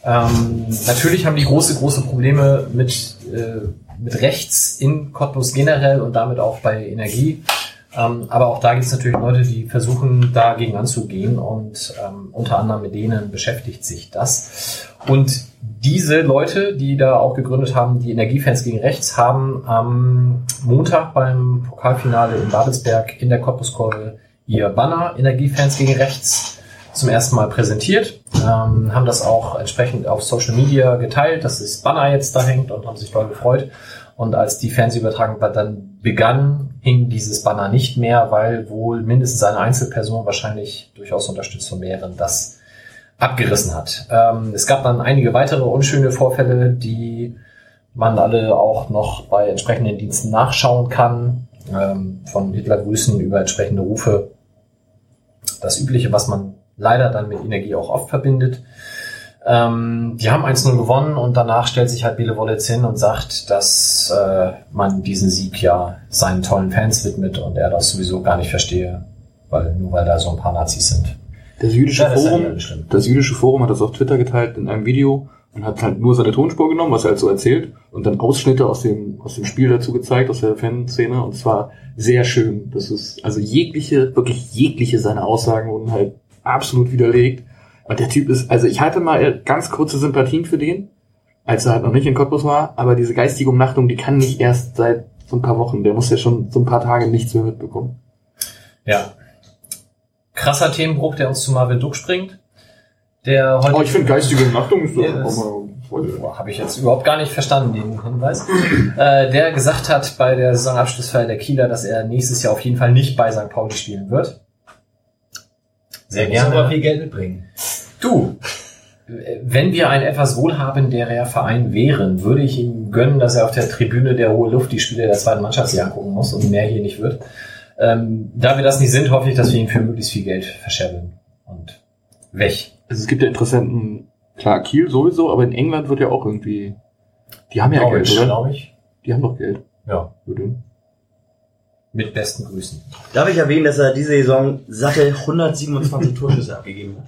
Ähm, natürlich haben die große, große Probleme mit, äh, mit rechts in Cottbus generell und damit auch bei Energie. Ähm, aber auch da gibt es natürlich Leute, die versuchen, dagegen anzugehen und ähm, unter anderem mit denen beschäftigt sich das. Und diese Leute, die da auch gegründet haben, die Energiefans gegen rechts, haben am Montag beim Pokalfinale in Babelsberg in der Cottbus-Kurve ihr Banner Energiefans gegen rechts zum ersten Mal präsentiert, ähm, haben das auch entsprechend auf Social Media geteilt, dass das Banner jetzt da hängt und haben sich doll gefreut. Und als die Fernsehübertragung dann begann, hing dieses Banner nicht mehr, weil wohl mindestens eine Einzelperson, wahrscheinlich durchaus unterstützt von mehreren, das abgerissen hat. Ähm, es gab dann einige weitere unschöne Vorfälle, die man alle auch noch bei entsprechenden Diensten nachschauen kann. Ähm, von Hitlergrüßen über entsprechende Rufe. Das Übliche, was man leider dann mit Energie auch oft verbindet. Ähm, die haben 1-0 gewonnen und danach stellt sich halt Biele Wollitz hin und sagt, dass äh, man diesen Sieg ja seinen tollen Fans widmet und er das sowieso gar nicht verstehe, weil nur weil da so ein paar Nazis sind. Das jüdische, Ja, das Forum, das jüdische Forum hat das auf Twitter geteilt in einem Video und hat halt nur seine Tonspur genommen, was er halt so erzählt, und dann Ausschnitte aus dem, aus dem Spiel dazu gezeigt, aus der Fanszene, und es war sehr schön. Das ist, also jegliche, wirklich jegliche seiner Aussagen wurden halt absolut widerlegt. Und der Typ ist, also ich hatte mal ganz kurze Sympathien für den, als er halt noch nicht in Cottbus war, aber diese geistige Umnachtung, die kann nicht erst seit so ein paar Wochen, der muss ja schon so ein paar Tage nichts mehr mitbekommen. Ja. Krasser Themenbruch, der uns zu Marvin Duck springt. Der heute Oh, ich finde geistige Umnachtung ist doch Habe ich jetzt überhaupt gar nicht verstanden, den Hinweis. äh, der gesagt hat bei der Saisonabschlussfeier der Kieler, dass er nächstes Jahr auf jeden Fall nicht bei St. Pauli spielen wird. Sehr Muss aber gerne. viel Geld mitbringen. Du, wenn wir ein etwas wohlhabenderer Verein wären, würde ich ihm gönnen, dass er auf der Tribüne der hohe Luft die Spiele der zweiten Mannschaft sich angucken muss und mehr hier nicht wird. Ähm, da wir das nicht sind, hoffe ich, dass wir ihn für möglichst viel Geld verscherbeln. Und weg. Also es gibt ja Interessenten, klar, Kiel sowieso, aber in England wird ja auch irgendwie, die haben ja Norwich, Geld, oder? glaube ich. Die haben doch Geld. Ja, Oder? Mit besten Grüßen. Darf ich erwähnen, dass er diese Saison Sache 127 Torschüsse abgegeben hat?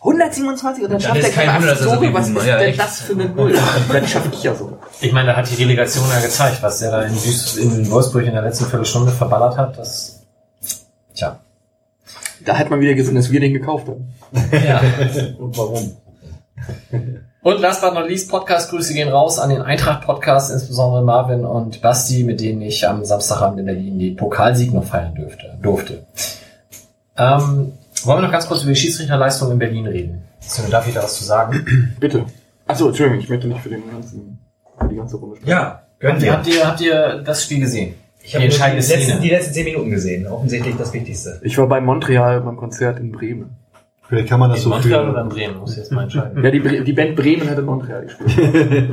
127 und dann schafft er kein Wunder, dass er so viel Was ist hat. Ja, denn echt. das für eine Null? Dann schaffe ich ja so. Ich meine, da hat die Relegation ja gezeigt, was der da in, Duis in Wolfsburg in der letzten Viertelstunde verballert hat. Das, tja. Da hat man wieder gesehen, dass wir den gekauft haben. Ja. Und warum? Und last but not least, Podcast-Grüße gehen raus an den Eintracht-Podcast, insbesondere Marvin und Basti, mit denen ich am Samstagabend in Berlin den Pokalsieg noch feiern dürfte, durfte. Ähm, wollen wir noch ganz kurz über die Schiedsrichterleistung in Berlin reden? Darf ich da was zu sagen? Bitte. Achso, Entschuldigung, ich möchte nicht für den ganzen, für die ganze Runde sprechen. Ja, ihr, wir. habt ihr, habt ihr das Spiel gesehen? Ich habe die die, letzten, die letzten zehn Minuten gesehen. Offensichtlich das Wichtigste. Ich war bei Montreal beim Konzert in Bremen. Vielleicht kann man das In so Montreal oder für, in Bremen? Muss ich jetzt mal entscheiden. Ja, die, die Band Bremen hat in Montreal gespielt.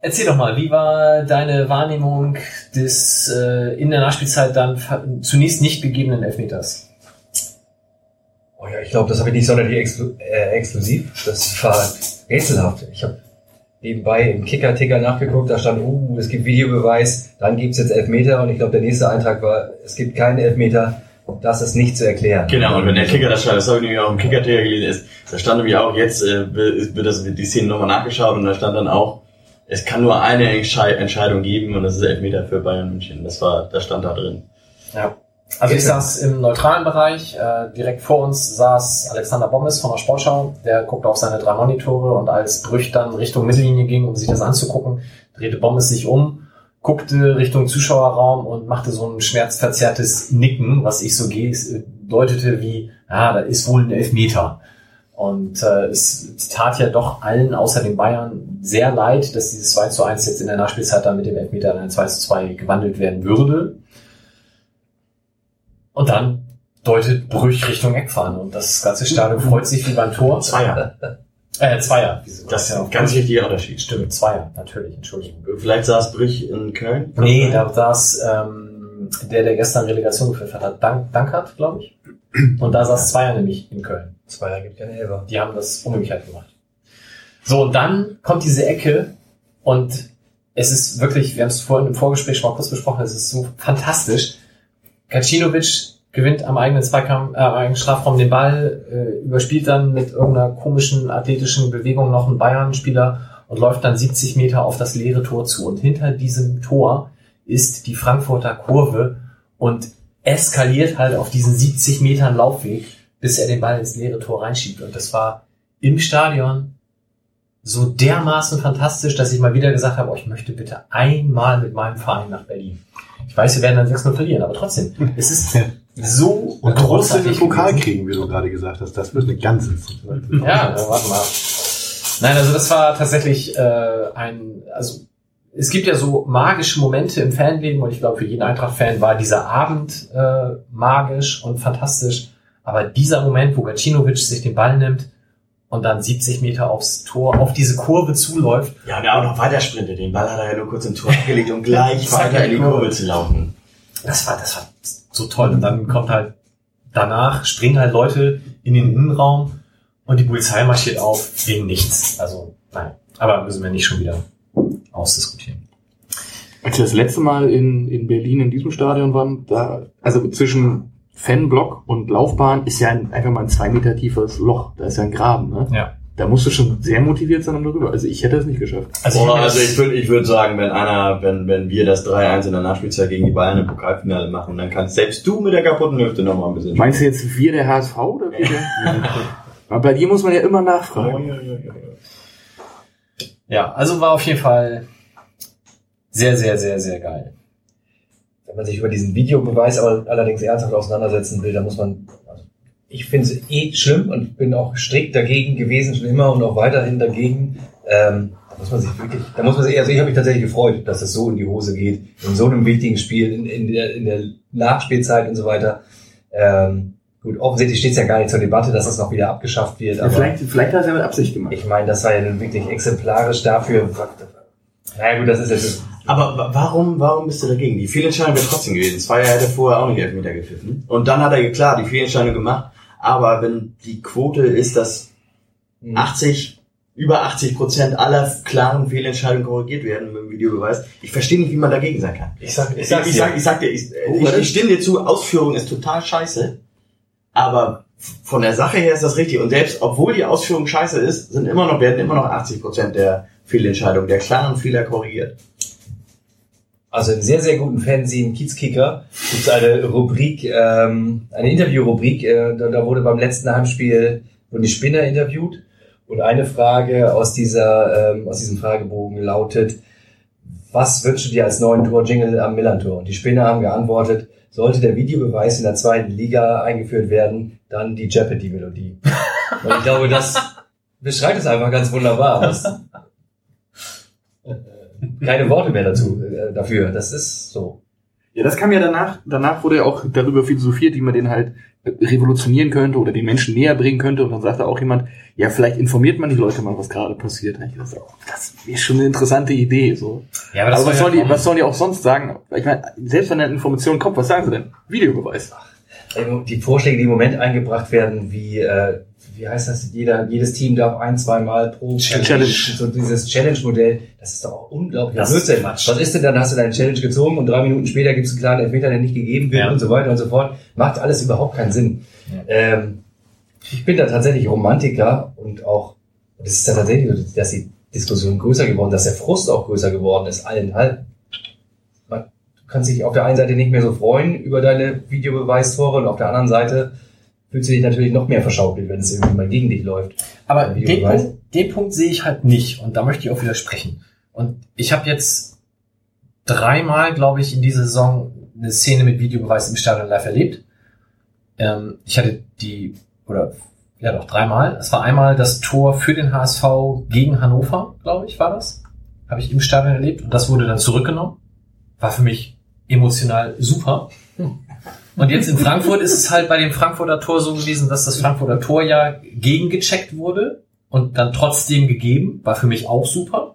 Erzähl doch mal, wie war deine Wahrnehmung des äh, in der Nachspielzeit dann zunächst nicht gegebenen Elfmeters? Oh ja, ich glaube, das habe ich nicht sonderlich exklu äh, exklusiv. Das war rätselhaft. Ich habe nebenbei im Kicker-Ticker nachgeguckt, da stand, uh, es gibt Videobeweis, dann gibt's jetzt Elfmeter und ich glaube, der nächste Eintrag war, es gibt keinen Elfmeter, das ist nicht zu erklären. Genau, und wenn der Kicker das schreibt, das habe ich nämlich auch im Kicker-Ticker gelesen, ist, da stand nämlich auch, jetzt äh, wird das, die Szene nochmal nachgeschaut und da stand dann auch, es kann nur eine Entschei Entscheidung geben und das ist Elfmeter für Bayern München. Das war, das stand da drin. Ja. Also ich saß im neutralen Bereich, äh, direkt vor uns saß Alexander Bommes von der Sportschau, der guckte auf seine drei Monitore und als Brüch dann Richtung Mittellinie ging, um sich das anzugucken, drehte Bommes sich um, guckte Richtung Zuschauerraum und machte so ein schmerzverzerrtes Nicken, was ich so deutete wie, ja, da ist wohl ein Elfmeter. Und äh, es tat ja doch allen außer den Bayern sehr leid, dass dieses 2 zu 1 jetzt in der Nachspielzeit dann mit dem Elfmeter in ein 2 zu 2 gewandelt werden würde. Und dann deutet Brüch Richtung Eckfahne und das ganze Stadion freut sich wie beim Tor. Zweier. Äh, Zweier. Wieso? Das ist ja ein ganz wichtiger Unterschied. Stimmt, Zweier, natürlich, Entschuldigung. Vielleicht saß Brüch in Köln. Nee, da saß ähm, der, der gestern Relegation geführt hat, Dank, Dankert, glaube ich. Und da saß Zweier nämlich in Köln. Zweier gibt keine Elfer. Die haben das umgekehrt gemacht. So, und dann kommt diese Ecke und es ist wirklich, wir haben es vorhin im Vorgespräch schon mal kurz besprochen, es ist so fantastisch. Kacinovic gewinnt am eigenen Zweikampf, äh, am eigenen Strafraum den Ball, äh, überspielt dann mit irgendeiner komischen athletischen Bewegung noch einen Bayern-Spieler und läuft dann 70 Meter auf das leere Tor zu. Und hinter diesem Tor ist die Frankfurter Kurve und eskaliert halt auf diesen 70 Metern Laufweg, bis er den Ball ins leere Tor reinschiebt. Und das war im Stadion so dermaßen fantastisch, dass ich mal wieder gesagt habe, oh, ich möchte bitte einmal mit meinem Verein nach Berlin. Ich weiß, wir werden dann 6-0 verlieren, aber trotzdem, es ist so und trotzdem großartig Pokal kriegen, wie du gerade gesagt hast. Das wird eine ganz interessante Ja, äh, warte mal. Nein, also das war tatsächlich äh, ein, also es gibt ja so magische Momente im Fanleben und ich glaube, für jeden Eintracht-Fan war dieser Abend äh, magisch und fantastisch. Aber dieser Moment, wo Gacinovic sich den Ball nimmt und dann 70 Meter aufs Tor, auf diese Kurve zuläuft. Ja, und er auch noch weiter sprintet. Den Ball hat er ja nur kurz im Tor abgelegt, um gleich weiter in die. Kurve zu laufen. Das war, das war so toll. Und dann kommt halt danach, springen halt Leute in den Innenraum und die Polizei marschiert auf wegen nichts. Also, nein. Aber müssen wir nicht schon wieder ausdiskutieren. Als wir das letzte Mal in, in Berlin in diesem Stadion waren, da, also zwischen Fanblock und Laufbahn ist ja ein, einfach mal ein zwei Meter tiefes Loch. Da ist ja ein Graben, ne? Ja. Da musst du schon sehr motiviert sein, um darüber. Also ich hätte es nicht geschafft. Also, ich, also ich würde ich würd sagen, wenn einer, wenn, wenn wir das 3-1 in der Nachspielzeit gegen die Bayern im Pokalfinale machen, dann kannst selbst du mit der kaputten Hüfte noch mal ein bisschen Meinst du jetzt wir der HSV oder wir der? Aber bei dir muss man ja immer nachfragen. ja, also war auf jeden Fall sehr, sehr, sehr, sehr geil. Wenn man sich über diesen Videobeweis aber allerdings ernsthaft auseinandersetzen will, dann muss man, ich finde es eh schlimm und bin auch strikt dagegen gewesen, schon immer und auch weiterhin dagegen. Ähm, da muss man sich wirklich, da muss man sich, also ich habe mich tatsächlich gefreut, dass es so in die Hose geht, in so einem wichtigen Spiel, in, in, der, in der Nachspielzeit und so weiter. Ähm, gut, offensichtlich steht es ja gar nicht zur Debatte, dass es noch wieder abgeschafft wird, Ja, aber vielleicht, vielleicht hat er es ja mit Absicht gemacht. ich meine, das war ja nun wirklich exemplarisch dafür. Naja gut, das ist jetzt Aber wa- warum, warum bist du dagegen? Die Fehlentscheidung wäre trotzdem gewesen. Zweier hätte vorher auch nicht Elfmeter gepfiffen. Und dann hat er, klar, die Fehlentscheidung gemacht. Aber wenn die Quote ist, dass 80, über 80 Prozent aller klaren Fehlentscheidungen korrigiert werden mit dem Videobeweis, ich verstehe nicht, wie man dagegen sein kann. Ich sag, Ich sag, ich sag, ich sag dir, ich, Oh, ich stimme dir zu, Ausführung ist total scheiße. Aber von der Sache her ist das richtig. Und selbst, obwohl die Ausführung scheiße ist, sind immer noch, werden immer noch 80 Prozent der Fehlentscheidungen, der klaren Fehler korrigiert. Also im sehr, sehr guten Fernsehen Kiezkicker gibt es eine Rubrik, ähm, eine Interviewrubrik. Äh, da, da wurde beim letzten Heimspiel wurden die Spinner interviewt und eine Frage aus dieser ähm, aus diesem Fragebogen lautet: Was wünschst du dir als neuen Torjingle am Millantor? Und die Spinner haben geantwortet: Sollte der Videobeweis in der zweiten Liga eingeführt werden, dann die Jeopardy-Melodie. Und ich glaube, das beschreibt es einfach ganz wunderbar. Was, keine Worte mehr dazu äh, dafür. Das ist so. Ja, das kam ja danach, danach wurde ja auch darüber philosophiert, wie man den halt revolutionieren könnte oder den Menschen näher bringen könnte. Und dann sagte auch jemand, ja, vielleicht informiert man die Leute mal, was gerade passiert. Ich dachte, oh, das ist schon eine interessante Idee. So. Ja, Aber, soll was, ja sollen die, was sollen die auch sonst sagen? Ich meine, selbst wenn eine Information kommt, was sagen sie denn? Videobeweis. Die Vorschläge, die im Moment eingebracht werden, wie, äh, wie heißt das, jeder, jedes Team darf ein, zwei Mal pro Challenge. So dieses Challenge-Modell, das ist doch auch unglaublich. Blödsinn. Was ist denn dann? Hast du deine Challenge gezogen und drei Minuten später gibt es einen klaren Elfmeter, der nicht gegeben wird Ja. und so weiter und so fort. Macht alles überhaupt keinen Sinn. Ähm, ich bin da tatsächlich Romantiker und auch, das ist ja tatsächlich so, dass die Diskussion größer geworden, dass der Frust auch größer geworden ist, allen halt. Kannst dich auf der einen Seite nicht mehr so freuen über deine Videobeweistore und auf der anderen Seite fühlst du dich natürlich noch mehr verschaukelt, wenn es irgendwie mal gegen dich läuft. Aber du den. Punkt, den Punkt sehe ich halt nicht und da möchte ich auch widersprechen. Und ich habe jetzt dreimal, glaube ich, in dieser Saison eine Szene mit Videobeweis im Stadion live erlebt. Ähm, ich hatte die, oder ja doch, dreimal. Es war einmal das Tor für den HSV gegen Hannover, glaube ich, war das. Habe ich im Stadion erlebt und das wurde dann zurückgenommen. War für mich emotional super. Und jetzt in Frankfurt ist es halt bei dem Frankfurter Tor so gewesen, dass das Frankfurter Tor ja gegengecheckt wurde und dann trotzdem gegeben. War für mich auch super.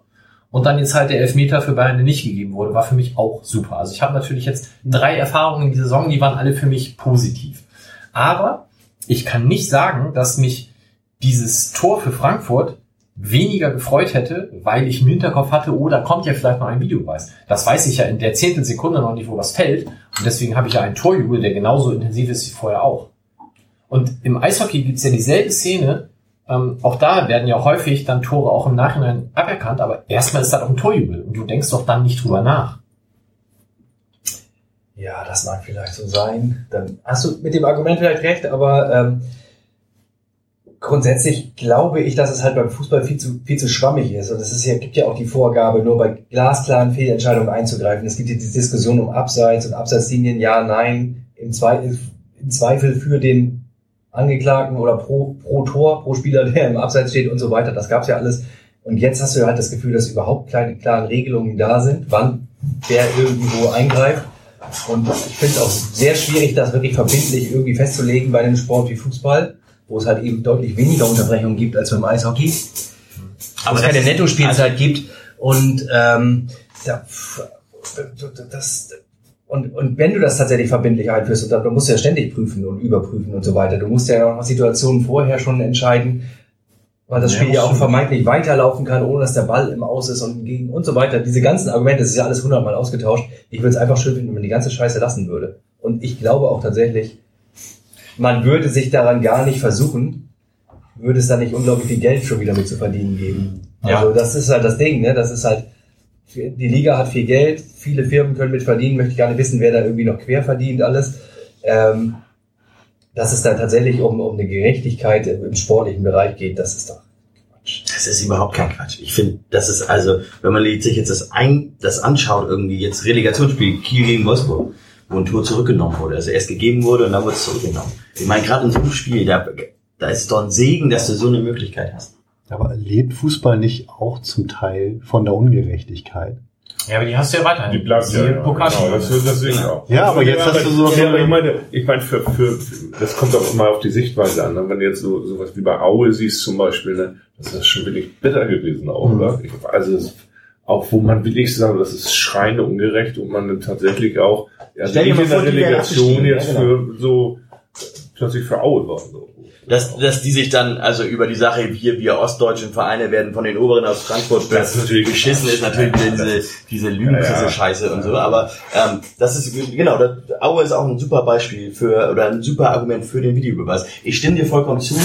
Und dann jetzt halt der Elfmeter für Bayern, der nicht gegeben wurde, war für mich auch super. Also ich habe natürlich jetzt drei Erfahrungen in dieser Saison, die waren alle für mich positiv. Aber ich kann nicht sagen, dass mich dieses Tor für Frankfurt weniger gefreut hätte, weil ich im Hinterkopf hatte, oh, da kommt ja vielleicht noch ein Videobeweis. Das weiß ich ja in der Zehntelsekunde noch nicht, wo das fällt. Und deswegen habe ich ja einen Torjubel, der genauso intensiv ist wie vorher auch. Und im Eishockey gibt's ja dieselbe Szene. Ähm, auch da werden ja häufig dann Tore auch im Nachhinein aberkannt, aber erstmal ist das auch ein Torjubel und du denkst doch dann nicht drüber nach. Ja, das mag vielleicht so sein. Dann hast du mit dem Argument vielleicht recht, aber ähm, grundsätzlich glaube ich, dass es halt beim Fußball viel zu, viel zu schwammig ist. Und es ist ja, gibt ja auch die Vorgabe, nur bei glasklaren Fehlentscheidungen einzugreifen. Es gibt ja die Diskussion um Abseits und Abseitslinien, ja, nein, im, Zweifel, im Zweifel für den Angeklagten oder pro, pro Tor, pro Spieler, der im Abseits steht und so weiter. Das gab's ja alles. Und jetzt hast du halt das Gefühl, dass überhaupt keine klaren Regelungen da sind, wann wer irgendwo eingreift. Und ich finde es auch sehr schwierig, das wirklich verbindlich irgendwie festzulegen bei einem Sport wie Fußball, wo es halt eben deutlich weniger Unterbrechungen gibt als beim Eishockey. Aber es keine Netto-Spielzeit gibt. Und ähm, da, das, und, und wenn du das tatsächlich verbindlich einführst, und dann, musst du ja ständig prüfen und überprüfen und so weiter. Du musst ja auch nach Situationen vorher schon entscheiden, weil das Ja, Spiel ja auch stimmt. vermeintlich weiterlaufen kann, ohne dass der Ball im Aus ist und gegen und so weiter. Diese ganzen Argumente, das ist ja alles hundertmal ausgetauscht. Ich würde es einfach schön finden, wenn man die ganze Scheiße lassen würde. Und ich glaube auch tatsächlich, man würde sich daran gar nicht versuchen, würde es da nicht unglaublich viel Geld schon wieder mit zu verdienen geben. Ja. Also das ist halt das Ding, ne? Das ist halt, die Liga hat viel Geld, viele Firmen können mit verdienen, möchte ich gar nicht wissen, wer da irgendwie noch quer verdient, alles. Ähm, dass es da tatsächlich um, um eine Gerechtigkeit im, im sportlichen Bereich geht, das ist doch Quatsch. Das ist überhaupt kein Quatsch. Ich finde, das ist also, wenn man sich jetzt das, ein, das anschaut, irgendwie jetzt Relegationsspiel Kiel gegen Wolfsburg, wo ein Tor zurückgenommen wurde, also erst gegeben wurde und dann wurde es zurückgenommen. Ich meine, gerade in so einem Spiel, da, da ist es doch ein Segen, dass du so eine Möglichkeit hast. Aber lebt Fußball nicht auch zum Teil von der Ungerechtigkeit? Ja, aber die hast du ja weiterhin. Die bleibt ja, ja Pokal. genau, das, das ich auch. Ja, aber jetzt hast du so- Ja, aber ich meine, ich meine für, für, das kommt auch immer auf die Sichtweise an. ne? Wenn du jetzt so sowas wie bei Aue siehst zum Beispiel, ne, das ist schon wirklich bitter gewesen auch, Mhm. oder? Ich, also es, auch wo man wirklich sagen, das ist schreiende ungerecht und man tatsächlich auch also ich in der Relegation jetzt ja, genau. für so plötzlich für Aue war. So. Dass, dass die sich dann also über die Sache, wir, wir ostdeutschen Vereine werden von den Oberen aus Frankfurt Das ist natürlich geschissen, ist natürlich Ja, diese, diese Lügenpresse Ja, ja. Scheiße und so. Aber ähm, das ist genau, das, Aue ist auch ein super Beispiel für oder ein super Argument für den Videobeweis. Ich stimme dir vollkommen zu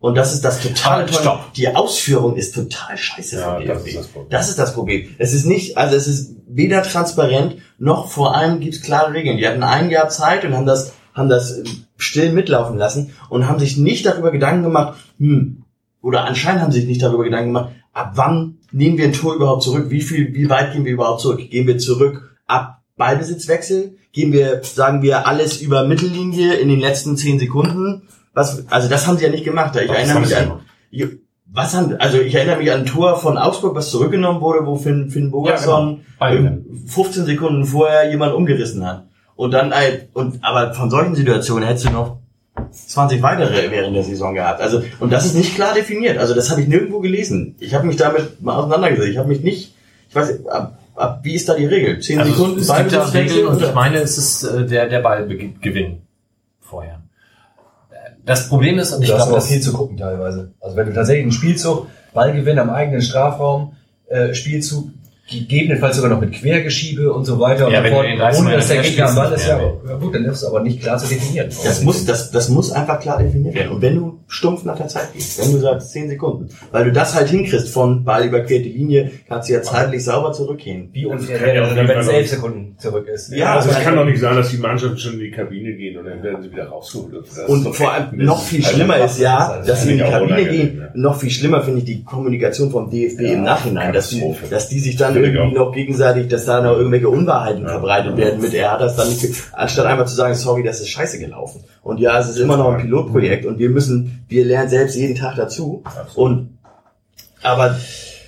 und das ist das totale Aber Tolle. stopp. Die Ausführung ist total scheiße Ja, von das ist das Problem. Das ist das Problem. Es ist nicht, also es ist weder transparent noch vor allem gibt es klare Regeln. Die hatten ein Jahr Zeit und haben das, haben das äh, still mitlaufen lassen und haben sich nicht darüber Gedanken gemacht, hm, oder anscheinend haben sie sich nicht darüber Gedanken gemacht, ab wann nehmen wir ein Tor überhaupt zurück? Wie viel, wie weit gehen wir überhaupt zurück? Gehen wir zurück ab Ballbesitzwechsel? Gehen wir, sagen wir, alles über Mittellinie in den letzten zehn Sekunden? Was, also das haben sie ja nicht gemacht. Ich Was erinnere mich an, was haben, also ich erinnere mich an ein Tor von Augsburg, was zurückgenommen wurde, wo Finn, Finn Bogerson Ja, genau. ähm, 15 Sekunden vorher jemand umgerissen hat. Und dann, äh, und, aber von solchen Situationen hättest du noch 20 weitere während der Saison gehabt. Also, und das ist nicht klar definiert. Also, das habe ich nirgendwo gelesen. Ich habe mich damit mal auseinandergesetzt. Ich habe mich nicht, ich weiß, nicht, ab, ab, wie ist da die Regel? 10 Also Sekunden es gibt da Ballbesitzwechsel Regeln und ich meine, es ist äh, der, der Ballgewinn vorher. Das Problem ist, und ich glaube, das viel zu gucken teilweise. Also wenn du tatsächlich einen Spielzug, Ballgewinn am eigenen Strafraum, äh, Spielzug, gegebenenfalls sogar noch mit Quergeschiebe und so weiter Ja, und so 30 ohne dass der Gegner am Ball ist, ja, ja gut, dann ist es aber nicht klar zu definieren. Das muss, das, das muss einfach klar definiert werden. Und wenn du stumpf nach der Zeit gehst, wenn du sagst 10 Sekunden, weil du das halt hinkriegst von Ball überquerte Linie, kannst du ja zeitlich sauber zurückgehen. Wie unfair wäre wenn es Fall elf noch- Sekunden zurück ist. Ja, also es also- kann doch nicht sein, dass die Mannschaft schon in die Kabine gehen und dann werden sie wieder rausgeholt. Und vor allem noch viel Also, schlimmer ist ja, das dass sie in die Kabine gehen. Noch viel schlimmer finde ich die Kommunikation vom DFB im Nachhinein, dass die, Katastrophe. dass die sich dann irgendwie noch gegenseitig, dass da noch irgendwelche Unwahrheiten Ja. verbreitet werden mit, er hat das dann nicht, anstatt einfach zu sagen, sorry, das ist scheiße gelaufen. Und ja, es ist immer noch ein Pilotprojekt und wir müssen, wir lernen selbst jeden Tag dazu. Und, aber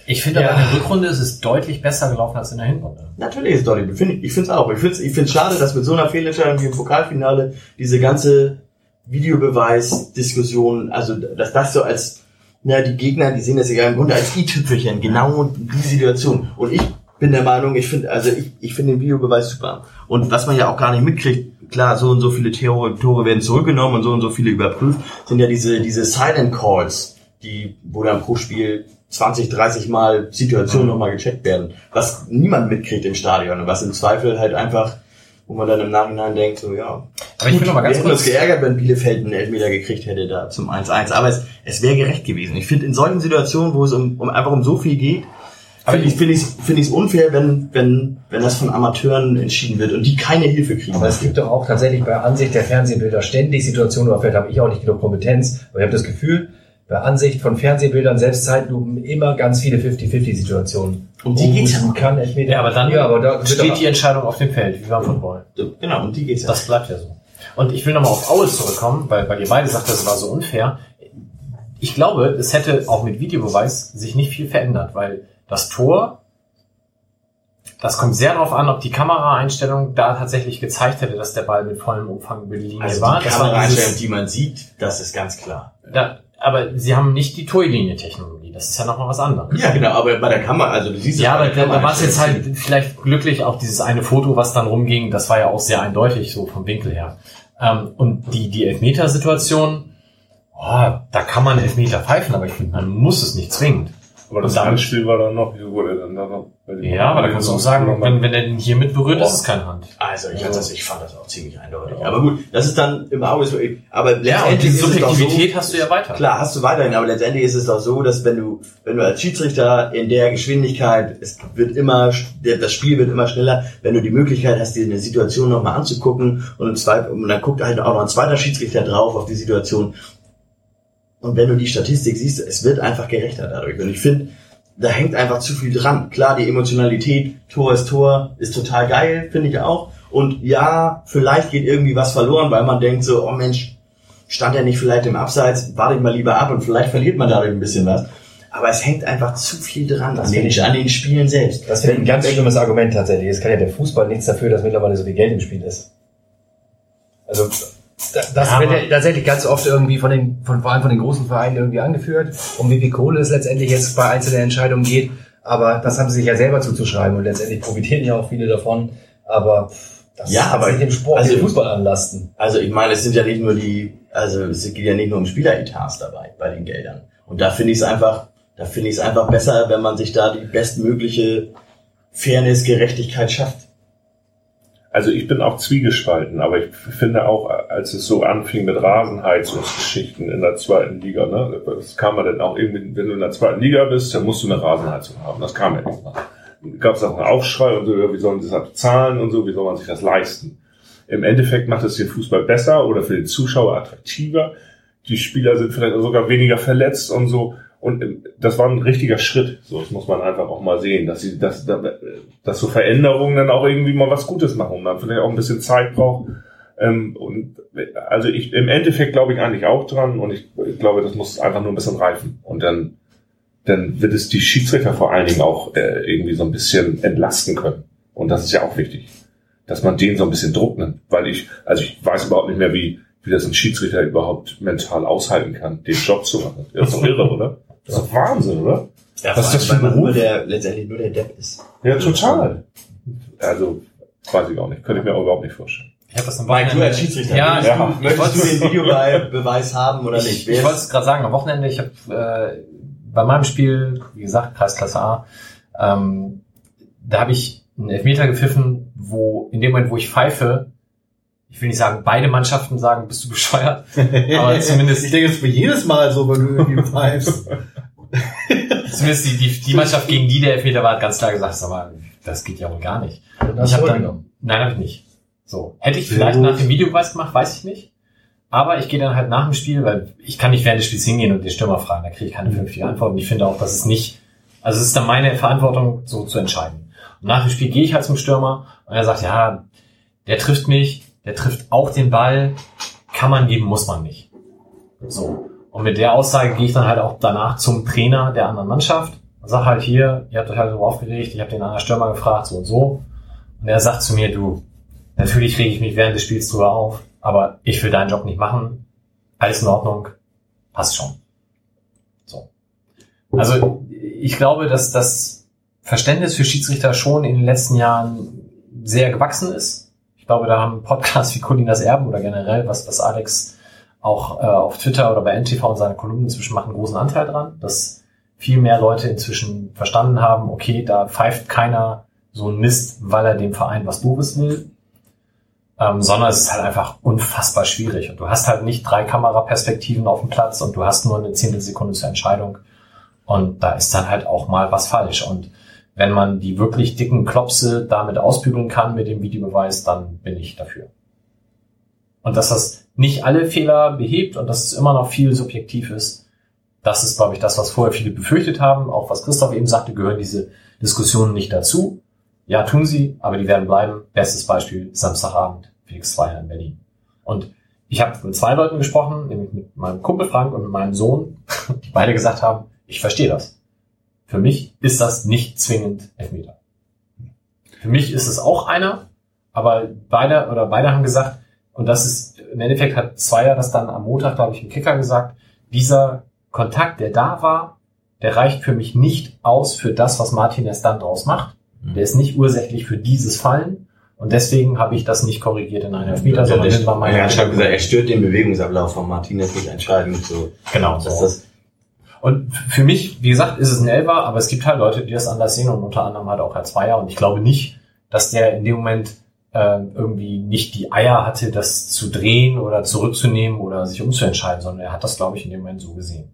ich finde Ja. aber in der Rückrunde ist es deutlich besser gelaufen als in der Hinrunde. Natürlich ist es deutlich. Find Ich, ich finde es auch. Ich finde es ich find's schade, dass mit so einer Fehlentscheidung wie im Pokalfinale diese ganze Videobeweis-Diskussion, also dass das so als, na, die Gegner, die sehen das ja im Grunde als i-Tüpfelchen, genau die Situation. Und ich bin der Meinung, ich finde, also ich, ich finde den Videobeweis super. Und was man ja auch gar nicht mitkriegt, klar, so und so viele Tore, Tore werden zurückgenommen und so und so viele überprüft, sind ja diese, diese Silent Calls, die, wo dann pro Spiel 20, 30 Mal Situationen nochmal gecheckt werden, was niemand mitkriegt im Stadion und was im Zweifel halt einfach, wo man dann im Nachhinein denkt, so ja. Aber ich will noch mal ganz kurz, geärgert, wenn Bielefeld einen Elfmeter gekriegt hätte da zum 1-1, aber es, es wäre gerecht gewesen. Ich finde in solchen Situationen, wo es um, um einfach um so viel geht, finde ich finde ich finde ich es unfair, wenn wenn wenn das von Amateuren entschieden wird und die keine Hilfe kriegen. Aber es gibt doch auch tatsächlich bei Ansicht der Fernsehbilder ständig Situationen, oder vielleicht habe ich auch nicht genug Kompetenz, aber ich habe das Gefühl, bei Ansicht von Fernsehbildern, selbst Zeitlupen, immer ganz viele 50-50-Situationen. Um die geht's ja. ja. Kann Elfmeter. ja, aber dann ja, aber da steht die Entscheidung auf dem Feld, wie beim Football. genau, um die geht's ja. Das bleibt ja so. Und ich will nochmal auf Aue zurückkommen, weil, weil ihr beide sagt, das war so unfair. ich glaube, es hätte auch mit Videobeweis sich nicht viel verändert, weil das Tor, das kommt sehr darauf an, ob die Kameraeinstellung da tatsächlich gezeigt hätte, dass der Ball mit vollem Umfang über die Linie Also war. die Kameraeinstellung, die man sieht, das ist ganz klar. da, aber sie haben nicht die Torlinie-Technologie. Das ist ja nochmal was anderes. Ja, genau, aber bei der Kamera, also du siehst es Ja, aber da, da war es jetzt halt vielleicht glücklich, auch dieses eine Foto, was dann rumging, das war ja auch sehr eindeutig, so vom Winkel her. Ähm, und die, die Elfmetersituation, oh, da kann man Elfmeter pfeifen, aber ich finde, man muss es nicht zwingend. Aber das Und Handspiel war dann noch, wieso wurde er dann da noch? bei dem- Ja, aber da kannst du auch sagen, wenn, wenn er den hier mit berührt, ist es keine Hand. Also ich, fand das, ich fand das auch ziemlich eindeutig. Aber gut, das ist dann im Auge so. Aber Ja, und letztendlich ist es doch Subjektivität so, hast du ja weiter. Klar, hast du weiterhin, aber letztendlich ist es doch so, dass wenn du, wenn du als Schiedsrichter in der Geschwindigkeit, es wird immer, der- das Spiel wird immer schneller, wenn du die Möglichkeit hast, dir eine Situation nochmal anzugucken und, im Zweit- und dann guckt halt auch noch ein zweiter Schiedsrichter drauf auf die Situation. Und wenn du die Statistik siehst, es wird einfach gerechter dadurch. Und ich finde, da hängt einfach zu viel dran. Klar, die Emotionalität, Tor ist Tor, ist total geil, finde ich auch. Und ja, vielleicht geht irgendwie was verloren, weil man denkt so, oh Mensch, stand er nicht vielleicht im Abseits, warte ich mal lieber ab und vielleicht verliert man dadurch ein bisschen was. Aber es hängt einfach zu viel dran Das an den, ich- an den Spielen selbst. Das finde ich ein ganz schlimmes Argument tatsächlich. Es kann ja der Fußball nichts dafür, dass mittlerweile so viel Geld im Spiel ist. Also da- das Ja, wird ja tatsächlich ganz oft irgendwie von den, von, vor allem von den großen Vereinen irgendwie angeführt, um wie viel Kohle es letztendlich jetzt bei einzelnen Entscheidungen geht. Aber das haben sie sich ja selber zuzuschreiben und letztendlich profitieren ja auch viele davon. Aber das Ja, aber- sich dem Sport, also- dem Fußball anlasten. Also ich meine, es sind ja nicht nur die, also es geht ja nicht nur um Spieleretats dabei bei den Geldern. Und da finde ich es einfach, da finde ich es einfach besser, wenn man sich da die bestmögliche Fairness, Gerechtigkeit schafft. Also ich bin auch zwiegespalten, aber ich finde auch, als es so anfing mit Rasenheizungsgeschichten in der zweiten Liga, ne, das kam man dann auch irgendwie, wenn du in der zweiten Liga bist, dann musst du eine Rasenheizung haben. Das kam ja irgendwann. Gab es auch einen Aufschrei und so, wie sollen sie das bezahlen und so, wie soll man sich das leisten? Im Endeffekt macht es den Fußball besser oder für den Zuschauer attraktiver. Die Spieler sind vielleicht sogar weniger verletzt und so. Und ähm, das war ein richtiger Schritt. So, das muss man einfach auch mal sehen, dass sie, dass, dass so Veränderungen dann auch irgendwie mal was Gutes machen und man vielleicht auch ein bisschen Zeit braucht. Ähm, und also ich im Endeffekt glaube ich eigentlich auch dran und ich, ich glaube, das muss einfach nur ein bisschen reifen und dann dann wird es die Schiedsrichter vor allen Dingen auch äh, irgendwie so ein bisschen entlasten können und das ist ja auch wichtig, dass man denen so ein bisschen Druck nimmt, weil ich also ich weiß überhaupt nicht mehr wie wie das ein Schiedsrichter überhaupt mental aushalten kann, den Job zu machen. Das ist doch irre, oder? Das ist doch Wahnsinn, oder? Ja, Was ist das für ein Beruf? der, letztendlich nur der Depp ist. Ja, total. Also, weiß ich auch nicht. Könnte ich mir auch überhaupt nicht vorstellen. Ich habe das am Mike, du Wochenende- als Schiedsrichter, Ja, ja. du, möchtest du den Videobeweis haben oder nicht? Ich, ich wollte es gerade sagen, am Wochenende, ich habe äh, bei meinem Spiel, wie gesagt, Kreisklasse A, ähm, da habe ich einen Elfmeter gepfiffen, wo in dem Moment, wo ich pfeife, ich will nicht sagen, beide Mannschaften sagen, bist du bescheuert, aber zumindest, ich denke, das ist für jedes Mal so, wenn du irgendwie pfeifst. zumindest die, die, die Mannschaft, gegen die der Elfmeter war, hat ganz klar gesagt, sag mal, das geht ja wohl gar nicht. Und Ich habe du dann, nein, habe ich nicht. So, hätte ich Sehr vielleicht gut. nach dem Videobeweis gemacht, weiß ich nicht. Aber ich gehe dann halt nach dem Spiel, weil ich kann nicht während des Spiels hingehen und den Stürmer fragen, da kriege ich keine vernünftige Antwort. Und ich finde auch, dass es nicht, also es ist dann meine Verantwortung, so zu entscheiden. Und nach dem Spiel gehe ich halt zum Stürmer und er sagt, ja, der trifft mich, der trifft auch den Ball, kann man geben, muss man nicht. So. Und mit der Aussage gehe ich dann halt auch danach zum Trainer der anderen Mannschaft und sag halt hier, ihr habt euch halt so aufgeregt, ich habe den anderen Stürmer gefragt, so und so. Und er sagt zu mir, du, natürlich rege ich mich während des Spiels drüber auf, aber ich will deinen Job nicht machen. Alles in Ordnung, passt schon. So. Also ich glaube, dass das Verständnis für Schiedsrichter schon in den letzten Jahren sehr gewachsen ist. Ich glaube, da haben Podcasts wie Colinas Erben oder generell, was, was Alex auch äh, auf Twitter oder bei NTV und seine Kolumnen inzwischen machen, einen großen Anteil dran, dass viel mehr Leute inzwischen verstanden haben, okay, da pfeift keiner so ein Mist, weil er dem Verein was Doofes will, ähm, sondern es ist halt einfach unfassbar schwierig. Und du hast halt nicht drei Kameraperspektiven auf dem Platz und du hast nur eine Zehntelsekunde zur Entscheidung. Und da ist dann halt auch mal was falsch. Und wenn man die wirklich dicken Klopse damit ausbügeln kann mit dem Videobeweis, dann bin ich dafür. Und dass das nicht alle Fehler behebt und dass es immer noch viel subjektiv ist, das ist, glaube ich, das, was vorher viele befürchtet haben. Auch was Christoph eben sagte, gehören diese Diskussionen nicht dazu. Ja, tun sie, aber die werden bleiben. Bestes Beispiel Samstagabend, Felix Zweier in Berlin. Und ich habe mit zwei Leuten gesprochen, nämlich mit meinem Kumpel Frank und mit meinem Sohn, die beide gesagt haben, ich verstehe das. Für mich ist das nicht zwingend Elfmeter. Für mich ist es auch einer, aber beide oder beide haben gesagt, und das ist im Endeffekt hat Zweier das dann am Montag, glaube ich, im Kicker gesagt, dieser Kontakt, der da war, der reicht für mich nicht aus für das, was Martinez dann draus macht. Der ist nicht ursächlich für dieses Fallen. Und deswegen habe ich das nicht korrigiert in einem Elfmeter, sondern das war meine er hat schon gesagt, er stört den Bewegungsablauf von Martinez nicht entscheidend. So. Genau. Das So. ist das, Und für mich, wie gesagt, ist es ein Elfer, aber es gibt halt Leute, die das anders sehen und unter anderem halt auch Herr Zweier. Und ich glaube nicht, dass der in dem Moment äh, irgendwie nicht die Eier hatte, das zu drehen oder zurückzunehmen oder sich umzuentscheiden, sondern er hat das, glaube ich, in dem Moment so gesehen.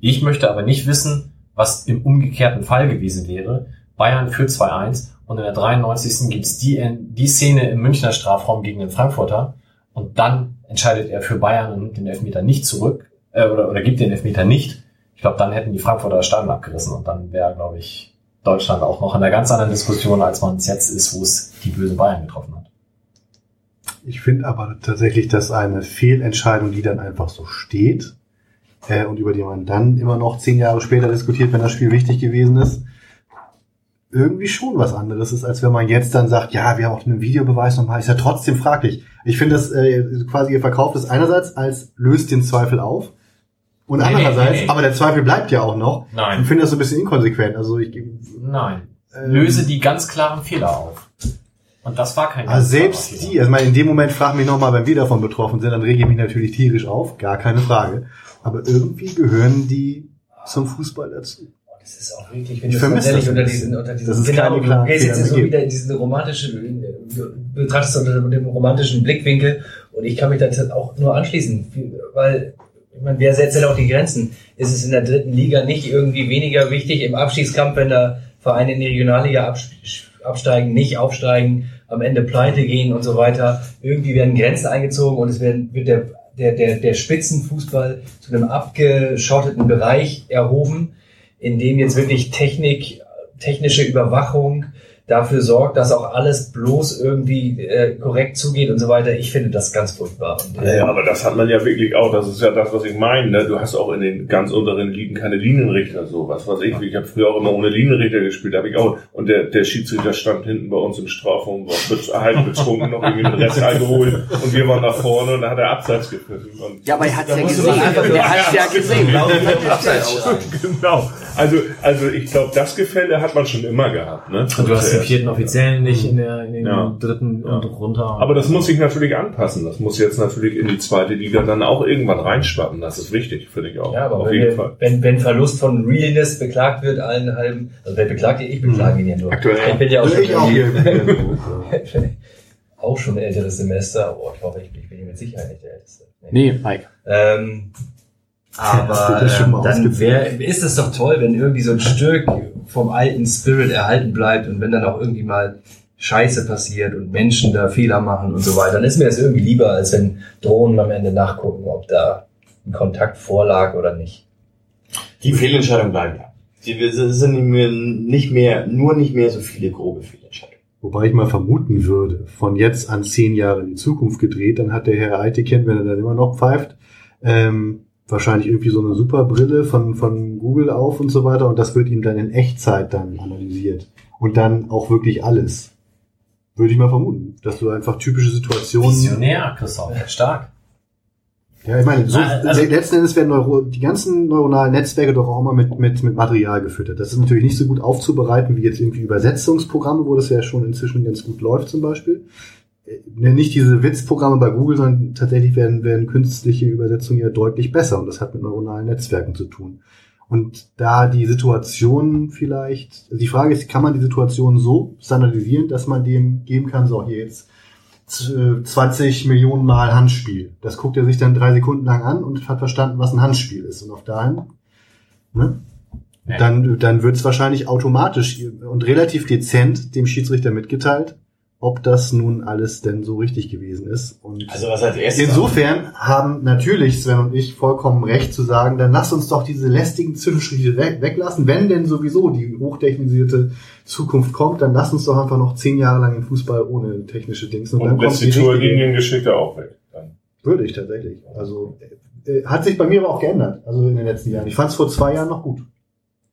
Ich möchte aber nicht wissen, was im umgekehrten Fall gewesen wäre. Bayern führt 2-1 und in der 93. gibt's die, die Szene im Münchner Strafraum gegen den Frankfurter und dann entscheidet er für Bayern und nimmt den Elfmeter nicht zurück äh, oder, oder gibt den Elfmeter nicht. Ich glaube, dann hätten die Frankfurter Stadion abgerissen und dann wäre, glaube ich, Deutschland auch noch in einer ganz anderen Diskussion, als man es jetzt ist, wo es die böse Bayern getroffen hat. Ich finde aber tatsächlich, dass eine Fehlentscheidung, die dann einfach so steht äh, und über die man dann immer noch zehn Jahre später diskutiert, wenn das Spiel wichtig gewesen ist, irgendwie schon was anderes ist, als wenn man jetzt dann sagt, ja, wir haben auch einen Videobeweis nochmal, ist ja trotzdem fraglich. Ich finde das äh, quasi, ihr verkauft es einerseits als löst den Zweifel auf und Nee, andererseits, nee, nee. aber der Zweifel bleibt ja auch noch. Nein. Ich finde das so ein bisschen inkonsequent. Also ich, Nein. Ähm. Löse die ganz klaren Fehler auf. Und das war kein Also ganz selbst klarer die, Fehler. also ich meine, in dem Moment frag mich nochmal, wenn wir davon betroffen sind, dann rege ich mich natürlich tierisch auf, gar keine Frage. Aber irgendwie gehören die zum Fußball dazu. Das ist auch wirklich, wenn Ich du tatsächlich unter diesen, unter diesen, Das ist genau, keine du klaren gehst jetzt Fehler so wieder in diesen romantischen, du betrachtest unter dem romantischen Blickwinkel und ich kann mich da auch nur anschließen, weil, ich meine, wer setzt denn auch die Grenzen? Ist es in der dritten Liga nicht irgendwie weniger wichtig im Abstiegskampf, wenn da Vereine in die Regionalliga abs- absteigen, nicht aufsteigen, am Ende pleite gehen und so weiter? Irgendwie werden Grenzen eingezogen und es werden, wird der, der, der, der Spitzenfußball zu einem abgeschotteten Bereich erhoben, in dem jetzt wirklich Technik, technische Überwachung dafür sorgt, dass auch alles bloß irgendwie äh, korrekt zugeht und so weiter. Ich finde das ganz furchtbar. Und, äh, Ja, aber das hat man ja wirklich auch. Das ist ja das, was ich meine. Ne? Du hast auch in den ganz unteren Ligen keine Linienrichter, so was weiß ich. Ich habe früher auch immer ohne Linienrichter gespielt, habe ich auch. Und der, der Schiedsrichter stand hinten bei uns im Strafraum, war halb betrunken, noch irgendwie mit Rest Alkohol. Und wir waren nach vorne und da hat er Abseits gepfiffen. Ja, aber er hat's ja gesehen. Er hat's ja gesehen. genau. Also, also ich glaube, das Gefälle hat man schon immer gehabt. Ne? Und du hast den vierten Offiziellen nicht in, der, in den Ja. dritten Ja. und runter. Aber das muss sich natürlich anpassen. Das muss jetzt natürlich in die zweite Liga dann auch irgendwann reinschwappen. Das ist wichtig, finde ich auch. ja, aber Auf wenn, jeden Fall. wenn, wenn Verlust von Realness beklagt wird, allen halben, also wer beklagt ihn? Ich beklage ihn ja nur. Aktuell. Ich bin ja auch schon, ich auch hier. auch schon ein älteres Semester. Oh, ich hoffe, ich bin, mit Sicherheit nicht der Älteste. Nee, Mike. Ähm, aber mal dann wär, ist es doch toll, wenn irgendwie so ein Stück vom alten Spirit erhalten bleibt und wenn dann auch irgendwie mal Scheiße passiert und Menschen da Fehler machen und so weiter, dann ist mir das irgendwie lieber, als wenn Drohnen am Ende nachgucken, ob da ein Kontakt vorlag oder nicht. die Fehlentscheidungen bleiben ja. Es sind nicht mehr, nur nicht mehr so viele grobe Fehlentscheidungen. Wobei ich mal vermuten würde, von jetzt an zehn Jahre in die Zukunft gedreht, dann hat der Herr Eitekind, wenn er dann immer noch pfeift, ähm, wahrscheinlich irgendwie so eine super Brille von, von Google auf und so weiter und das wird ihm dann in Echtzeit dann analysiert. Und dann auch wirklich alles. Würde ich mal vermuten, dass du einfach typische Situationen. Visionär, Christoph. Stark. Ja, ich meine, so, also- letzten Endes werden Neuro, die ganzen neuronalen Netzwerke doch auch immer mit, mit, mit Material gefüttert. Das ist natürlich nicht so gut aufzubereiten wie jetzt irgendwie Übersetzungsprogramme, wo das ja schon inzwischen ganz gut läuft zum Beispiel. Äh, Nicht diese Witzprogramme bei Google, sondern tatsächlich werden, werden künstliche Übersetzungen ja deutlich besser und das hat mit neuronalen Netzwerken zu tun. Und da die Situation vielleicht, also die Frage ist, kann man die Situation so standardisieren, dass man dem geben kann, so hier jetzt z- 20 Millionen Mal Handspiel. Das guckt er sich dann drei Sekunden lang an und hat verstanden, was ein Handspiel ist. Und auf dahin, ne? Dann, dann wird es wahrscheinlich automatisch und relativ dezent dem Schiedsrichter mitgeteilt, ob das nun alles denn so richtig gewesen ist. Und Also was als erstes. Insofern haben natürlich Sven und ich vollkommen recht zu sagen, dann lass uns doch diese lästigen Zwischenschritte weg- weglassen. Wenn denn sowieso die hochtechnisierte Zukunft kommt, dann lass uns doch einfach noch zehn Jahre lang im Fußball ohne technische Dings. Und, dann Und kommt lässt die die richtige, Torliniengeschichte auch weg. Dann. Würde ich tatsächlich. Also äh, hat sich bei mir aber auch geändert, also in den letzten Jahren. Ich fand es vor zwei Jahren noch gut.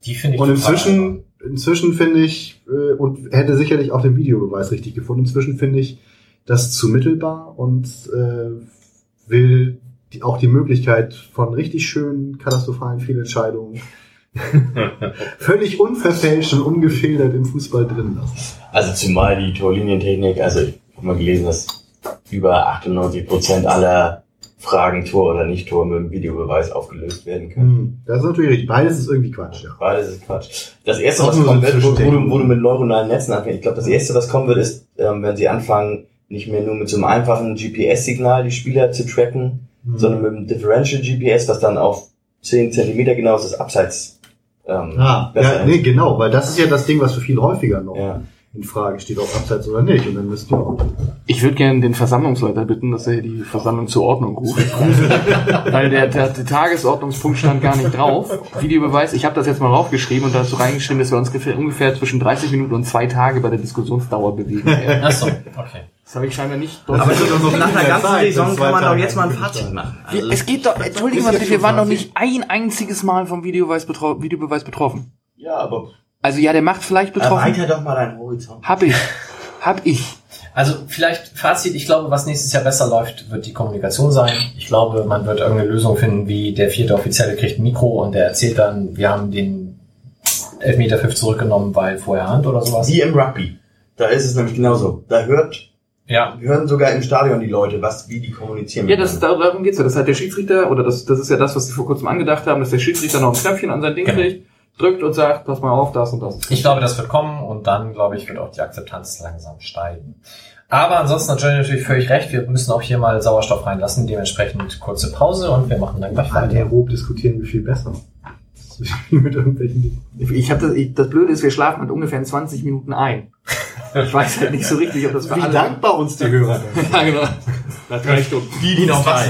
Die finde ich Und total inzwischen, inzwischen finde ich, äh, und hätte sicherlich auch den Videobeweis richtig gefunden, inzwischen finde ich das zu mittelbar und äh, will die, auch die Möglichkeit von richtig schönen, katastrophalen Fehlentscheidungen völlig unverfälscht und ungefiltert im Fußball drin lassen. Also zumal die Torlinientechnik, also ich habe mal gelesen, dass über 98 Prozent aller Fragen Tor oder nicht Tor mit dem Videobeweis aufgelöst werden können. Hm, Das ist natürlich richtig. Beides ist irgendwie Quatsch, ja. Beides ist Quatsch. Das erste, was kommen wird, wo, du, wo du mit neuronalen Netzen anfängst, ich glaube, das erste, was kommen wird, ist, ähm, wenn sie anfangen, nicht mehr nur mit so einem einfachen GPS-Signal die Spieler zu tracken, Hm. sondern mit einem Differential GPS, was dann auf 10 Zentimeter genau ist, das Abseits ähm, Ah, besser ja, nee, genau, weil das ist ja das Ding, was für viel häufiger noch Ja. In Frage steht, ob abseits oder nicht. Und dann müsst ihr auch. Ich würde gerne den Versammlungsleiter bitten, dass er die Versammlung zur Ordnung ruft. Weil der, der, der Tagesordnungspunkt stand gar nicht drauf. Videobeweis, ich habe das jetzt mal raufgeschrieben und dazu reingeschrieben, dass wir uns ungefähr, ungefähr zwischen 30 Minuten und zwei Tage bei der Diskussionsdauer bewegen. Ach so, okay. Das habe ich scheinbar nicht Aber so, so nach einer ganzen Zeit, Saison kann man Tagen jetzt mal ein Fazit machen. Also, es geht doch, entschuldigen Sie wir waren noch nicht ein einziges Mal vom Videobeweis, betro Videobeweis betroffen. ja, aber Also ja, der macht vielleicht betroffen. erweiter doch mal deinen Horizont. Hab ich. Hab ich. Also vielleicht Fazit, ich glaube, was nächstes Jahr besser läuft, wird die Kommunikation sein. Ich glaube, man wird irgendeine Lösung finden, wie der vierte Offizielle kriegt ein Mikro und der erzählt dann, wir haben den Elfmeter 5 zurückgenommen, weil vorher Hand oder sowas. Wie im Rugby. Da ist es nämlich genauso. Da hört, Ja, hören sogar im Stadion die Leute, was, wie die kommunizieren. Ja, das, darum geht's ja. Das hat der Schiedsrichter, oder das, das ist ja das, was sie vor kurzem angedacht haben, dass der Schiedsrichter noch ein Knöpfchen an sein Ding Genau. kriegt, drückt und sagt, pass mal auf, das und das. ich glaube, das wird kommen und dann, glaube ich, wird auch die Akzeptanz langsam steigen. Aber ansonsten hat Johnny natürlich völlig recht, wir müssen auch hier mal Sauerstoff reinlassen, dementsprechend kurze Pause und wir machen dann gleich weiter. Anaerob diskutieren wir viel besser. Mit irgendwelchen. Ich hab das, ich, das Blöde ist, wir schlafen halt ungefähr in 20 Minuten ein. Ich weiß halt nicht so richtig, ob das für Wie alle... dankbar uns die Hörer sind. Ja, genau. Nach drei Stunden. Die, die noch was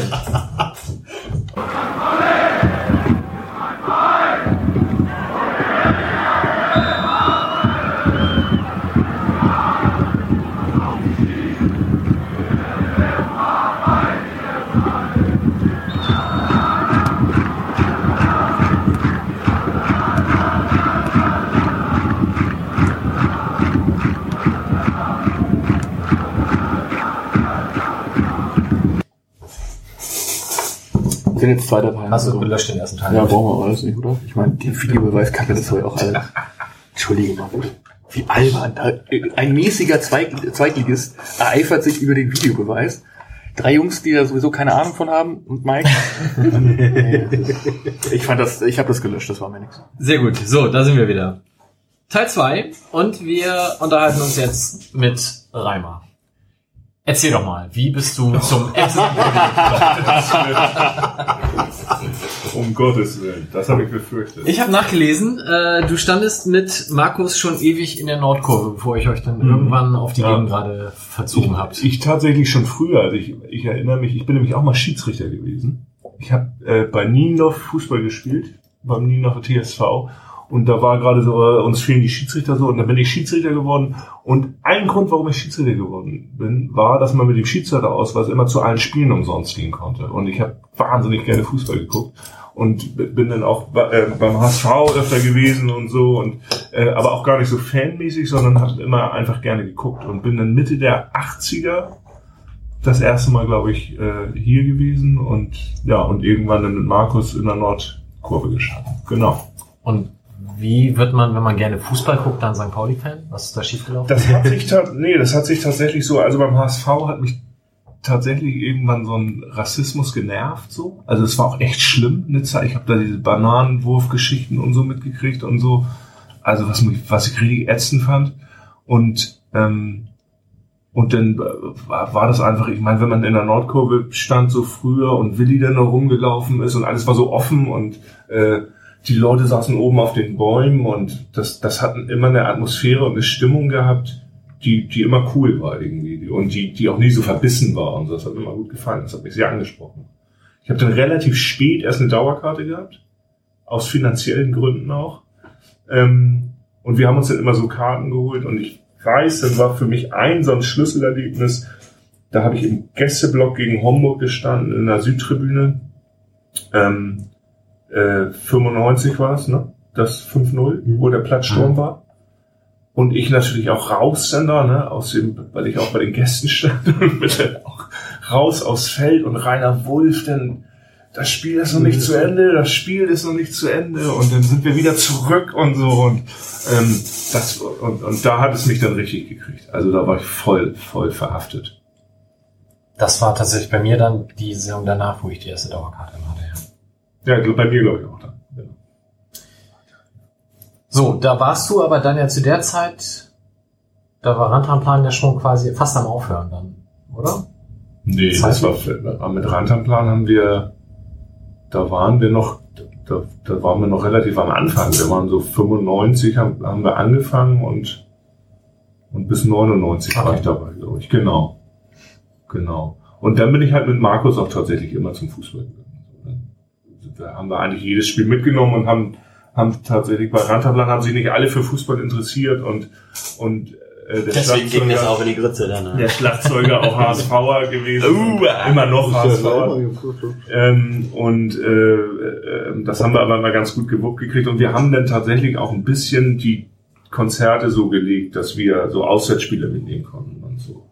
sind. jetzt zwei Dateien. Hast du Also- gelöscht den ersten Teil? Ja, brauchen wir alles nicht, oder? Ich meine, die Videobeweiskacke, das soll ja auch alles. Entschuldige mal. Wie albern. Ein mäßiger Zweig, Zweitligist ereifert sich über den Videobeweis. Drei Jungs, die da sowieso keine Ahnung von haben und Mike. Nee. ich fand das, ich habe das gelöscht, das war mir nichts. Sehr gut. So, da sind wir wieder. Teil 2 und wir unterhalten uns jetzt mit Reimer. Erzähl doch mal, wie bist du zum Essen Um Gottes Willen, das habe ich befürchtet. Ich habe nachgelesen, äh, du standest mit Markus schon ewig in der Nordkurve, bevor ich euch dann irgendwann auf die Ja. Gegend gerade verzogen habt. Ich tatsächlich schon früher, also ich, ich erinnere mich, ich bin nämlich auch mal Schiedsrichter gewesen. Ich habe äh, bei Niendorf Fußball gespielt, beim Niendorfer TSV. Und da war gerade so, äh, uns fehlen die Schiedsrichter so, und dann bin ich Schiedsrichter geworden. Und ein Grund, warum ich Schiedsrichter geworden bin, war, dass man mit dem Schiedsrichterausweis immer zu allen Spielen umsonst gehen konnte. Und ich habe wahnsinnig gerne Fußball geguckt und bin dann auch äh, beim HSV öfter gewesen und so und äh, aber auch gar nicht so fanmäßig, sondern habe immer einfach gerne geguckt und bin dann Mitte der 80er das erste Mal, glaube ich, äh, hier gewesen und ja, und irgendwann dann mit Markus in der Nordkurve geschafft. Genau. Und wie wird man, wenn man gerne Fußball guckt, dann St. Pauli-Fan? Was ist da schiefgelaufen? Das hat sich nee, das hat sich tatsächlich so, also beim HSV hat mich tatsächlich irgendwann so ein Rassismus genervt so. Also es war auch echt schlimm eine Zeit. Ich habe da diese Bananenwurfgeschichten und so mitgekriegt und so. Also was mich, was ich richtig ätzend fand. Und ähm, und dann äh, war, war das einfach, ich meine, wenn man in der Nordkurve stand so früher und Willi dann noch rumgelaufen ist und alles war so offen und äh, die Leute saßen oben auf den Bäumen und das, das hatten immer eine Atmosphäre und eine Stimmung gehabt, die, die immer cool war irgendwie und die, die auch nie so verbissen war und so. Das hat mir immer gut gefallen. Das hat mich sehr angesprochen. Ich habe dann relativ spät erst eine Dauerkarte gehabt, aus finanziellen Gründen auch. Ähm, und wir haben uns dann immer so Karten geholt und ich weiß, dann war für mich ein so ein Schlüsselerlebnis, Da habe ich im Gästeblock gegen Homburg gestanden in der Südtribüne. Ähm, äh, 95 war es, ne? Das 5-0, wo der Platzsturm war. Und ich natürlich auch raus dann da, ne, aus dem, weil ich auch bei den Gästen stand, und bitte auch raus aufs Feld und Rainer Wulff, dann das Spiel ist noch nicht zu Ende, das Spiel ist noch nicht zu Ende und dann sind wir wieder zurück und so und ähm, das und, und da hat es mich dann richtig gekriegt. Also da war ich voll, voll verhaftet. Das war tatsächlich bei mir dann die Saison danach, wo ich die erste Dauerkarte. Ja. Ja, bei mir glaube ich auch dann. Genau. So, da warst du aber dann ja zu der Zeit, da war Rantanplan ja schon quasi fast am Aufhören dann, oder? Nee, Das das heißt- war mit Rantanplan haben wir, da waren wir noch, da, da waren wir noch relativ am Anfang. Wir waren so 95, haben, haben wir angefangen und, und bis 99 war Okay. ich dabei, glaube ich. Genau. Genau. Und dann bin ich halt mit Markus auch tatsächlich immer zum Fußball gegangen. Da haben wir eigentlich jedes Spiel mitgenommen und haben, haben tatsächlich bei Rantanplan haben sich nicht alle für Fußball interessiert und, und äh, der Deswegen ging das Schlagzeuger- auch in die Grütze dann. der Ne? Schlagzeuger auch HSVer gewesen. Uh, immer noch HSVer. immer. Ähm, und äh, äh, das haben wir aber mal ganz gut gewuppt gekriegt. Und wir haben dann tatsächlich auch ein bisschen die Konzerte so gelegt, dass wir so Auswärtsspiele mitnehmen konnten und so.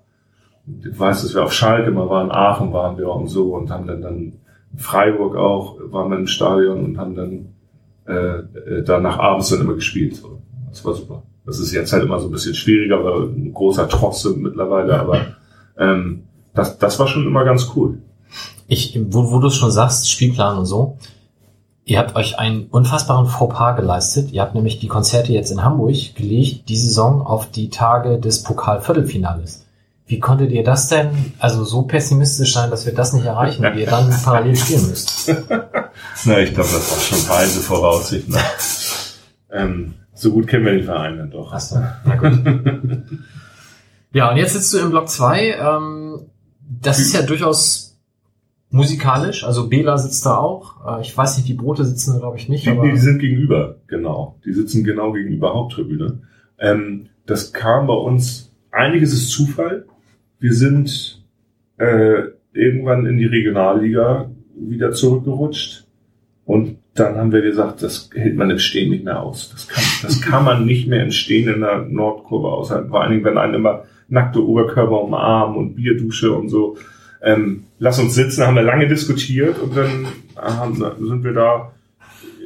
Und ich weiß, dass wir auf Schalke mal waren, Aachen waren wir und so und haben dann, dann Freiburg auch, waren wir im Stadion und haben dann äh, äh, danach abends dann immer gespielt. So. Das war super. Das ist jetzt halt immer so ein bisschen schwieriger, weil ein großer Trotz sind mittlerweile, aber ähm, das, das war schon immer ganz cool. Ich, wo, wo du es schon sagst, Spielplan und so, ihr habt euch einen unfassbaren Fauxpas geleistet. Ihr habt nämlich die Konzerte jetzt in Hamburg gelegt, die Saison auf die Tage des Pokal-Viertelfinales. Wie konntet ihr das denn, also so pessimistisch sein, dass wir das nicht erreichen, wie ihr dann parallel spielen müsst? Na, ich glaube, das war schon weise Voraussicht. Ne? ähm, so gut kennen wir den Verein dann doch. Achso, na gut. ja, und jetzt sitzt du im Block 2. Ähm, das ist ja durchaus musikalisch. Also Bela sitzt da auch. Äh, ich weiß nicht, die Brote sitzen da, glaube ich, nicht. Die, Aber die sind gegenüber, genau. Die sitzen genau gegenüber Haupttribüne. Ähm, das kam bei uns, eigentlich ist Zufall. Wir sind äh, irgendwann in die Regionalliga wieder zurückgerutscht. Und dann haben wir gesagt, das hält man im Stehen nicht mehr aus. Das kann, das kann man nicht mehr im Stehen in der Nordkurve aushalten. Vor allen Dingen, wenn einen immer nackte Oberkörper umarmen und Bierdusche und so. Ähm, lass uns sitzen, haben wir lange diskutiert und dann haben, sind wir da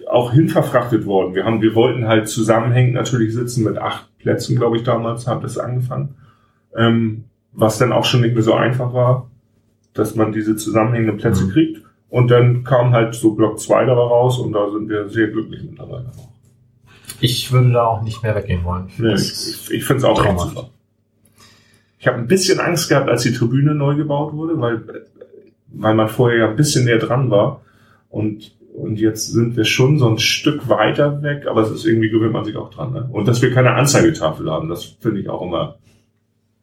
auch hinverfrachtet worden. Wir haben, wir wollten halt zusammenhängend natürlich sitzen mit acht Plätzen, glaube ich, damals hat das angefangen. Ähm, was dann auch schon nicht mehr so einfach war, dass man diese zusammenhängenden Plätze Mhm. kriegt. Und dann kam halt so Block 2 dabei raus und da sind wir sehr glücklich mittlerweile. ich würde da auch nicht mehr weggehen wollen. Nee, Das ich ich finde es auch echt super. Ich habe ein bisschen Angst gehabt, als die Tribüne neu gebaut wurde, weil, weil man vorher ja ein bisschen näher dran war. Und, und jetzt sind wir schon so ein Stück weiter weg, aber es ist irgendwie gewöhnt man sich auch dran. Ne? Und dass wir keine Anzeigetafel haben, das finde ich auch immer.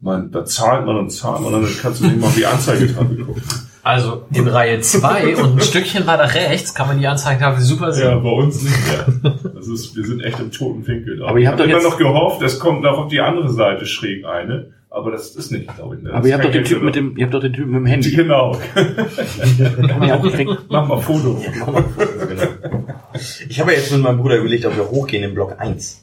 Man, da zahlt man und zahlt man und dann kannst du nicht mal auf die Anzeigetafel gucken. Also in Reihe 2 und ein Stückchen weiter rechts kann man die Anzeigentafel super Ja, sehen. bei uns nicht mehr. Das ist, wir sind echt im toten Winkel da. Aber ihr habt Ich doch hab immer jetzt- noch gehofft, es kommt noch auf die andere Seite schräg eine. Aber das ist nicht, glaube ich. Ne? Aber ihr habt doch den ist Typ kein mit dem, ihr habt doch den Typ mit dem Handy. Genau. Kann man ja auch direkt. Mach mal Foto. genau. Ich habe ja jetzt mit meinem Bruder überlegt, ob wir hochgehen in Block 1.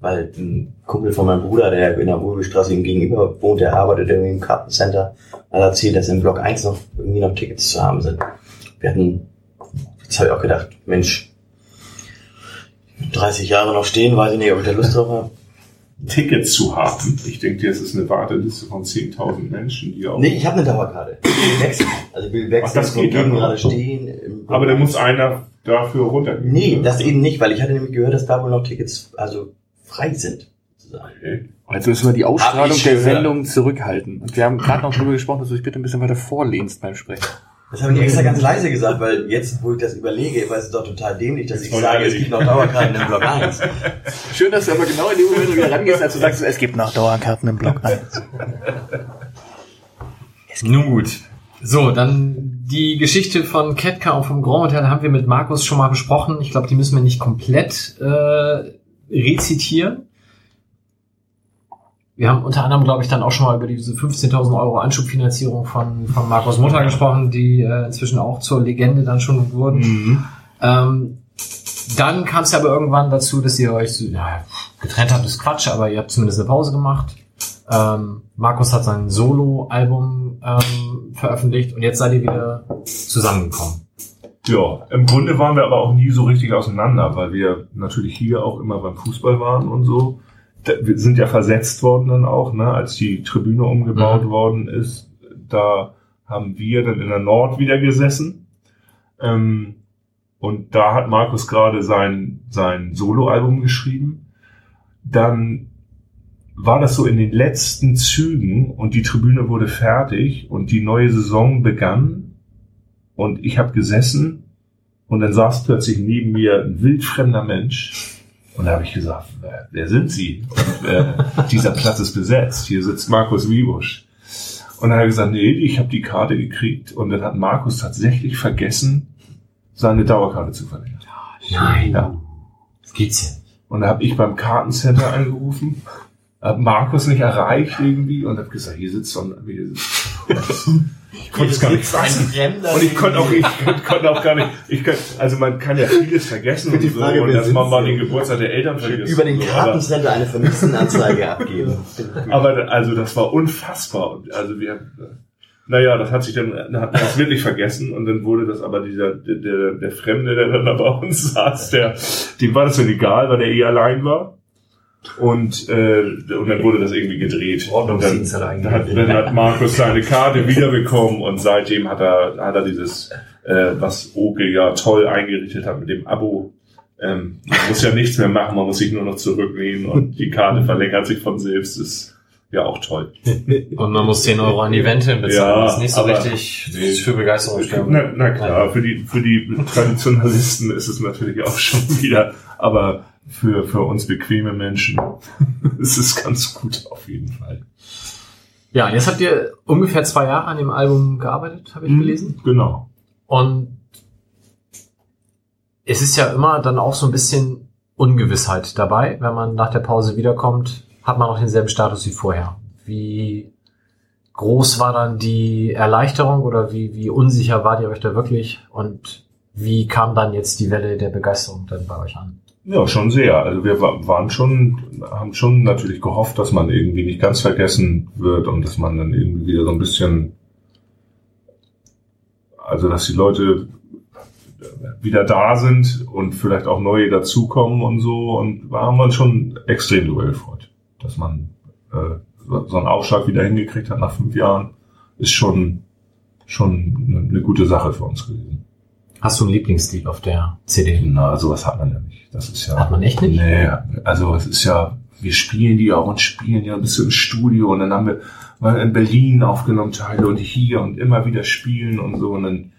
Weil ein Kumpel von meinem Bruder, der in der Wohlbestraße ihm gegenüber wohnt, der arbeitet irgendwie im Kartencenter, hat erzählt, dass in Block 1 noch irgendwie noch Tickets zu haben sind. Wir hatten, jetzt habe ich auch gedacht, Mensch, 30 Jahre noch stehen, weiß ich nicht, ob ich da Lust drauf habe. Tickets zu haben. Ich denke, das ist eine Warteliste von 10.000 Menschen, die auch. Nee, ich habe eine Dauerkarte. Ich will wechseln. Also ich will Ach, wechseln, das geht noch. gerade stehen. im aber da 1. muss einer dafür runtergehen. Nee, das eben nicht, weil ich hatte nämlich gehört, dass da wohl noch Tickets also frei sind. sozusagen. Okay. Jetzt müssen wir die Ausstrahlung der. Sendung zurückhalten. Und wir haben gerade noch drüber gesprochen, dass du dich bitte ein bisschen weiter vorlehnst beim Sprechen. Das habe ich extra ganz leise gesagt, weil jetzt, wo ich das überlege, war es doch total dämlich, dass ich sage, es gibt noch Dauerkarten im Block 1. Schön, dass du aber genau in dem Moment wieder rangehst, als du sagst, es gibt noch Dauerkarten im Block 1. Nun gut. So, dann die Geschichte von Ketka und vom Grand Hotel haben wir mit Markus schon mal besprochen. Ich glaube, die müssen wir nicht komplett äh, rezitieren. Wir haben unter anderem, glaube ich, dann auch schon mal über diese 15.000 Euro Anschubfinanzierung von, von Markus Mutter gesprochen, die äh, inzwischen auch zur Legende dann schon wurden. Mhm. Ähm, dann kam es aber irgendwann dazu, dass ihr euch so, ja, getrennt habt, ist Quatsch, aber ihr habt zumindest eine Pause gemacht. Ähm, Markus hat sein Solo-Album ähm, veröffentlicht und jetzt seid ihr wieder zusammengekommen. Ja, im Grunde waren wir aber auch nie so richtig auseinander, weil wir natürlich hier auch immer beim Fußball waren und so. Wir sind ja versetzt worden dann auch, ne, als die Tribüne umgebaut Mhm. worden ist. Da haben wir dann in der Nord wieder gesessen. Ähm, und da hat Markus gerade sein, sein Soloalbum geschrieben. Dann war das so in den letzten Zügen und die Tribüne wurde fertig und die neue Saison begann und ich habe gesessen und dann saß plötzlich neben mir ein wildfremder Mensch und da habe ich gesagt, wer, sind Sie? Und, äh, dieser Platz ist besetzt, hier sitzt Markus Wiebusch. Und dann hat er gesagt, nee, ich habe die Karte gekriegt und dann hat Markus tatsächlich vergessen, seine Dauerkarte zu verlängern. Nein. Ja. Das geht's ja. Und da habe ich beim Kartencenter angerufen, hab Markus nicht erreicht irgendwie und habe gesagt, hier sitzt so ein... Hier sitzt, ich konnte es gar nicht fassen. Und ich konnte auch, ich konnte auch gar nicht, ich konnte, also man kann ja vieles vergessen und Die so, Frage, und wer dass man mal den Geburtstag der Eltern vergisst. Über den und so, eine Vermisstenanzeige abgeben. Aber, also das war unfassbar. Und Also wir, naja, das hat sich dann, hat das wirklich vergessen und dann wurde das aber dieser, der, der, der Fremde, der dann da bei uns saß, der, dem war das dann egal, weil der eh allein war. Und, äh, und dann wurde das irgendwie gedreht. Ordnungsdienst hat dann, hat, dann hat Markus seine Karte wiederbekommen und seitdem hat er, hat er dieses, äh, was Oke ja toll eingerichtet hat mit dem Abo. Ähm, man muss ja nichts mehr machen, man muss sich nur noch zurücklehnen und die Karte verlängert sich von selbst. Ist ja auch toll. Und man muss 10 Euro an die Wente bezahlen. Ja, das ist nicht so aber- richtig Nee. für Begeisterung sterben. Na, na klar, für die, für die Traditionalisten ist es natürlich auch schon wieder, aber für, für uns bequeme Menschen ist es ganz gut auf jeden Fall. Ja, jetzt habt ihr ungefähr zwei Jahre an dem Album gearbeitet, habe ich gelesen. Genau. Und es ist ja immer dann auch so ein bisschen Ungewissheit dabei. Wenn man nach der Pause wiederkommt, hat man auch denselben Status wie vorher. Wie groß war dann die Erleichterung oder wie, wie unsicher wart ihr euch da wirklich? Und wie kam dann jetzt die Welle der Begeisterung dann bei euch an? Ja, schon sehr. Also wir wa- waren schon, haben schon natürlich gehofft, dass man irgendwie nicht ganz vergessen wird und dass man dann irgendwie wieder so ein bisschen, also dass die Leute wieder da sind und vielleicht auch neue dazukommen und so. Und da haben wir uns schon extrem drüber gefreut, dass man äh, so einen Aufschlag wieder hingekriegt hat nach fünf Jahren, ist schon schon eine gute Sache für uns gewesen. Hast du ein Lieblingslied auf der CD? Na, sowas hat man ja nicht. Das ist ja. Hat man echt nicht? Nee, also es ist ja, wir spielen die auch und spielen ja ein bisschen im Studio und dann haben wir mal in Berlin aufgenommen Teile und hier und immer wieder spielen und so und dann,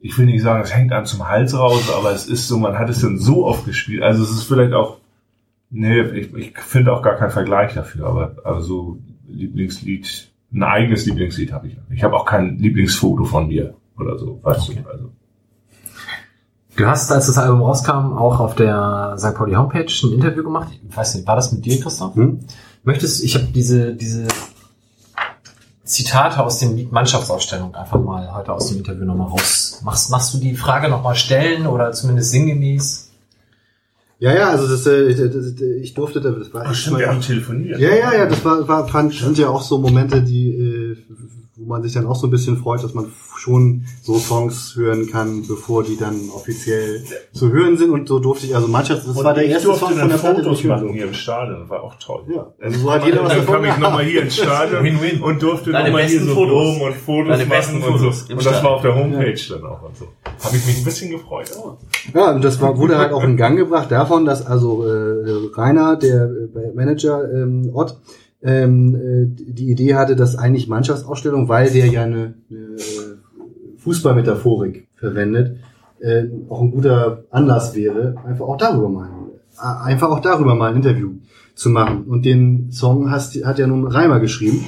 ich will nicht sagen, es hängt einem zum Hals raus, aber es ist so, man hat es dann so oft gespielt. Also es ist vielleicht auch, nee, ich, ich finde auch gar keinen Vergleich dafür, aber also Lieblingslied, ein eigenes Lieblingslied habe ich. Ich habe auch kein Lieblingsfoto von mir oder so, weißt Okay. du. Also. Du hast, als das Album rauskam, auch auf der St. Pauli Homepage ein Interview gemacht. Ich weiß nicht, war das mit dir, Christoph? Hm? Möchtest, ich habe diese, diese Zitate aus dem Lied Mannschaftsausstellung einfach mal heute aus dem Interview nochmal raus. Machst, machst du die Frage nochmal stellen oder zumindest sinngemäß? Ja, ja, also das, äh, das, ich durfte, das war Ach stimmt, wir haben telefoniert. Ja, ja, ja, das war, war fand, sind ja auch so Momente, die, äh, wo man sich dann auch so ein bisschen freut, dass man schon so Songs hören kann, bevor die dann offiziell zu hören sind. Und so durfte ich, also Mannschafts, das Und war der erste durfte Song dann von der. Fotos machen hier im Stadion, das war auch toll. Ja, also so hat jeder was dann kam ich nochmal hier ins Stadion Win-win. und durfte nochmal hier so Fotos. rum und Fotos Deine machen besten und Fotos so. im Und das war auf der Homepage dann auch und so. Habe ich mich ein bisschen gefreut. Ja, und das war, wurde halt auch in Gang gebracht davon, dass also äh, Rainer, der äh, Manager ähm, Ott, ähm, äh, die Idee hatte, dass eigentlich Mannschaftsausstellung, weil der ja eine, eine Fußballmetaphorik verwendet, äh, auch ein guter Anlass wäre, einfach auch darüber mal, äh, einfach auch darüber mal ein Interview zu machen. Und den Song hast, hat ja nun Reimer geschrieben.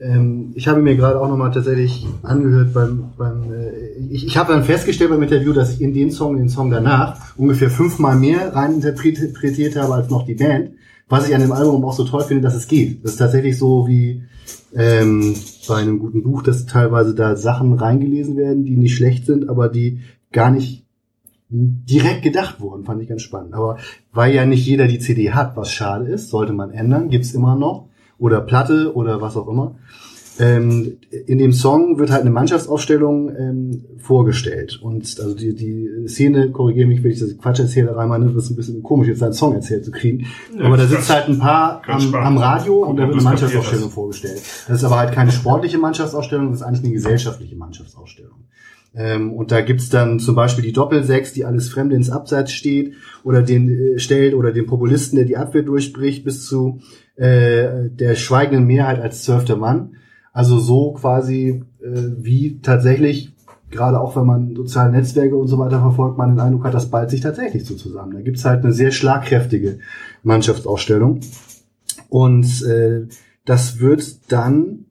Ähm, ich habe mir gerade auch nochmal tatsächlich angehört beim, beim äh, ich, ich habe dann festgestellt beim Interview, dass ich in den Song, den Song danach ungefähr fünfmal mehr rein interpretiert habe als noch die Band. Was ich an dem Album auch so toll finde, dass es geht. Das ist tatsächlich so wie ähm, bei einem guten Buch, dass teilweise da Sachen reingelesen werden, die nicht schlecht sind, aber die gar nicht direkt gedacht wurden, fand ich ganz spannend. Aber weil ja nicht jeder die CD hat, was schade ist, sollte man ändern, gibt's immer noch. Oder Platte oder was auch immer. Ähm, in dem Song wird halt eine Mannschaftsaufstellung ähm, vorgestellt. Und also die, die Szene, korrigiere mich, wenn ich das Quatsch erzähle, Reimann, das ist ein bisschen komisch, jetzt einen Song erzählt zu kriegen. Ja, aber da sitzt halt ein paar am, am Radio und da wird eine Mannschaftsaufstellung vorgestellt. Das ist aber halt keine sportliche Mannschaftsausstellung, das ist eigentlich eine gesellschaftliche Mannschaftsausstellung. Ähm, und da gibt's dann zum Beispiel die Doppelsechs, die alles Fremde ins Abseits steht oder den äh, stellt oder den Populisten, der die Abwehr durchbricht, bis zu äh, der schweigenden Mehrheit als zwölfter Mann. Also so quasi äh, wie tatsächlich, gerade auch wenn man soziale Netzwerke und so weiter verfolgt, man den Eindruck hat, das ballt sich tatsächlich so zusammen. Da gibt's halt eine sehr schlagkräftige Mannschaftsausstellung. Und äh, das wird dann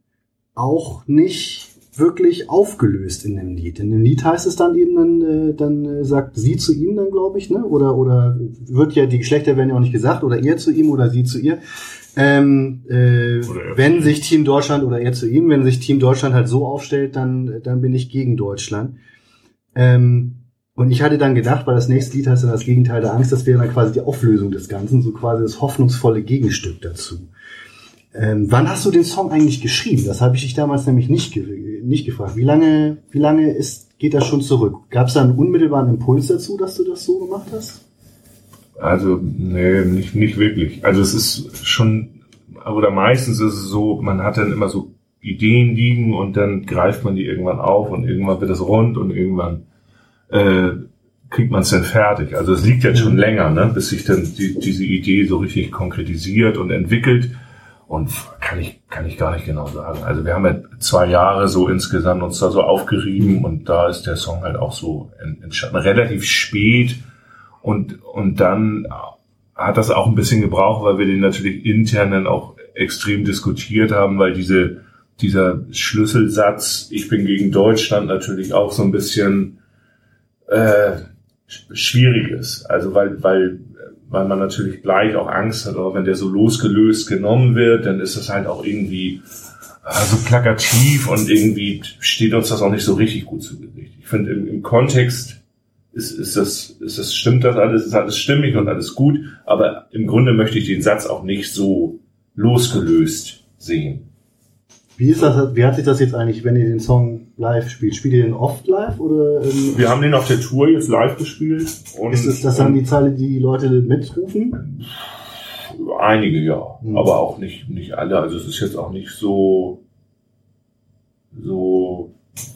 auch nicht wirklich aufgelöst in dem Lied. In dem Lied heißt es dann eben, dann, äh, dann äh, sagt sie zu ihm dann, glaube ich, ne? Oder oder wird ja die Geschlechter werden ja auch nicht gesagt, oder er zu ihm oder sie zu ihr. Ähm, äh, wenn sich Team Deutschland oder er zu ihm, wenn sich Team Deutschland halt so aufstellt, dann dann bin ich gegen Deutschland. Ähm, und ich hatte dann gedacht, weil das nächste Lied heißt dann das Gegenteil der Angst, das wäre dann quasi die Auflösung des Ganzen, so quasi das hoffnungsvolle Gegenstück dazu. Ähm, wann hast du den Song eigentlich geschrieben? Das habe ich dich damals nämlich nicht, ge nicht gefragt. Wie lange, wie lange ist, geht das schon zurück? Gab es da einen unmittelbaren Impuls dazu, dass du das so gemacht hast? Also, nee, nicht, nicht wirklich. Also es ist schon, oder meistens ist es so, man hat dann immer so Ideen liegen und dann greift man die irgendwann auf und irgendwann wird es rund und irgendwann äh, kriegt man es dann fertig. Also es liegt jetzt schon Mhm. länger, ne, bis sich dann die, diese Idee so richtig konkretisiert und entwickelt. Und kann ich, kann ich gar nicht genau sagen. Also wir haben ja zwei Jahre so insgesamt uns da so aufgerieben und da ist der Song halt auch so en- entstanden. Relativ spät und, und dann hat das auch ein bisschen gebraucht, weil wir den natürlich intern dann auch extrem diskutiert haben, weil diese, dieser Schlüsselsatz, ich bin gegen Deutschland natürlich auch so ein bisschen äh, sch- schwierig ist. Also weil, weil, weil man natürlich gleich auch Angst hat, aber wenn der so losgelöst genommen wird, dann ist das halt auch irgendwie äh, so plakativ und irgendwie steht uns das auch nicht so richtig gut zu Gesicht. Ich finde im, im Kontext ist, ist das, ist das, stimmt das alles, ist alles stimmig und alles gut, aber im Grunde möchte ich den Satz auch nicht so losgelöst sehen. Wie ist das, wie hat sich das jetzt eigentlich, wenn ihr den Song live spielt? Spielt ihr den oft live oder ähm, Wir haben den auf der Tour jetzt live gespielt und ist das, das dann die Zahl, die die Leute mitrufen? Einige ja, Mhm. aber auch nicht, nicht alle. Also es ist jetzt auch nicht so, so,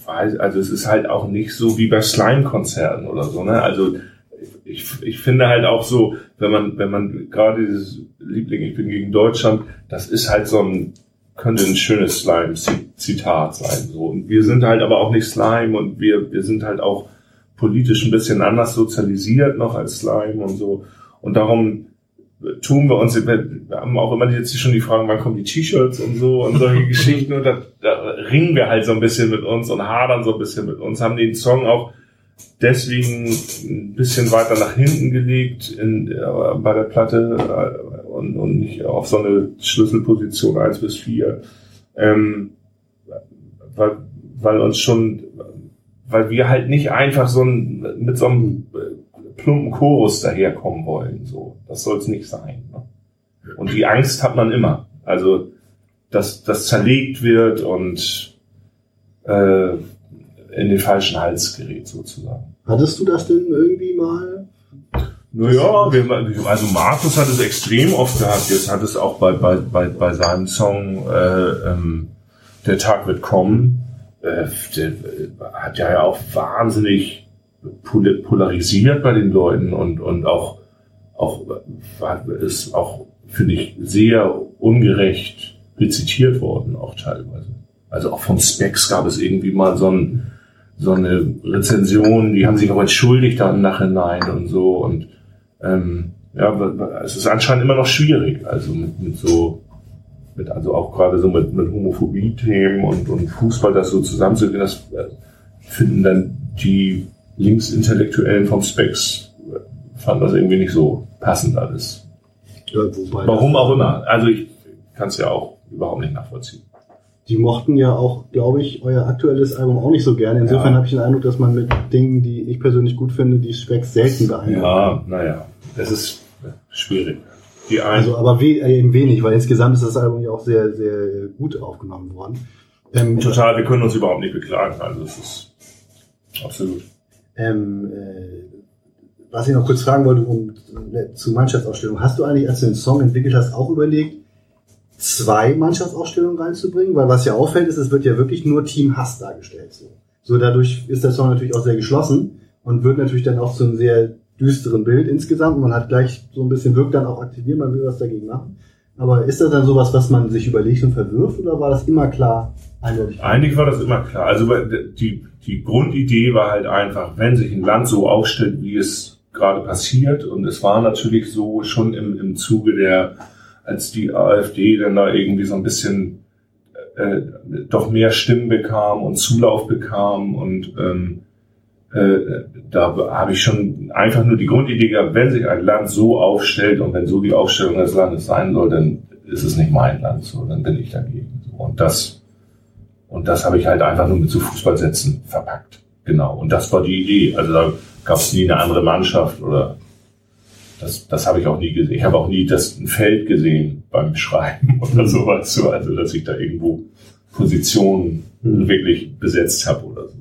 weiß- also es ist halt auch nicht so wie bei Slime-Konzerten oder so, ne? Also ich, ich finde halt auch so, wenn man, wenn man gerade dieses Liebling, ich bin gegen Deutschland, das ist halt so ein, könnte ein schönes Slime-Zitat sein, so. Und wir sind halt aber auch nicht Slime und wir, wir sind halt auch politisch ein bisschen anders sozialisiert noch als Slime und so. Und darum tun wir uns, wir haben auch immer jetzt schon die Fragen, wann kommen die T-Shirts und so und solche Geschichten und da, da ringen wir halt so ein bisschen mit uns und hadern so ein bisschen mit uns, haben den Song auch deswegen ein bisschen weiter nach hinten gelegt in, äh, bei der Platte äh, und, und nicht auf so eine Schlüsselposition 1 bis 4. Ähm, weil, weil uns schon, weil wir halt nicht einfach so ein, mit so einem äh, plumpen Chorus daherkommen wollen. So, das soll es nicht sein. Ne? Und die Angst hat man immer. Also, dass das zerlegt wird und äh, in den falschen Hals gerät sozusagen. Hattest du das denn irgendwie mal? Naja, wir, also Markus hat es extrem oft gehabt. Jetzt hat es auch bei, bei, bei, bei seinem Song äh, ähm, Der Tag wird kommen. Äh, der äh, hat ja auch wahnsinnig pol- polarisiert bei den Leuten und, und auch, auch ist auch, finde ich, sehr ungerecht rezitiert worden, auch teilweise. Also auch von Specs gab es irgendwie mal so ein so eine Rezension, die haben sich auch entschuldigt dann im Nachhinein und so und ähm, ja, es ist anscheinend immer noch schwierig, also mit, mit so mit also auch gerade so mit, mit Homophobie-Themen und, und Fußball das so zusammenzugehen, das äh, finden dann die Linksintellektuellen vom Specs, äh, fanden das irgendwie nicht so passend alles. Ja, Warum auch immer. Also ich kann es ja auch überhaupt nicht nachvollziehen. Die mochten ja auch, glaube ich, euer aktuelles Album auch nicht so gerne. Insofern Ja. habe ich den Eindruck, dass man mit Dingen, die ich persönlich gut finde, die Specs selten beeindruckt. Ja, naja, es ist schwierig. Die einen, Also, aber we äh, eben wenig, weil insgesamt ist das Album ja auch sehr, sehr gut aufgenommen worden. Ähm, total, wir können uns überhaupt nicht beklagen. Also es ist absolut. Ähm, äh, was ich noch kurz fragen wollte, um äh, zu Mannschaftsausstellung. Hast du eigentlich, als du den Song entwickelt hast, auch überlegt, zwei Mannschaftsausstellungen reinzubringen? Weil was ja auffällt, ist, es wird ja wirklich nur Team Hass dargestellt. So, so dadurch ist der Song natürlich auch sehr geschlossen und wird natürlich dann auch zu einem sehr düsteren Bild insgesamt. Man hat gleich so ein bisschen Wirkt dann auch aktiviert, man will was dagegen machen. Aber ist das dann sowas, was man sich überlegt und verwirft oder war das immer klar eindeutig? Eigentlich war das immer klar. Also die, die Grundidee war halt einfach, wenn sich ein Land so aufstellt, wie es gerade passiert, und es war natürlich so schon im, im Zuge der, als die AfD dann da irgendwie so ein bisschen äh, doch mehr Stimmen bekam und Zulauf bekam und ähm, äh, da habe ich schon einfach nur die Grundidee gehabt, wenn sich ein Land so aufstellt und wenn so die Aufstellung des Landes sein soll, dann ist es nicht mein Land, so, dann bin ich dagegen. Und das, und das habe ich halt einfach nur mit so Fußballsätzen verpackt. Genau. Und das war die Idee. Also da gab es nie eine andere Mannschaft oder das, das habe ich auch nie gesehen. Ich habe auch nie das ein Feld gesehen beim Schreiben oder sowas. So, also dass ich da irgendwo Positionen Mhm. wirklich besetzt habe oder so.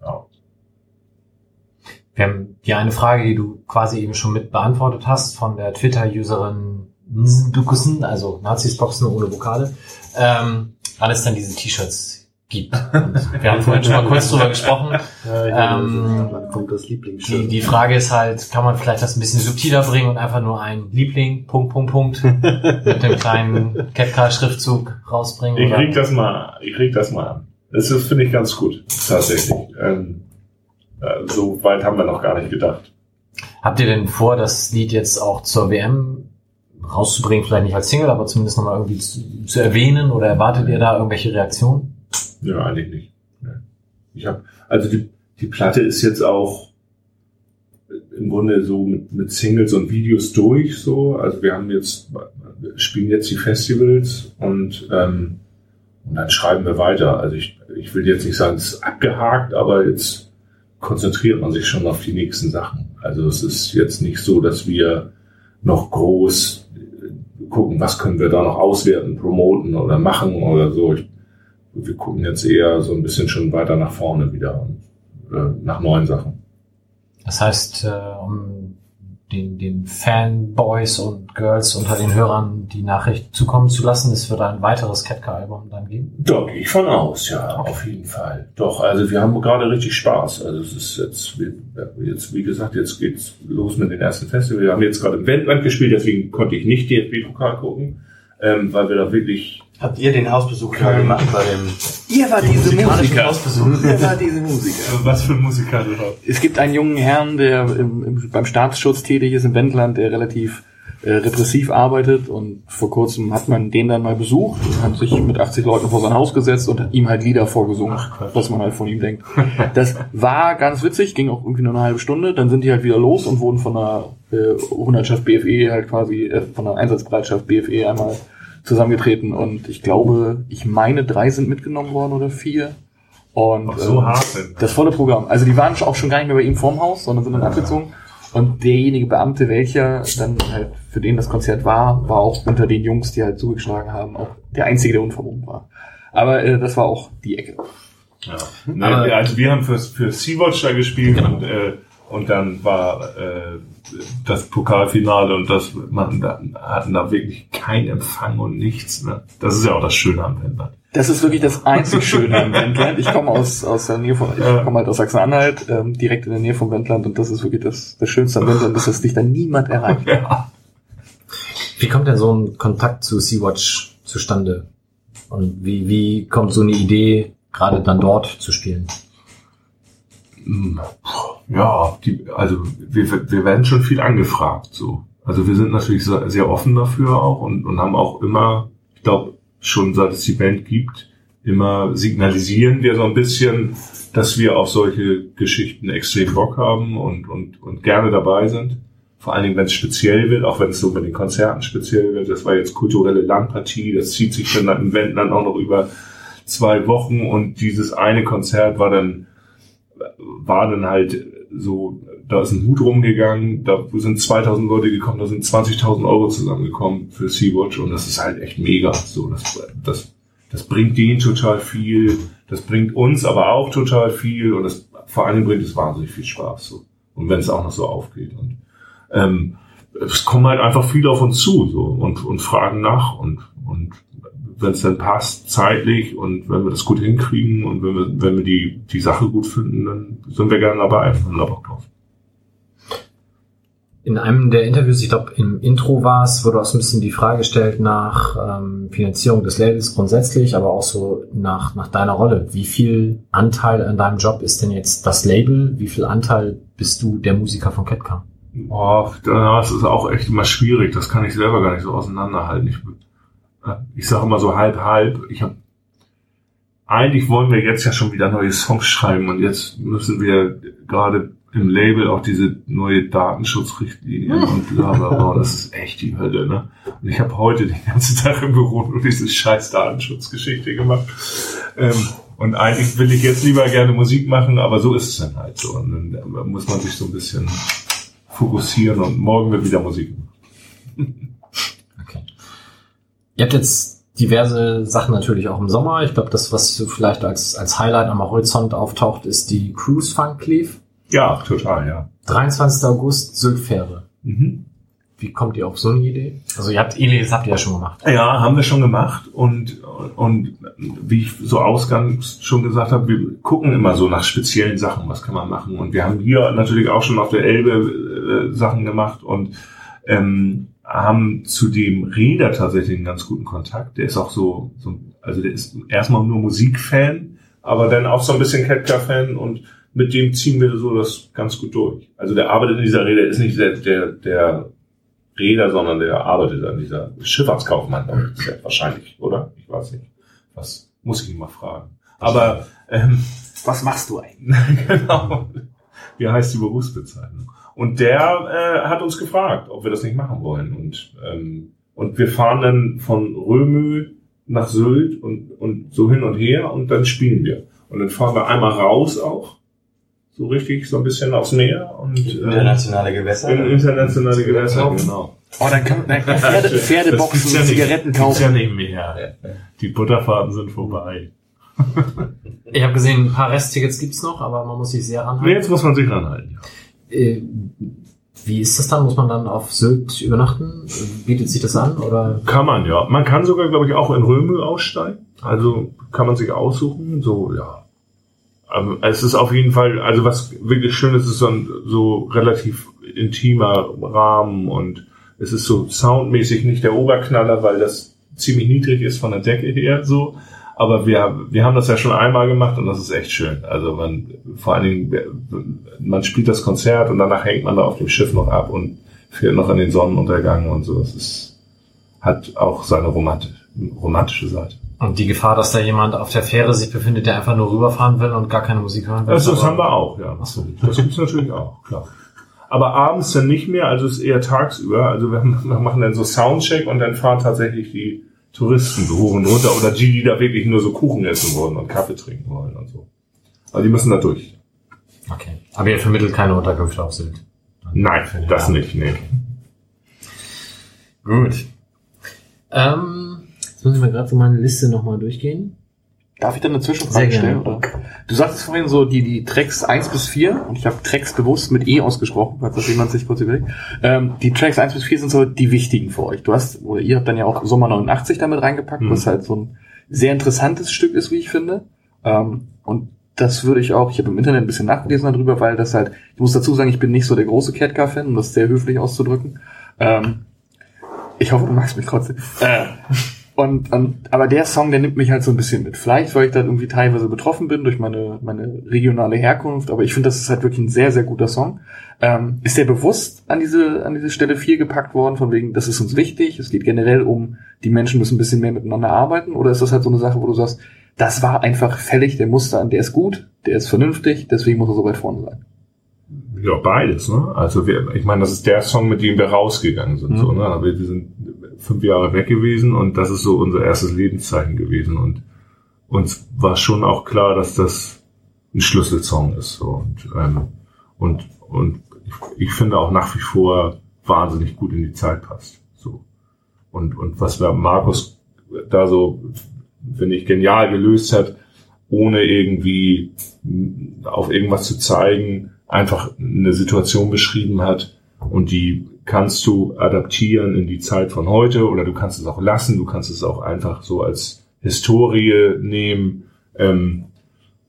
Ja. Wir haben die eine Frage, die du quasi eben schon mit beantwortet hast, von der Twitter-Userin Nzdukusen, also Nazis boxen ohne Vokale, ähm, wann es dann diese T-Shirts gibt. Und wir haben vorhin schon mal kurz drüber gesprochen. Ja, Ähm, dann kommt das Die, Lieblingsschild. die Frage ist halt, kann man vielleicht das ein bisschen subtiler bringen und einfach nur ein Liebling, Punkt, Punkt, Punkt, mit dem kleinen Catcar-Schriftzug rausbringen? Ich oder? krieg das mal, ich krieg das mal an. Das ist, finde ich, ganz gut. Tatsächlich. Ähm, äh, so weit haben wir noch gar nicht gedacht. Habt ihr denn vor, das Lied jetzt auch zur WM rauszubringen, vielleicht nicht als Single, aber zumindest nochmal irgendwie zu, zu erwähnen oder erwartet ihr da irgendwelche Reaktionen? Ja, eigentlich nicht. Ich habe, also die, die Platte ist jetzt auch im Grunde so mit, mit Singles und Videos durch, so. Also wir haben jetzt, spielen jetzt die Festivals und, ähm, und dann schreiben wir weiter. Also ich, ich will jetzt nicht sagen, es ist abgehakt, aber jetzt konzentriert man sich schon auf die nächsten Sachen. Also es ist jetzt nicht so, dass wir noch groß gucken, was können wir da noch auswerten, promoten oder machen oder so. Ich, wir gucken jetzt eher so ein bisschen schon weiter nach vorne wieder und äh, nach neuen Sachen. Das heißt, äh, um den, den Fanboys und Girls unter den Hörern die Nachricht zukommen zu lassen, es wird ein weiteres Ketka-Album dann geben. Da gehe ich von aus, ja, auf jeden Fall. Doch, also wir haben gerade richtig Spaß. Also es ist jetzt, jetzt wie gesagt, jetzt geht's los mit den ersten Festivals. Wir haben jetzt gerade im Wendland gespielt, deswegen konnte ich nicht DFB-Pokal gucken, ähm, weil wir da wirklich Habt ihr den Hausbesuch da gemacht bei dem Ihr war diese Musiker. Hausbesuch? Ihr war diese Musiker. was für ein Musiker du hast. Es gibt einen jungen Herrn, der im, im, beim Staatsschutz tätig ist im Wendland, der relativ äh, repressiv arbeitet und vor kurzem hat man den dann mal besucht und hat sich mit 80 Leuten vor sein Haus gesetzt und hat ihm halt Lieder vorgesungen, was man halt von ihm denkt. Das war ganz witzig, ging auch irgendwie nur eine halbe Stunde, dann sind die halt wieder los und wurden von der äh, Hundertschaft BFE halt quasi, äh, von der Einsatzbereitschaft BFE einmal zusammengetreten und ich glaube, ich meine drei sind mitgenommen worden oder vier. Und, Ach, so ähm, hart das volle Programm. Also die waren auch schon gar nicht mehr bei ihm vorm Haus, sondern sind dann abgezogen. Und derjenige Beamte, welcher dann halt für den das Konzert war, war auch unter den Jungs, die halt zugeschlagen haben, auch der einzige, der unverbunden war. Aber äh, das war auch die Ecke. Ja. Nein, also wir haben für, für Sea-Watch da gespielt und, äh, und dann war äh, das Pokalfinale und das man da, hatten da wirklich keinen Empfang und nichts. Ne? Das ist ja auch das Schöne am Wendland. Das ist wirklich das einzig Schöne im Wendland. Ich komme aus, aus der Nähe von, ich Ja. komme halt aus Sachsen-Anhalt, ähm, direkt in der Nähe vom Wendland und das ist wirklich das, das Schönste am Wendland, ist, dass dich da niemand erreicht. Wie kommt denn so ein Kontakt zu Sea-Watch zustande? Und wie, wie kommt so eine Idee, gerade dann dort zu spielen? Hm, Ja, die, also wir, wir werden schon viel angefragt. So. Also wir sind natürlich sehr offen dafür auch und, und haben auch immer, ich glaube, schon seit es die Band gibt, immer signalisieren wir so ein bisschen, dass wir auf solche Geschichten extrem Bock haben und, und, und gerne dabei sind. Vor allen Dingen, wenn es speziell wird, auch wenn es so mit den Konzerten speziell wird. Das war jetzt kulturelle Landpartie, das zieht sich dann im Event dann auch noch über zwei Wochen und dieses eine Konzert war dann, war dann halt so, da ist ein Hut rumgegangen, da sind 2000 Leute gekommen, da sind 20.000 Euro zusammengekommen für Sea-Watch und das ist halt echt mega. So, das, das, das bringt denen total viel, das bringt uns aber auch total viel und das, vor allem bringt es wahnsinnig viel Spaß. So. Und wenn es auch noch so aufgeht. Und ähm, es kommen halt einfach viele auf uns zu so und, und fragen nach und, und wenn es dann passt, zeitlich und wenn wir das gut hinkriegen und wenn wir, wenn wir die, die Sache gut finden, dann sind wir gerne dabei und haben Bock drauf. In einem der Interviews, ich glaube im Intro war es, wurde auch so ein bisschen die Frage gestellt nach ähm, Finanzierung des Labels grundsätzlich, aber auch so nach, nach deiner Rolle. Wie viel Anteil an deinem Job ist denn jetzt das Label? Wie viel Anteil bist du der Musiker von Ketka? Oh, das ist auch echt immer schwierig. Das kann ich selber gar nicht so auseinanderhalten. Ich, ich sage immer so halb, halb. Ich habe eigentlich wollen wir jetzt ja schon wieder neue Songs schreiben und jetzt müssen wir gerade im Label auch diese neue Datenschutzrichtlinien und bla bla bla. Das ist echt die Hölle, ne? Und ich habe heute den ganzen Tag im Büro nur diese scheiß Datenschutzgeschichte gemacht. Ähm, und eigentlich will ich jetzt lieber gerne Musik machen, aber so ist es dann halt so. Und dann muss man sich so ein bisschen fokussieren und morgen wird wieder Musik gemacht. Ihr habt jetzt diverse Sachen natürlich auch im Sommer. Ich glaube, das, was vielleicht als, als Highlight am Horizont auftaucht, ist die Cruise Funk Cleave. Ja, total, ja. 23. August, Syltfähre. Mhm. Wie kommt ihr auf so eine Idee? Also ihr habt Elias habt ihr ja schon gemacht. Ja, haben wir schon gemacht und, und wie ich so ausgangs schon gesagt habe, wir gucken immer so nach speziellen Sachen, was kann man machen. Und wir haben hier natürlich auch schon auf der Elbe äh, Sachen gemacht und ähm, haben zu dem Räder tatsächlich einen ganz guten Kontakt. Der ist auch so, so also der ist erstmal nur Musikfan, aber dann auch so ein bisschen Ketka-Fan und mit dem ziehen wir so das ganz gut durch. Also der arbeitet in dieser Räder, ist nicht der, der, der Räder, sondern der arbeitet an dieser Schifffahrtskaufmann, wahrscheinlich, oder? Ich weiß nicht. Was muss ich ihn mal fragen. Aber ähm, Was machst du eigentlich? genau. Wie heißt die Berufsbezeichnung? Und der äh, hat uns gefragt, ob wir das nicht machen wollen. Und, ähm, und wir fahren dann von Römö nach Sylt und, und so hin und her und dann spielen wir. Und dann fahren wir einmal raus auch. So richtig, so ein bisschen aufs Meer und äh, Internationale Gewässer. in internationale Gewässer, genau. Oh, dann kann man Pferde, Pferdeboxen ja. Zigaretten kaufen. ja nicht mehr. Die Butterfahrten sind vorbei. Ich habe gesehen, ein paar Resttickets gibt's noch, aber man muss sich sehr Nee, ranhalten. jetzt muss man sich ranhalten. Ja. Äh, Wie ist das dann? Muss man dann auf Sylt übernachten? Bietet sich das an? Oder? Kann man, ja. Man kann sogar, glaube ich, auch in Römel aussteigen. Also kann man sich aussuchen. So, ja. Aber es ist auf jeden Fall, also was wirklich schön ist, ist so ein so relativ intimer Rahmen und es ist so soundmäßig nicht der Oberknaller, weil das ziemlich niedrig ist von der Decke her, so. Aber wir, wir haben das ja schon einmal gemacht und das ist echt schön. Also man, vor allen Dingen, man spielt das Konzert und danach hängt man da auf dem Schiff noch ab und fährt noch an den Sonnenuntergang und so. Es ist, hat auch seine romantisch, romantische Seite. Und die Gefahr, dass da jemand auf der Fähre sich befindet, der einfach nur rüberfahren will und gar keine Musik hören will. Das aber- haben wir auch, ja. Ach so. Das gibt's natürlich auch, klar. Aber abends dann nicht mehr, also es ist eher tagsüber. Also wir machen dann so Soundcheck und dann fahren tatsächlich die Touristen so hoch und runter oder die, die da wirklich nur so Kuchen essen wollen und Kaffee trinken wollen und so. Aber die müssen da durch. Okay. Aber ihr vermittelt keine Unterkünfte auf Sylt. Nein, das nicht, nee. Gut. Ähm, jetzt müssen wir gerade so meine Liste nochmal durchgehen. Darf ich dann eine Zwischenfrage stellen? Oder? Du sagtest vorhin so die, die Tracks 1 bis 4 und ich habe Tracks bewusst mit E ausgesprochen, falls das jemand sich kurz überlegt. Ähm, die Tracks 1 bis 4 sind so die wichtigen für euch. Du hast, oder ihr habt dann ja auch Sommer 89 damit reingepackt, Mhm. was halt so ein sehr interessantes Stück ist, wie ich finde. Ähm, und das würde ich auch, ich habe im Internet ein bisschen nachgelesen darüber, weil das halt, ich muss dazu sagen, ich bin nicht so der große Catcar-Fan, um das sehr höflich auszudrücken. Ähm, ich hoffe, du magst mich trotzdem. Äh, Und, und, aber der Song, der nimmt mich halt so ein bisschen mit. Vielleicht, weil ich da irgendwie teilweise betroffen bin durch meine, meine regionale Herkunft, aber ich finde, das ist halt wirklich ein sehr, sehr guter Song. Ähm, ist der bewusst an diese, an diese Stelle 4 gepackt worden, von wegen, das ist uns wichtig, es geht generell um, die Menschen müssen ein bisschen mehr miteinander arbeiten, oder ist das halt so eine Sache, wo du sagst, das war einfach fällig, der musste an, der ist gut, der ist vernünftig, deswegen muss er so weit vorne sein. Ja, beides, ne? Also wir, ich meine, das ist der Song, mit dem wir rausgegangen sind, Mhm. so, ne? Aber wir sind fünf Jahre weg gewesen und das ist so unser erstes Lebenszeichen gewesen und uns war schon auch klar, dass das ein Schlüsselsong ist, so und ähm, und und ich, ich finde auch nach wie vor wahnsinnig gut in die Zeit passt, so und und was wir Markus da so finde ich genial gelöst hat, ohne irgendwie auf irgendwas zu zeigen, einfach eine Situation beschrieben hat und die kannst du adaptieren in die Zeit von heute oder du kannst es auch lassen, du kannst es auch einfach so als Historie nehmen ähm,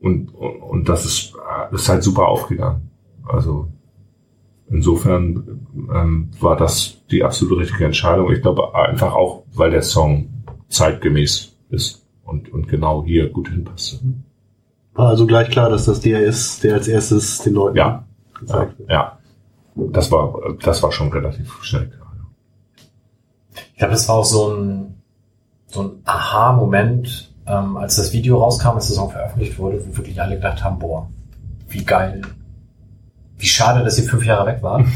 und, und, und das ist, ist halt super aufgegangen. Also insofern ähm, war das die absolute richtige Entscheidung. Ich glaube einfach auch, weil der Song zeitgemäß ist und, und genau hier gut hinpasste. War also gleich klar, dass das der ist, der als erstes den Leuten Ja, ja, gezeigt wird. ja. Das war, das war schon relativ schnell klar. Ich glaube, das war auch so ein, so ein Aha-Moment, ähm, als das Video rauskam, als der Song veröffentlicht wurde, wo wirklich alle gedacht haben, boah, wie geil. Wie schade, dass sie fünf Jahre weg waren.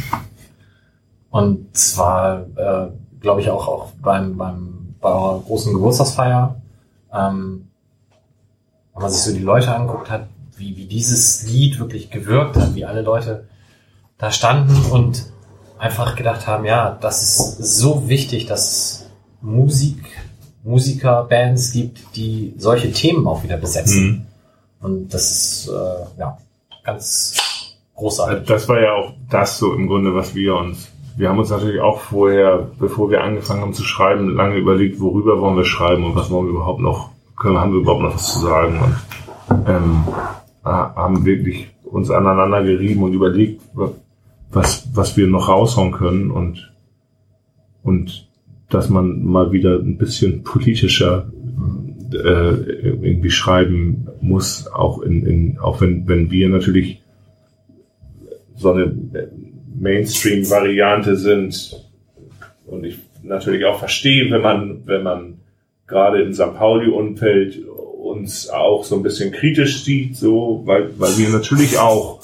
Und zwar, äh, glaube ich, auch, auch beim, beim, bei eurer großen Geburtstagsfeier, ähm, wenn man sich so die Leute anguckt hat, wie, wie dieses Lied wirklich gewirkt hat, wie alle Leute da standen und einfach gedacht haben, ja, das ist so wichtig, dass Musik, Musiker, Bands gibt, die solche Themen auch wieder besetzen. Mhm. Und das ist äh, ja ganz großartig. Das war ja auch das so im Grunde, was wir uns, wir haben uns natürlich auch vorher, bevor wir angefangen haben zu schreiben, lange überlegt, worüber wollen wir schreiben und was wollen wir überhaupt noch, können, haben wir überhaupt noch was zu sagen? Und ähm, ha- haben wirklich uns aneinander gerieben und überlegt, wa- was, was wir noch raushauen können und, und dass man mal wieder ein bisschen politischer äh, irgendwie schreiben muss, auch in, in auch wenn, wenn wir natürlich so eine Mainstream-Variante sind und ich natürlich auch verstehe, wenn man, wenn man gerade im St. Pauli-Umfeld uns auch so ein bisschen kritisch sieht, so, weil, weil wir natürlich auch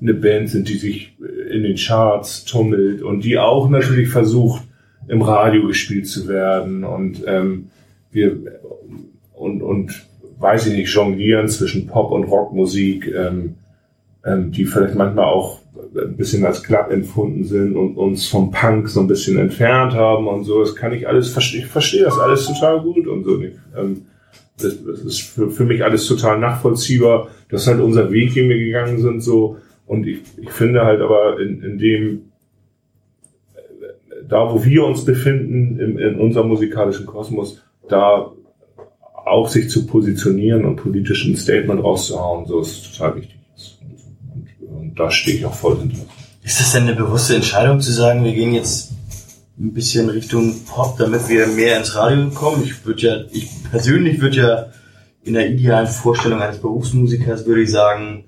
eine Band sind, die sich in den Charts tummelt und die auch natürlich versucht, im Radio gespielt zu werden und ähm, wir und, und weiß ich nicht, jonglieren zwischen Pop- und Rockmusik, ähm, ähm, die vielleicht manchmal auch ein bisschen als glatt empfunden sind und uns vom Punk so ein bisschen entfernt haben und so. Das kann ich alles verstehen. Ich verstehe das alles total gut und so. Ähm, das, ist für, mich alles total nachvollziehbar. Das ist halt unser Weg, den wir gegangen sind, so. Und ich, ich finde halt aber in, in dem, da wo wir uns befinden, in, in unserem musikalischen Kosmos, da auch sich zu positionieren und politisch ein Statement rauszuhauen, so ist total wichtig. Da stehe ich auch voll hinter. Ist das denn eine bewusste Entscheidung zu sagen, wir gehen jetzt ein bisschen Richtung Pop, damit wir mehr ins Radio kommen? Ich würde ja, ich persönlich würde ja in der idealen Vorstellung eines Berufsmusikers würde ich sagen,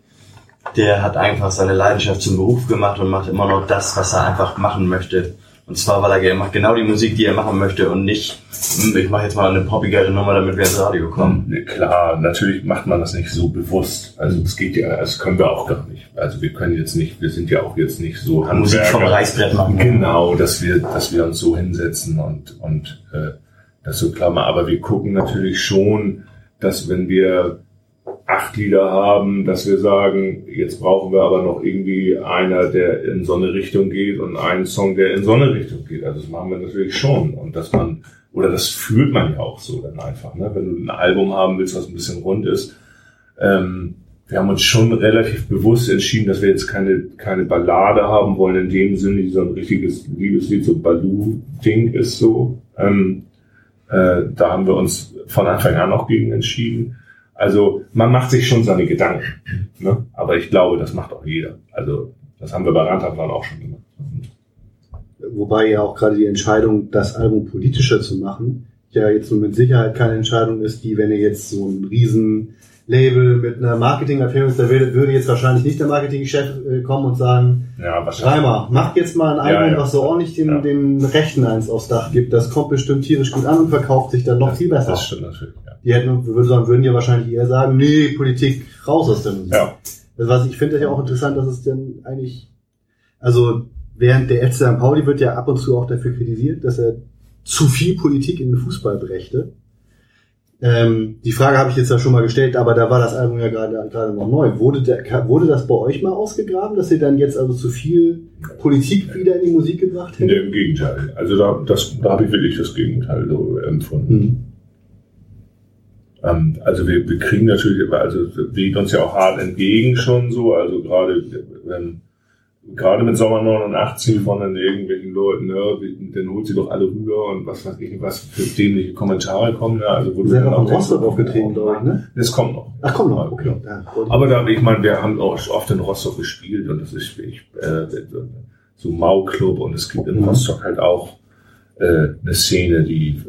der hat einfach seine Leidenschaft zum Beruf gemacht und macht immer noch das, was er einfach machen möchte. Und zwar, weil er macht genau die Musik, die er machen möchte und nicht, hm, ich mache jetzt mal eine poppigere Nummer, damit wir ins Radio kommen. Klar, natürlich macht man das nicht so bewusst. Also es geht ja, das können wir auch gar nicht. Also wir können jetzt nicht, wir sind ja auch jetzt nicht so Musik vom Handwerker. Reißbrett machen. Genau, dass wir, dass wir uns so hinsetzen und, und äh, das so klar machen. Aber wir gucken natürlich schon, dass wenn wir acht Lieder haben, dass wir sagen, jetzt brauchen wir aber noch irgendwie einer, der in so eine Richtung geht und einen Song, der in so eine Richtung geht. Also das machen wir natürlich schon. Und dass man, oder das fühlt man ja auch so dann einfach, ne? wenn du ein Album haben willst, was ein bisschen rund ist. Ähm, wir haben uns schon relativ bewusst entschieden, dass wir jetzt keine, keine Ballade haben wollen, in dem Sinne, die so ein richtiges Liebeslied, so Baloo-Ding ist so. Ähm, äh, da haben wir uns von Anfang an auch gegen entschieden. Also man macht sich schon seine Gedanken. Ne? Aber ich glaube, das macht auch jeder. Also das haben wir bei Rantanplan auch schon gemacht. Wobei ja auch gerade die Entscheidung, das Album politischer zu machen, ja jetzt so mit Sicherheit keine Entscheidung ist, die, wenn ihr jetzt so ein riesen Label mit einer Marketingabteilung, da würde, würde jetzt wahrscheinlich nicht der Marketingchef äh, kommen und sagen, Ja. Reimer, macht jetzt mal ein Ja, Album, ja. was so ordentlich den, Ja. den Rechten eins aufs Dach gibt. Das kommt bestimmt tierisch gut an und verkauft sich dann noch viel besser. Das stimmt natürlich. Ja. Die hätten, würden ja wahrscheinlich eher sagen, nee, Politik, raus aus der Musik. Ja. Das, was ich finde ja auch interessant, dass es denn eigentlich, also während der FC St. Pauli wird ja ab und zu auch dafür kritisiert, dass er zu viel Politik in den Fußball brächte. Ähm, die Frage habe ich jetzt ja schon mal gestellt, aber da war das Album ja gerade gerade noch neu. Wurde, der, wurde das bei euch mal ausgegraben, dass ihr dann jetzt also zu viel Politik wieder in die Musik gebracht Nee, hättet? im Gegenteil. Also da, das, da habe ich wirklich das Gegenteil so empfunden. Hm. Ähm, also wir, wir kriegen natürlich, also weht uns ja auch hart entgegen schon so, also gerade wenn gerade mit Sommer 89 von dann irgendwelchen Leuten, ne, dann holt sie doch alle rüber und was weiß ich, was für dämliche Kommentare kommen, ne, also Selber dann auch Rostock aufgetreten, glaube ich, ne? Das kommt noch. Ach komm noch, okay. Ja, Aber da, ich meine, wir haben auch oft in Rostock gespielt und das ist ich, äh, so Mau-Club und es gibt in Mhm. Rostock halt auch äh, eine Szene, die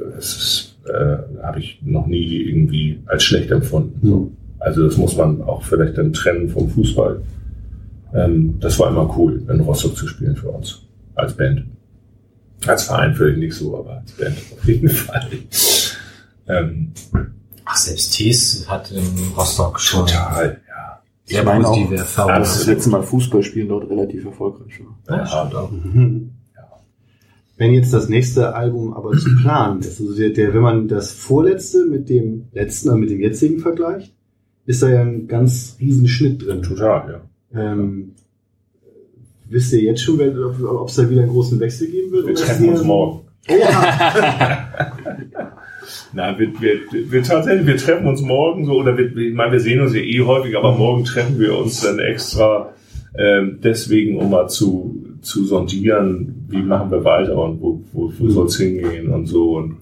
äh, habe ich noch nie irgendwie als schlecht empfunden. Mhm. Also das muss man auch vielleicht dann trennen vom Fußball. Ähm, das war immer cool, in Rostock zu spielen für uns als Band. Als Verein vielleicht nicht so, aber als Band auf jeden Fall. Ähm, Ach, selbst Thies hat in Rostock schon total, ja. sehr Ich meine auch, positive Das letzte Mal Fußballspielen dort relativ erfolgreich war. Ja. Mhm. Wenn jetzt das nächste Album aber zu planen ist, also der, der, wenn man das vorletzte mit dem letzten, also mit dem jetzigen vergleicht, ist da ja ein ganz riesen Schnitt drin. Total, ja. Ähm, wisst ihr jetzt schon, ob es da wieder einen großen Wechsel geben wird? Wir treffen uns morgen. Oh, ja. Na, wir, wir, wir tatsächlich, wir treffen uns morgen so, oder wir, ich meine, wir sehen uns ja eh häufig, aber morgen treffen wir uns dann extra ähm, deswegen, um mal zu, zu sondieren, wie machen wir weiter und wo, wo, wo soll es hingehen und so. Und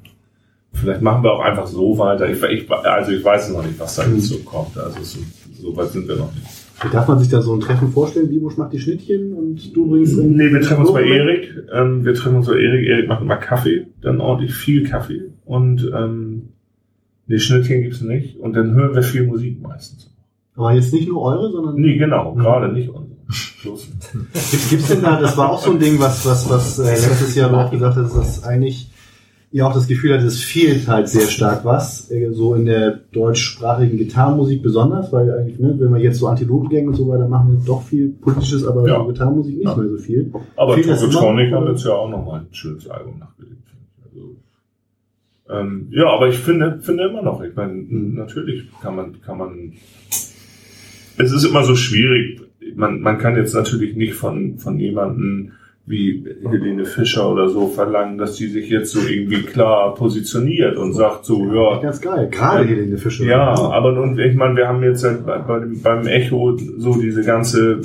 vielleicht machen wir auch einfach so weiter. Ich, ich, also ich weiß noch nicht, was da jetzt so kommt. Also so, so weit sind wir noch nicht. Darf man sich da so ein Treffen vorstellen? Bibusch macht die Schnittchen und du bringst dann... Nee, wir treffen uns bei Erik. Ähm, wir treffen uns bei Erik. Erik macht immer Kaffee, dann ordentlich viel Kaffee. Und ähm, die Schnittchen gibt's nicht. Und dann hören wir viel Musik meistens. Aber jetzt nicht nur eure, sondern... Nee, genau, gerade nicht unsere. Gibt, gibt's denn da, das war auch so ein Ding, was, was, was äh, letztes Jahr auch gesagt hat, dass eigentlich ihr auch das Gefühl hat, es fehlt halt sehr stark was, äh, so in der deutschsprachigen Gitarrenmusik besonders, weil eigentlich, ne, wenn wir jetzt so Antilopengang und so weiter machen, doch viel politisches, aber Ja. so Gitarrenmusik nicht Ja. mehr so viel. Aber Tokotronic haben jetzt ja auch nochmal ein schönes Album nachgelegt. Also, ähm, ja, aber ich finde, finde immer noch, ich meine, natürlich kann man, kann man, es ist immer so schwierig. Man, man kann jetzt natürlich nicht von, von jemanden wie Helene Fischer oder so verlangen, dass die sich jetzt so irgendwie klar positioniert und sagt so, ja, Ganz geil. Gerade Helene Fischer. ja, aber nun, ich meine, wir haben jetzt halt bei, bei beim Echo so diese ganze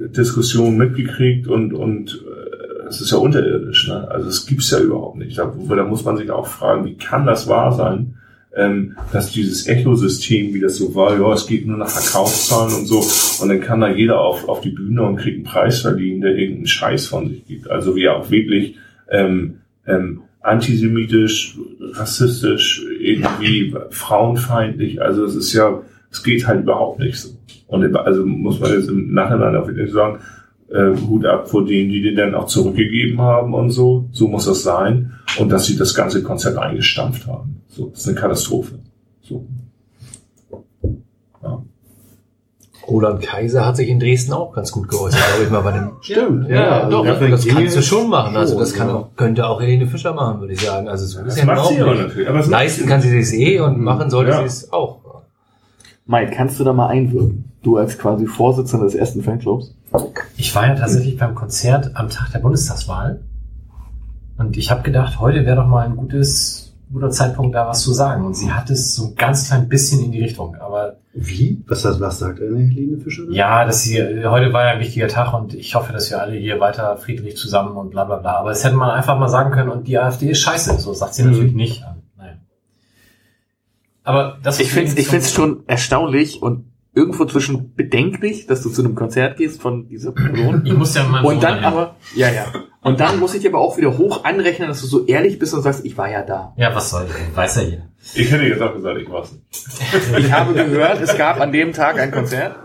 Diskussion mitgekriegt und, und äh, es ist ja unterirdisch. Ne? Also es gibt's ja überhaupt nicht. Da, da muss man sich auch fragen, wie kann das wahr sein, ähm, dass dieses Echo-System, wie das so war, ja, es geht nur nach Verkaufszahlen und so, und dann kann da jeder auf, auf die Bühne und kriegt einen Preis verliehen, der irgendeinen Scheiß von sich gibt. Also wie auch wirklich ähm, ähm, antisemitisch, rassistisch, irgendwie frauenfeindlich. Also es ist ja, es geht halt überhaupt nicht so. Und also muss man jetzt im Nachhinein auch wirklich sagen, äh, Hut ab vor denen, die den dann auch zurückgegeben haben und so. So muss das sein. Und dass sie das ganze Konzept eingestampft haben. So, das ist eine Katastrophe. So. Ja. Roland Kaiser hat sich in Dresden auch ganz gut geäußert, glaube ich mal bei dem. Stimmt, Ja, ja. Also doch, dafür das kannst du schon machen. Also das kann auch, könnte auch Helene Fischer machen, würde ich sagen. Also so ist Das ja macht sie aber natürlich. Aber Leisten kann sie sich eh und machen sollte Ja. sie es auch. Mike, kannst du da mal einwirken? Du als quasi Vorsitzender des ersten Fanclubs. Ich war ja tatsächlich beim Konzert am Tag der Bundestagswahl und ich habe gedacht, heute wäre doch mal ein gutes, guter Zeitpunkt, da was zu sagen. Und sie hat es so ein ganz klein bisschen in die Richtung. Aber Wie? Was, das- was sagt eine Helene Fischer? ja, dass sie, heute war ja ein wichtiger Tag und ich hoffe, dass wir alle hier weiter friedlich zusammen und bla bla bla. Aber es hätte man einfach mal sagen können und die AfD ist scheiße. So sagt sie Mhm. natürlich nicht. Naja. Aber das Ich finde ich find's schon erstaunlich und irgendwo zwischen bedenklich, dass du zu einem Konzert gehst von dieser Person. Ich muss ja mal Und dann aber, ja, ja. Und dann muss ich dir aber auch wieder hoch anrechnen, dass du so ehrlich bist und sagst, ich war ja da. Ja, was soll ich? Weiß ja jeder. Ich hätte jetzt auch gesagt, ich war's nicht. Ich habe gehört, es gab an dem Tag ein Konzert.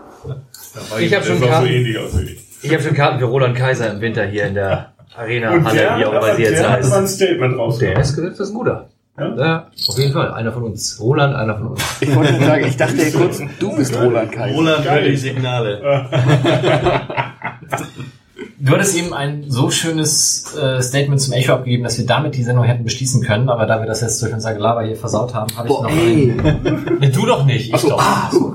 Ich habe schon so ich. Ich habe schon Karten für Roland Kaiser im Winter hier in der Arena Und Halle, der, wie auch immer sie der jetzt hat mal ein heißt. Statement raus. Der ist gesetzt, das ist ein guter. Ja? Ja, auf jeden Fall. Einer von uns. Roland, einer von uns. Ich wollte nur sagen, ich dachte ja kurz, du bist Roland Kaiser. Roland hört die Signale. Du hattest eben ein so schönes äh, Statement zum Echo abgegeben, dass wir damit die Sendung hätten beschließen können, aber da wir das jetzt durch unser Gelaber hier versaut haben, habe ich Boah, noch ey. einen. Nee, du doch nicht, ich Ach so, doch. ah, so.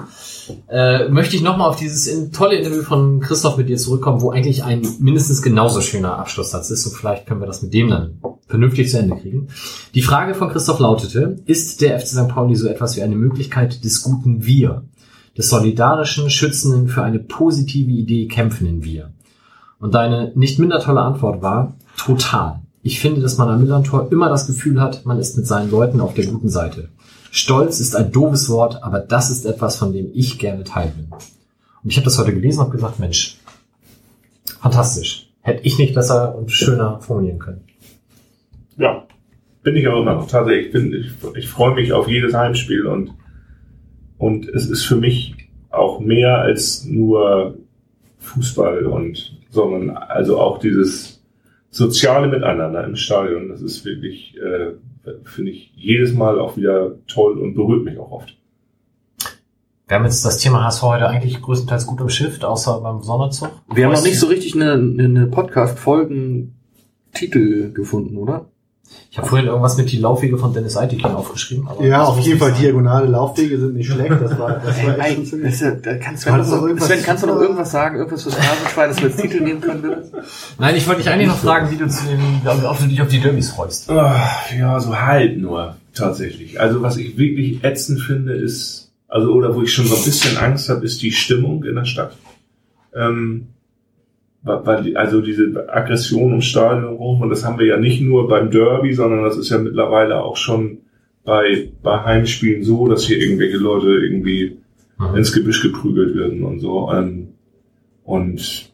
Äh, möchte ich nochmal auf dieses in, tolle Interview von Christoph mit dir zurückkommen, wo eigentlich ein mindestens genauso schöner Abschlusssatz ist und vielleicht können wir das mit dem dann vernünftig zu Ende kriegen. Die Frage von Christoph lautete, ist der FC St. Pauli so etwas wie eine Möglichkeit des guten Wir, des solidarischen, schützenden, für eine positive Idee kämpfenden Wir? Und deine nicht minder tolle Antwort war, total. Ich finde, dass man am Millantor immer das Gefühl hat, man ist mit seinen Leuten auf der guten Seite. Stolz ist ein doofes Wort, aber das ist etwas, von dem ich gerne Teil bin. Und ich habe das heute gelesen und gesagt, Mensch, fantastisch. Hätte ich nicht besser und schöner formulieren können. Ja, bin ich auch immer noch. Tatsächlich, ich, bin, ich, ich freue mich auf jedes Heimspiel und, und es ist für mich auch mehr als nur Fußball und, sondern also auch dieses soziale Miteinander im Stadion. Das ist wirklich, äh, finde ich, jedes Mal auch wieder toll und berührt mich auch oft. Wir haben jetzt das Thema HSV heute eigentlich größtenteils gut umschifft, außer beim Sonderzug. Wir haben noch nicht so richtig eine, eine Podcast-Folgen-Titel gefunden, oder? Ich habe vorhin irgendwas mit die Laufwege von Dennis Eitikin aufgeschrieben. Aber Ja, auf jeden Fall diagonale Laufwege sind nicht schlecht. Das war, das war echt schon ziemlich. Das ist ja, da kannst, Du Sven, kannst du noch irgendwas sagen? Irgendwas fürs Phrasenschwein, das wir als Titel nehmen können würden? Nein, ich wollte dich eigentlich noch fragen, wie du zu den, ob du dich auf die Derbys freust. Ah, Ja, so halb nur, tatsächlich. Also was ich wirklich ätzend finde, ist, also oder wo ich schon so ein bisschen Angst habe, ist die Stimmung in der Stadt. Ähm, weil, also diese Aggression im Stadion rum, und das haben wir ja nicht nur beim Derby, sondern das ist ja mittlerweile auch schon bei, bei Heimspielen so, dass hier irgendwelche Leute irgendwie Mhm. ins Gebüsch geprügelt werden und so. Ähm, und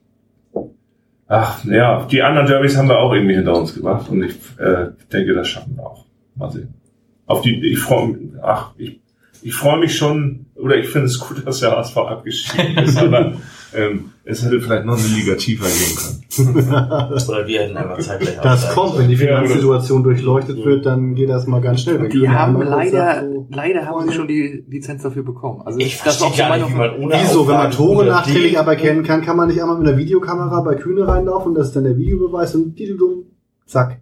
ach, ja, die anderen Derbys haben wir auch irgendwie hinter uns gebracht und ich äh, denke, das schaffen wir auch. Mal sehen. Auf die, ich freue mich, ach, ich, ich freue mich schon, oder ich finde es gut, dass der HSV abgestiegen ist, aber ähm, es hätte vielleicht noch eine Liga tiefer gehen können. Oder wir hätten einfach zeitgleich Das kommt, wenn die Finanzsituation durchleuchtet wird, dann geht das mal ganz schnell. Wenn Die Kühne haben leider, so, leider haben sie schon die Lizenz dafür bekommen. Also Ich das auch so gar meine nicht, wie man ohne Wieso, wenn man Tore nachträglich die- aberkennen kann, kann man nicht einmal mit einer Videokamera bei Kühne reinlaufen, das ist dann der Videobeweis und Titeldumm, zack.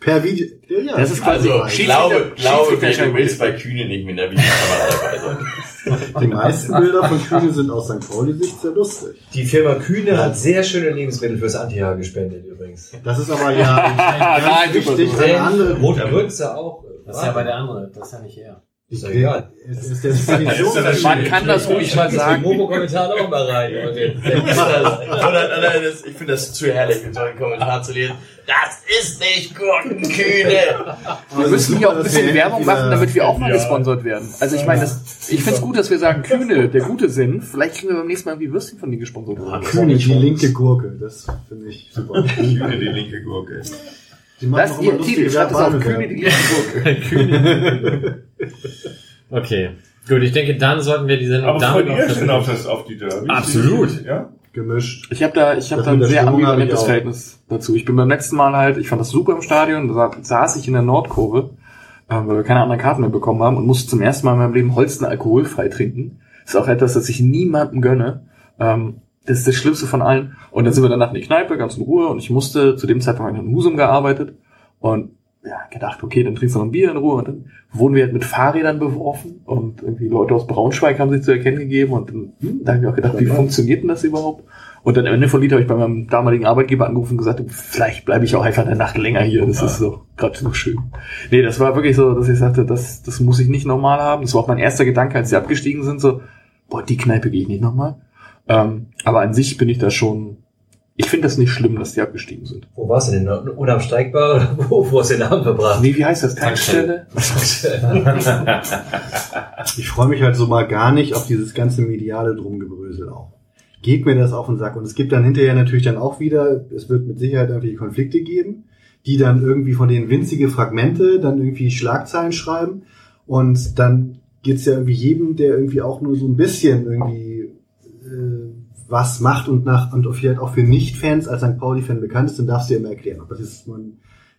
Per Video. Ja, ja. Das ist quasi Also, ich glaube, glaube du willst bei Kühne nicht mit der Videokamera dabei sein. Die meisten Bilder von Kühne sind aus St. Pauli-Sicht sehr lustig. Die Firma Kühne hat sehr schöne Lebensmittel fürs Antihaar gespendet übrigens. Das ist aber ja Nein, ganz wichtig. Eine andere, Rote Würze auch. Das ist ja bei der andere, das ist ja nicht er. Ist doch egal. Es ist der Man kann das ruhig mal sagen. Momo-Kommentar auch mal rein. Leute. Oder, oder das, ich finde das zu herrlich, in so einen Kommentar zu lesen. Das ist nicht Gurkenkühne! Wir müssen hier auch ein bisschen Das Werbung machen, damit wir auch mal Ja. gesponsert werden. Also ich meine, ich finde es gut, dass wir sagen, Kühne, der gute Sinn. Vielleicht kriegen wir beim nächsten Mal irgendwie Würstchen von denen gesponsert. Kühne, die linke Gurke. Das finde ich super. Kühne, die linke Gurke. Das ist ihr Titel, schreibt es auf Kühne, die. Okay. Gut, ich denke, dann sollten wir die Sendung Aber freut damit ihr noch schon auf, das, auf die Derbys? Absolut. Ja? Gemischt. Ich habe da, ich habe Das da ein sehr ambivalentes. Verhältnis dazu. Ich bin beim letzten Mal halt, ich fand das super im Stadion, da sa- saß ich in der Nordkurve, ähm, weil wir keine anderen Karten mehr bekommen haben und musste zum ersten Mal in meinem Leben Holsten alkoholfrei trinken. Das ist auch etwas, das ich niemandem gönne. Ähm, das ist das Schlimmste von allen. Und dann sind wir danach in die Kneipe, ganz in Ruhe, und ich musste, zu dem Zeitpunkt in einem Museum gearbeitet und ja, gedacht, okay, dann trinkst du noch ein Bier in Ruhe und dann wurden wir halt mit Fahrrädern beworfen und irgendwie Leute aus Braunschweig haben sich zu erkennen gegeben und dann, hm, da habe ich auch gedacht, wie funktioniert denn das überhaupt? Und dann am Ende von Lied habe ich bei meinem damaligen Arbeitgeber angerufen und gesagt, vielleicht bleibe ich auch einfach eine Nacht länger hier. Das ist so gerade so schön. Nee, das war wirklich so, dass ich sagte, das, das muss ich nicht nochmal haben. Das war auch mein erster Gedanke, als sie abgestiegen sind, so, boah, die Kneipe gehe ich nicht nochmal. Ähm, aber an sich bin ich da schon, ich finde das nicht schlimm, dass die abgestiegen sind. Wo warst du denn? Unabsteigbar oder wo, wo hast du den Abend verbracht? Nee, wie heißt das? Tankstelle? ich freue mich halt so mal gar nicht auf dieses ganze mediale Drumgebrösel auch. Geht mir das auf den Sack. Und es gibt dann hinterher natürlich dann auch wieder, es wird mit Sicherheit irgendwie Konflikte geben, die dann irgendwie von den winzige Fragmente dann irgendwie Schlagzeilen schreiben. Und dann geht's ja irgendwie jedem, der irgendwie auch nur so ein bisschen irgendwie was macht und nach und vielleicht auch für Nicht-Fans als St. Pauli-Fan bekannt ist, dann darfst du dir immer erklären, ob das jetzt nun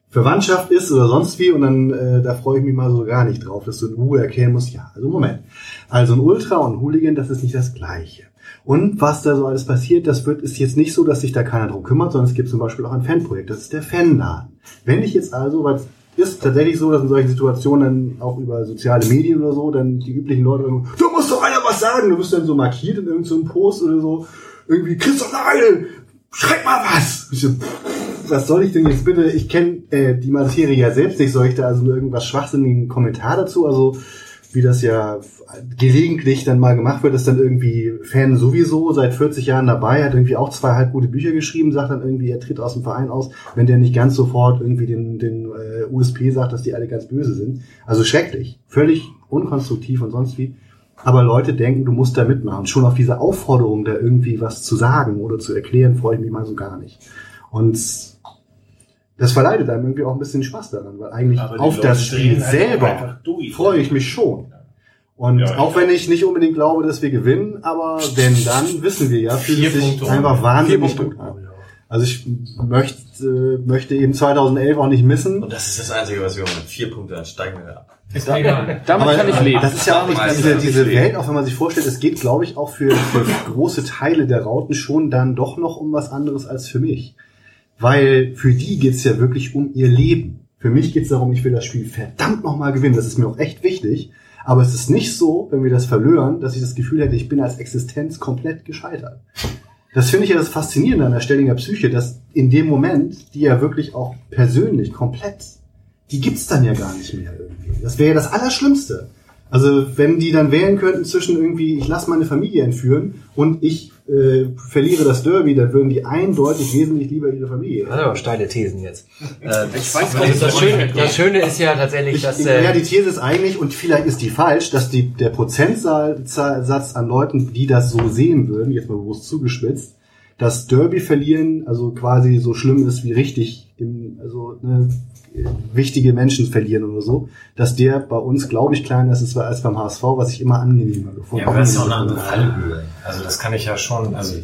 Verwandtschaft ist oder sonst wie und dann äh, da freue ich mich mal so gar nicht drauf, dass du in Ruhe erklären musst, ja, also Moment. Also ein Ultra und ein Hooligan, das ist nicht das gleiche. Und was da so alles passiert, das wird ist jetzt nicht so, dass sich da keiner drum kümmert, sondern es gibt zum Beispiel auch ein Fanprojekt, das ist der Fanladen. Wenn ich jetzt also, weil ist tatsächlich so, dass in solchen Situationen dann auch über soziale Medien oder so dann die üblichen Leute sagen, du musst doch einer was sagen, du bist dann so markiert in irgendeinem Post oder so, irgendwie Christoph Nagel, schreib mal was. So, was soll ich denn jetzt bitte? Ich kenne äh, die Materie ja selbst nicht. Soll ich da also nur irgendwas schwachsinnigen Kommentar dazu? Also wie das ja gelegentlich dann mal gemacht wird, ist dann irgendwie Fan sowieso seit 40 Jahren dabei, hat irgendwie auch zwei halb gute Bücher geschrieben, sagt dann irgendwie, er tritt aus dem Verein aus, wenn der nicht ganz sofort irgendwie den, den äh, USP sagt, dass die alle ganz böse sind. Also schrecklich, völlig unkonstruktiv und sonst wie. Aber Leute denken, du musst da mitmachen. Schon auf diese Aufforderung, da irgendwie was zu sagen oder zu erklären, freue ich mich mal so gar nicht. Und das verleidet einem irgendwie auch ein bisschen Spaß daran, weil eigentlich auf Leute das Spiel halt selber durch. freue ich mich schon. Und Ja, auch wenn ich nicht unbedingt glaube, dass wir gewinnen, aber wenn dann, wissen wir ja, fühlt sich Punkte. einfach wahnsinnig gut an. Also ich möchte, äh, möchte eben 2011 auch nicht missen. Und das ist das Einzige, was wir haben. Vier Punkte, dann steigen wir ab. Egal. Damit Aber kann ich leben. Das ist ja auch nicht diese, kann ich diese. Welt, auch wenn man sich vorstellt, es geht, glaube ich, auch für, für große Teile der Rauten schon dann doch noch um was anderes als für mich. Weil für die geht's ja wirklich um ihr Leben. Für mich geht's darum, ich will das Spiel verdammt nochmal gewinnen. Das ist mir auch echt wichtig. Aber es ist nicht so, wenn wir das verlören, dass ich das Gefühl hätte, ich bin als Existenz komplett gescheitert. Das finde ich ja das Faszinierende an der Stellinger Psyche, dass in dem Moment, die ja wirklich auch persönlich komplett, die gibt's dann ja gar nicht mehr irgendwie. Das wäre ja das Allerschlimmste. Also wenn die dann wählen könnten zwischen irgendwie, ich lasse meine Familie entführen und ich äh, verliere das Derby, dann würden die eindeutig wesentlich lieber ihre Familie. Das sind aber steile Thesen jetzt. Äh, Ich weiß also das, Schöne, das Schöne ist ja tatsächlich, Ich, dass äh, ja, die These ist eigentlich, und vielleicht ist die falsch, dass die, der Prozentsatz an Leuten, die das so sehen würden, jetzt mal bewusst zugespitzt, dass Derby verlieren, also quasi so schlimm ist wie richtig, im, also ne, wichtige Menschen verlieren oder so, dass der bei uns, glaube ich, kleiner ist als beim HSV, was ich immer angenehmer gefunden Ja, aber das ist auch eine andere Fallhöhe. Also das kann ich ja schon, also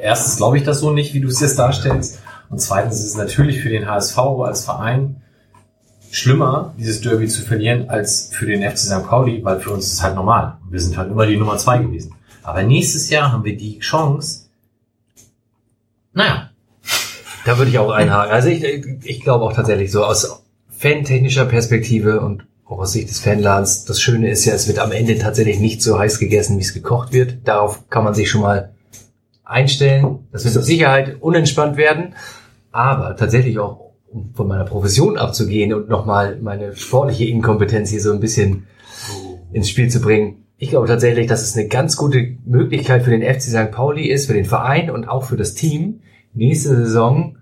erstens glaube ich das so nicht, wie du es jetzt darstellst. Und zweitens ist es natürlich für den HSV als Verein schlimmer, dieses Derby zu verlieren, als für den FC St. Pauli, weil für uns ist es halt normal. Wir sind halt immer die Nummer zwei gewesen. Aber nächstes Jahr haben wir die Chance, naja, da würde ich auch einhaken. Also ich, ich glaube auch tatsächlich so aus fantechnischer Perspektive und auch aus Sicht des Fanladens, das Schöne ist ja, es wird am Ende tatsächlich nicht so heiß gegessen, wie es gekocht wird. Darauf kann man sich schon mal einstellen. Das wird mit Sicherheit unentspannt werden. Aber tatsächlich auch, um von meiner Profession abzugehen und nochmal meine sportliche Inkompetenz hier so ein bisschen ins Spiel zu bringen. Ich glaube tatsächlich, dass es eine ganz gute Möglichkeit für den FC St. Pauli ist, für den Verein und auch für das Team, nächste Saison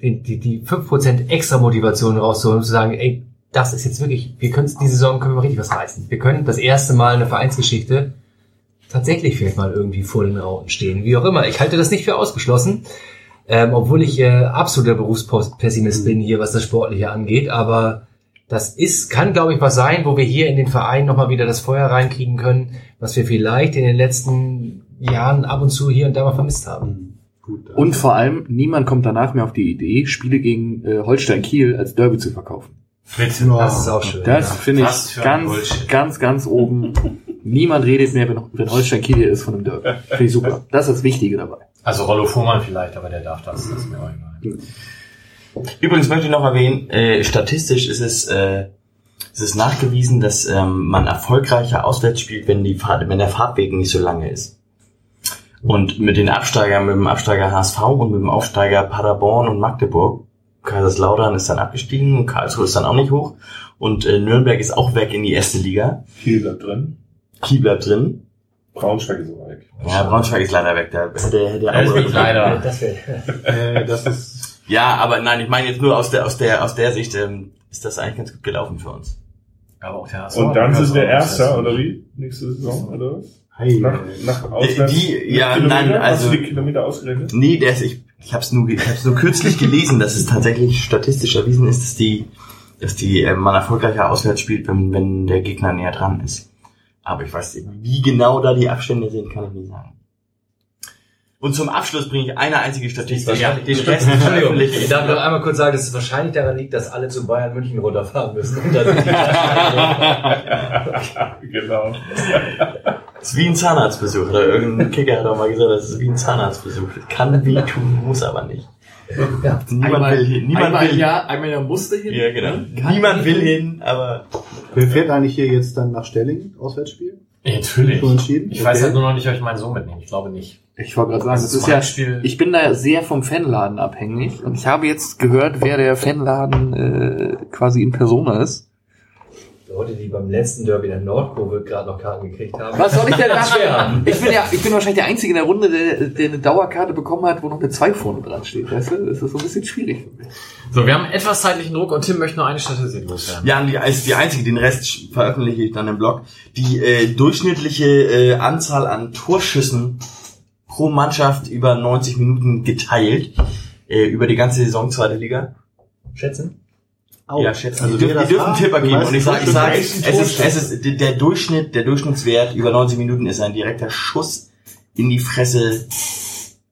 die, die, die 5% extra Motivation rauszuholen und zu sagen, ey, das ist jetzt wirklich, wir können diese Saison können wir richtig was reißen. Wir können das erste Mal eine Vereinsgeschichte tatsächlich vielleicht mal irgendwie vor den Rauten stehen. Wie auch immer. Ich halte das nicht für ausgeschlossen, ähm, obwohl ich äh, absoluter Berufspessimist bin hier, was das Sportliche angeht. Aber das ist, kann, glaube ich, was sein, wo wir hier in den Verein nochmal wieder das Feuer reinkriegen können, was wir vielleicht in den letzten Jahren ab und zu hier und da mal vermisst haben. Gut, dann- Und vor allem, niemand kommt danach mehr auf die Idee, Spiele gegen äh, Holstein Kiel als Derby zu verkaufen. bitte. Ja. Das ist auch schön. Das ja. finde ich ganz, Bullshit. ganz, ganz oben. Niemand redet mehr, wenn, wenn Holstein Kiel hier ist von einem Derby. Finde ich super. Das ist das Wichtige dabei. Also Rollo Fuhrmann vielleicht, aber der darf das, das ist mir auch egal. Übrigens möchte ich noch erwähnen, äh, statistisch ist es, äh, ist es nachgewiesen, dass ähm, man erfolgreicher auswärts spielt, wenn, die Fahrt, wenn der Fahrtweg nicht so lange ist. Und mit den Absteigern, mit dem Absteiger HSV und mit dem Aufsteiger Paderborn und Magdeburg, Kaiserslautern ist dann abgestiegen und Karlsruhe ist dann auch nicht hoch. Und äh, Nürnberg ist auch weg in die erste Liga. Kiel bleibt drin. Kiel bleibt drin. Braunschweig ist aber weg. Ja, Braunschweig ist leider weg. Da hätte, hätte Das auch ist leider. Das äh, das ist Ja, aber nein, ich meine jetzt nur aus der, aus der, aus der Sicht, ähm, ist das eigentlich ganz gut gelaufen für uns. Aber auch der HSV Und dann sind wir Erster, oder wie? Nächste Saison, oder was? Hey, Nach, nach Auswärts. die- ja, Kilometer? nein, Hast also- du die Kilometer ausgerechnet? Nee, der ist, ich, ich habe es nur, ich hab's nur kürzlich gelesen, dass es tatsächlich statistisch erwiesen ist, dass die, dass die äh, man erfolgreicher auswärts spielt, wenn, wenn der Gegner näher dran ist. Aber ich weiß nicht, wie genau da die Abstände sind, kann ich nicht sagen. Und zum Abschluss bringe ich eine einzige Statistik. Ja, den Rest Entschuldigung, veröffentliche ich ich. darf noch einmal kurz sagen, dass es wahrscheinlich daran liegt, dass alle zu Bayern München runterfahren müssen. Und dann sind die genau. Das ist wie ein Zahnarztbesuch. Oder irgendein Kicker hat auch mal gesagt, das ist wie ein Zahnarztbesuch. Das kann weh tun, muss aber nicht. Ja. Niemand einmal, will hin. Niemand einmal will Jahr, einmal Jahr musste hin. Ja, genau. Niemand will hin, aber Wer fährt eigentlich hier jetzt dann nach Stelling, Auswärtsspiel? Ja, natürlich. Entschieden? Ich weiß Okay. halt nur noch nicht, ob ich meinen Sohn mitnehme. Ich glaube nicht. Ich wollte gerade sagen, das Das ist ja, ich bin da sehr vom Fanladen abhängig und ich habe jetzt gehört, wer der Fanladen äh, quasi in Persona ist. Leute, die beim letzten Derby der Nordkurve gerade noch Karten gekriegt haben. Was soll ich denn machen? haben. Ich bin ja, ich bin wahrscheinlich der Einzige in der Runde, der, der eine Dauerkarte bekommen hat, wo noch eine 2 vorne dran steht. Weißt du? Das ist so ein bisschen schwierig für mich. So, wir haben etwas zeitlichen Druck und Tim möchte nur eine Statistik loswerden. Ja, die ist die einzige, den Rest veröffentliche ich dann im Blog. Die äh, durchschnittliche äh, Anzahl an Torschüssen pro Mannschaft über 90 Minuten geteilt äh, über die ganze Saison zweite Liga. Schätzen? Auch. Ja, schätzen. Also die dürfen, die das dürfen hat, Tipp die ergeben. meisten Und ich sage, ich sage, es ist, es ist der- Durchschnitt, der Durchschnittswert über 90 Minuten ist ein direkter Schuss in die Fresse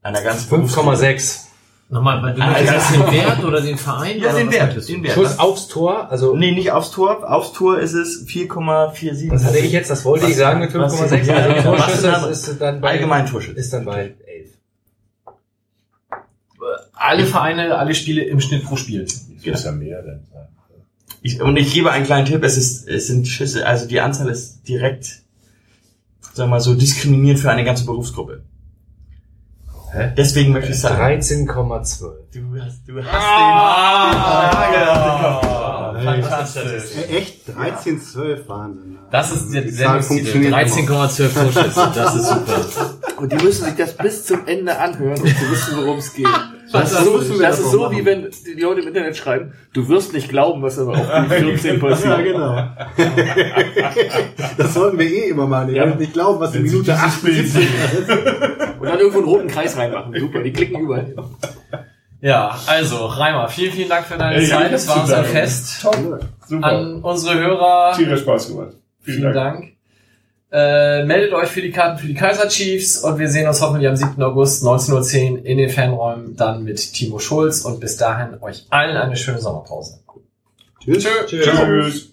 einer ganzen 5,6. Nochmal, weil du Ah, ja. jetzt den Wert oder den Verein? Ja, den Wert, den Wert. Schuss aufs Tor, also Nee, nicht aufs Tor. Aufs Tor ist es 4,47. was hatte ich jetzt, das wollte ich Was- sagen mit was- 5,6. ja, Also Torschüsse dann- ist dann bei, Allgemein Torschüsse. ist dann bei 11. Alle Vereine, alle Spiele im Schnitt pro Spiel. Gibt's ja mehr denn. Ich, und ich gebe einen kleinen Tipp, es ist, es sind Schüsse, also die Anzahl ist direkt, sagen wir mal so, diskriminierend für eine ganze Berufsgruppe. Hä? Deswegen möchte ich sagen. 13,12. Du hast, du hast ah, den, den Fantastisch. Echt? 13, 12, Wahnsinn. Das ist der Sendungstitel. funktioniert 13,12 Torschüsse. Das ist super. Und die müssen sich das bis zum Ende anhören, um zu wissen, worum es geht. Das, Das ist so, das ist so machen. wie wenn die Leute im Internet schreiben, du wirst nicht glauben, was aber auf die 14 passiert. Ja, genau. das sollten wir eh immer. Ihr Ja. werdet nicht glauben, was in Minute 78 Und dann irgendwo einen roten Kreis reinmachen. Super, die klicken überall hin. Ja, also, Reimer, vielen, vielen Dank für deine Ey, Zeit. Es war zu uns ein danken. Fest. Super. An unsere Hörer, Tierisch Spaß gemacht. vielen Dank. Äh, meldet euch für die Karten für die Kaiser Chiefs und wir sehen uns hoffentlich am 7. August 19.10 Uhr in den Fanräumen dann mit Timo Schulz und bis dahin euch allen eine schöne Sommerpause. Tschüss. Tschüss. Ihr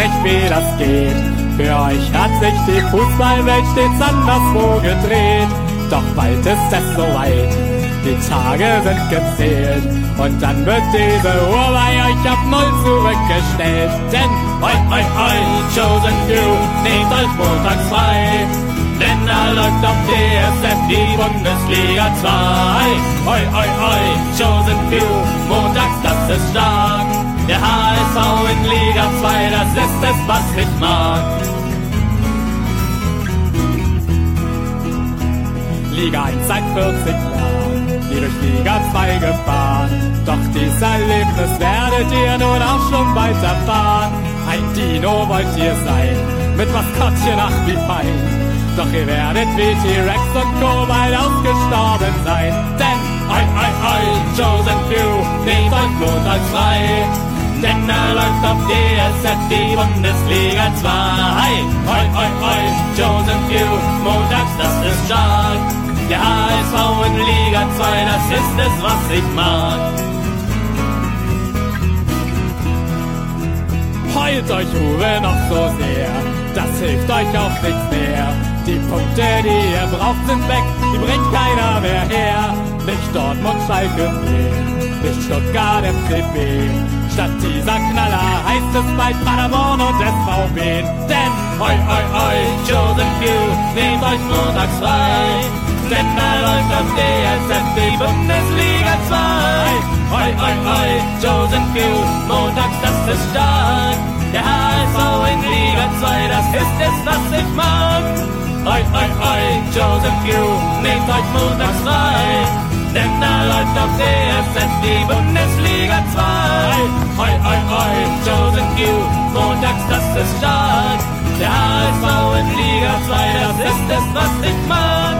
nicht, wie das geht. Für euch hat sich die Fußballwelt stets anderswo gedreht. Doch bald ist es soweit, die Tage sind gezählt. Und dann wird diese Uhr bei euch auf Null zurückgestellt. Denn oi, oi, oi, Chosen Few, nehmt euch montags frei. Denn da läuft auf DSF die Bundesliga 2. Oi, oi, oi, Chosen Few, montags, das ist stark. Der HSV in Liga 2, das ist es, was ich mag. Liga 1 seit 40 Jahren, nie durch Liga 2 gefahren. Doch dieses Erlebnis werdet ihr nun auch schon weiterfahren. Ein Dino wollt ihr sein, mit Maskottchen ach wie fein. Doch ihr werdet wie T-Rex und Co. bald ausgestorben sein. Denn, oi, oi, oi, Chosen Few, nehmt euch montags frei. Denn da läuft auf DSF die Bundesliga 2. Oi, oi, oi, Chosen Few, montags, das ist stark. Der HSV in Liga 2, das ist es, was ich mag. Heult euch Uwe noch so sehr, das hilft euch auch nichts mehr. Die Punkte, die ihr braucht, sind weg, die bringt keiner mehr her. Nicht Dortmund, Schalke, Bremen, nicht Stuttgart, FCB. Statt dieser Knaller heißt es bald Paderborn und SV VfB. Denn oi, oi, oi, Chosen Few, nehmt euch montags frei. Denn da läuft auf DSF die Bundesliga 2. Oi, oi, oi, Chosen Few, montags, das ist stark. Der HSV in Liga 2, das ist es, was ich mag. Oi, oi, oi, Chosen Few, nehmt euch montags frei. Denn da läuft auf DSF die Bundesliga 2. Oi, oi, oi, Chosen Few, montags, das ist stark. Der HSV in Liga 2, das ist es, was ich mag.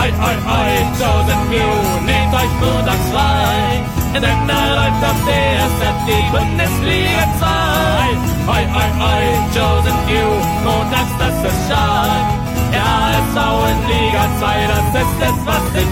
Oi, oi, oi, Chosen Few, nehmt euch montags frei. Denn da läuft auf DSF die Bundesliga 2. Oi, oi, oi, Chosen Few, montags, das ist stark. Der HSV in Liga 2, das ist es, was ich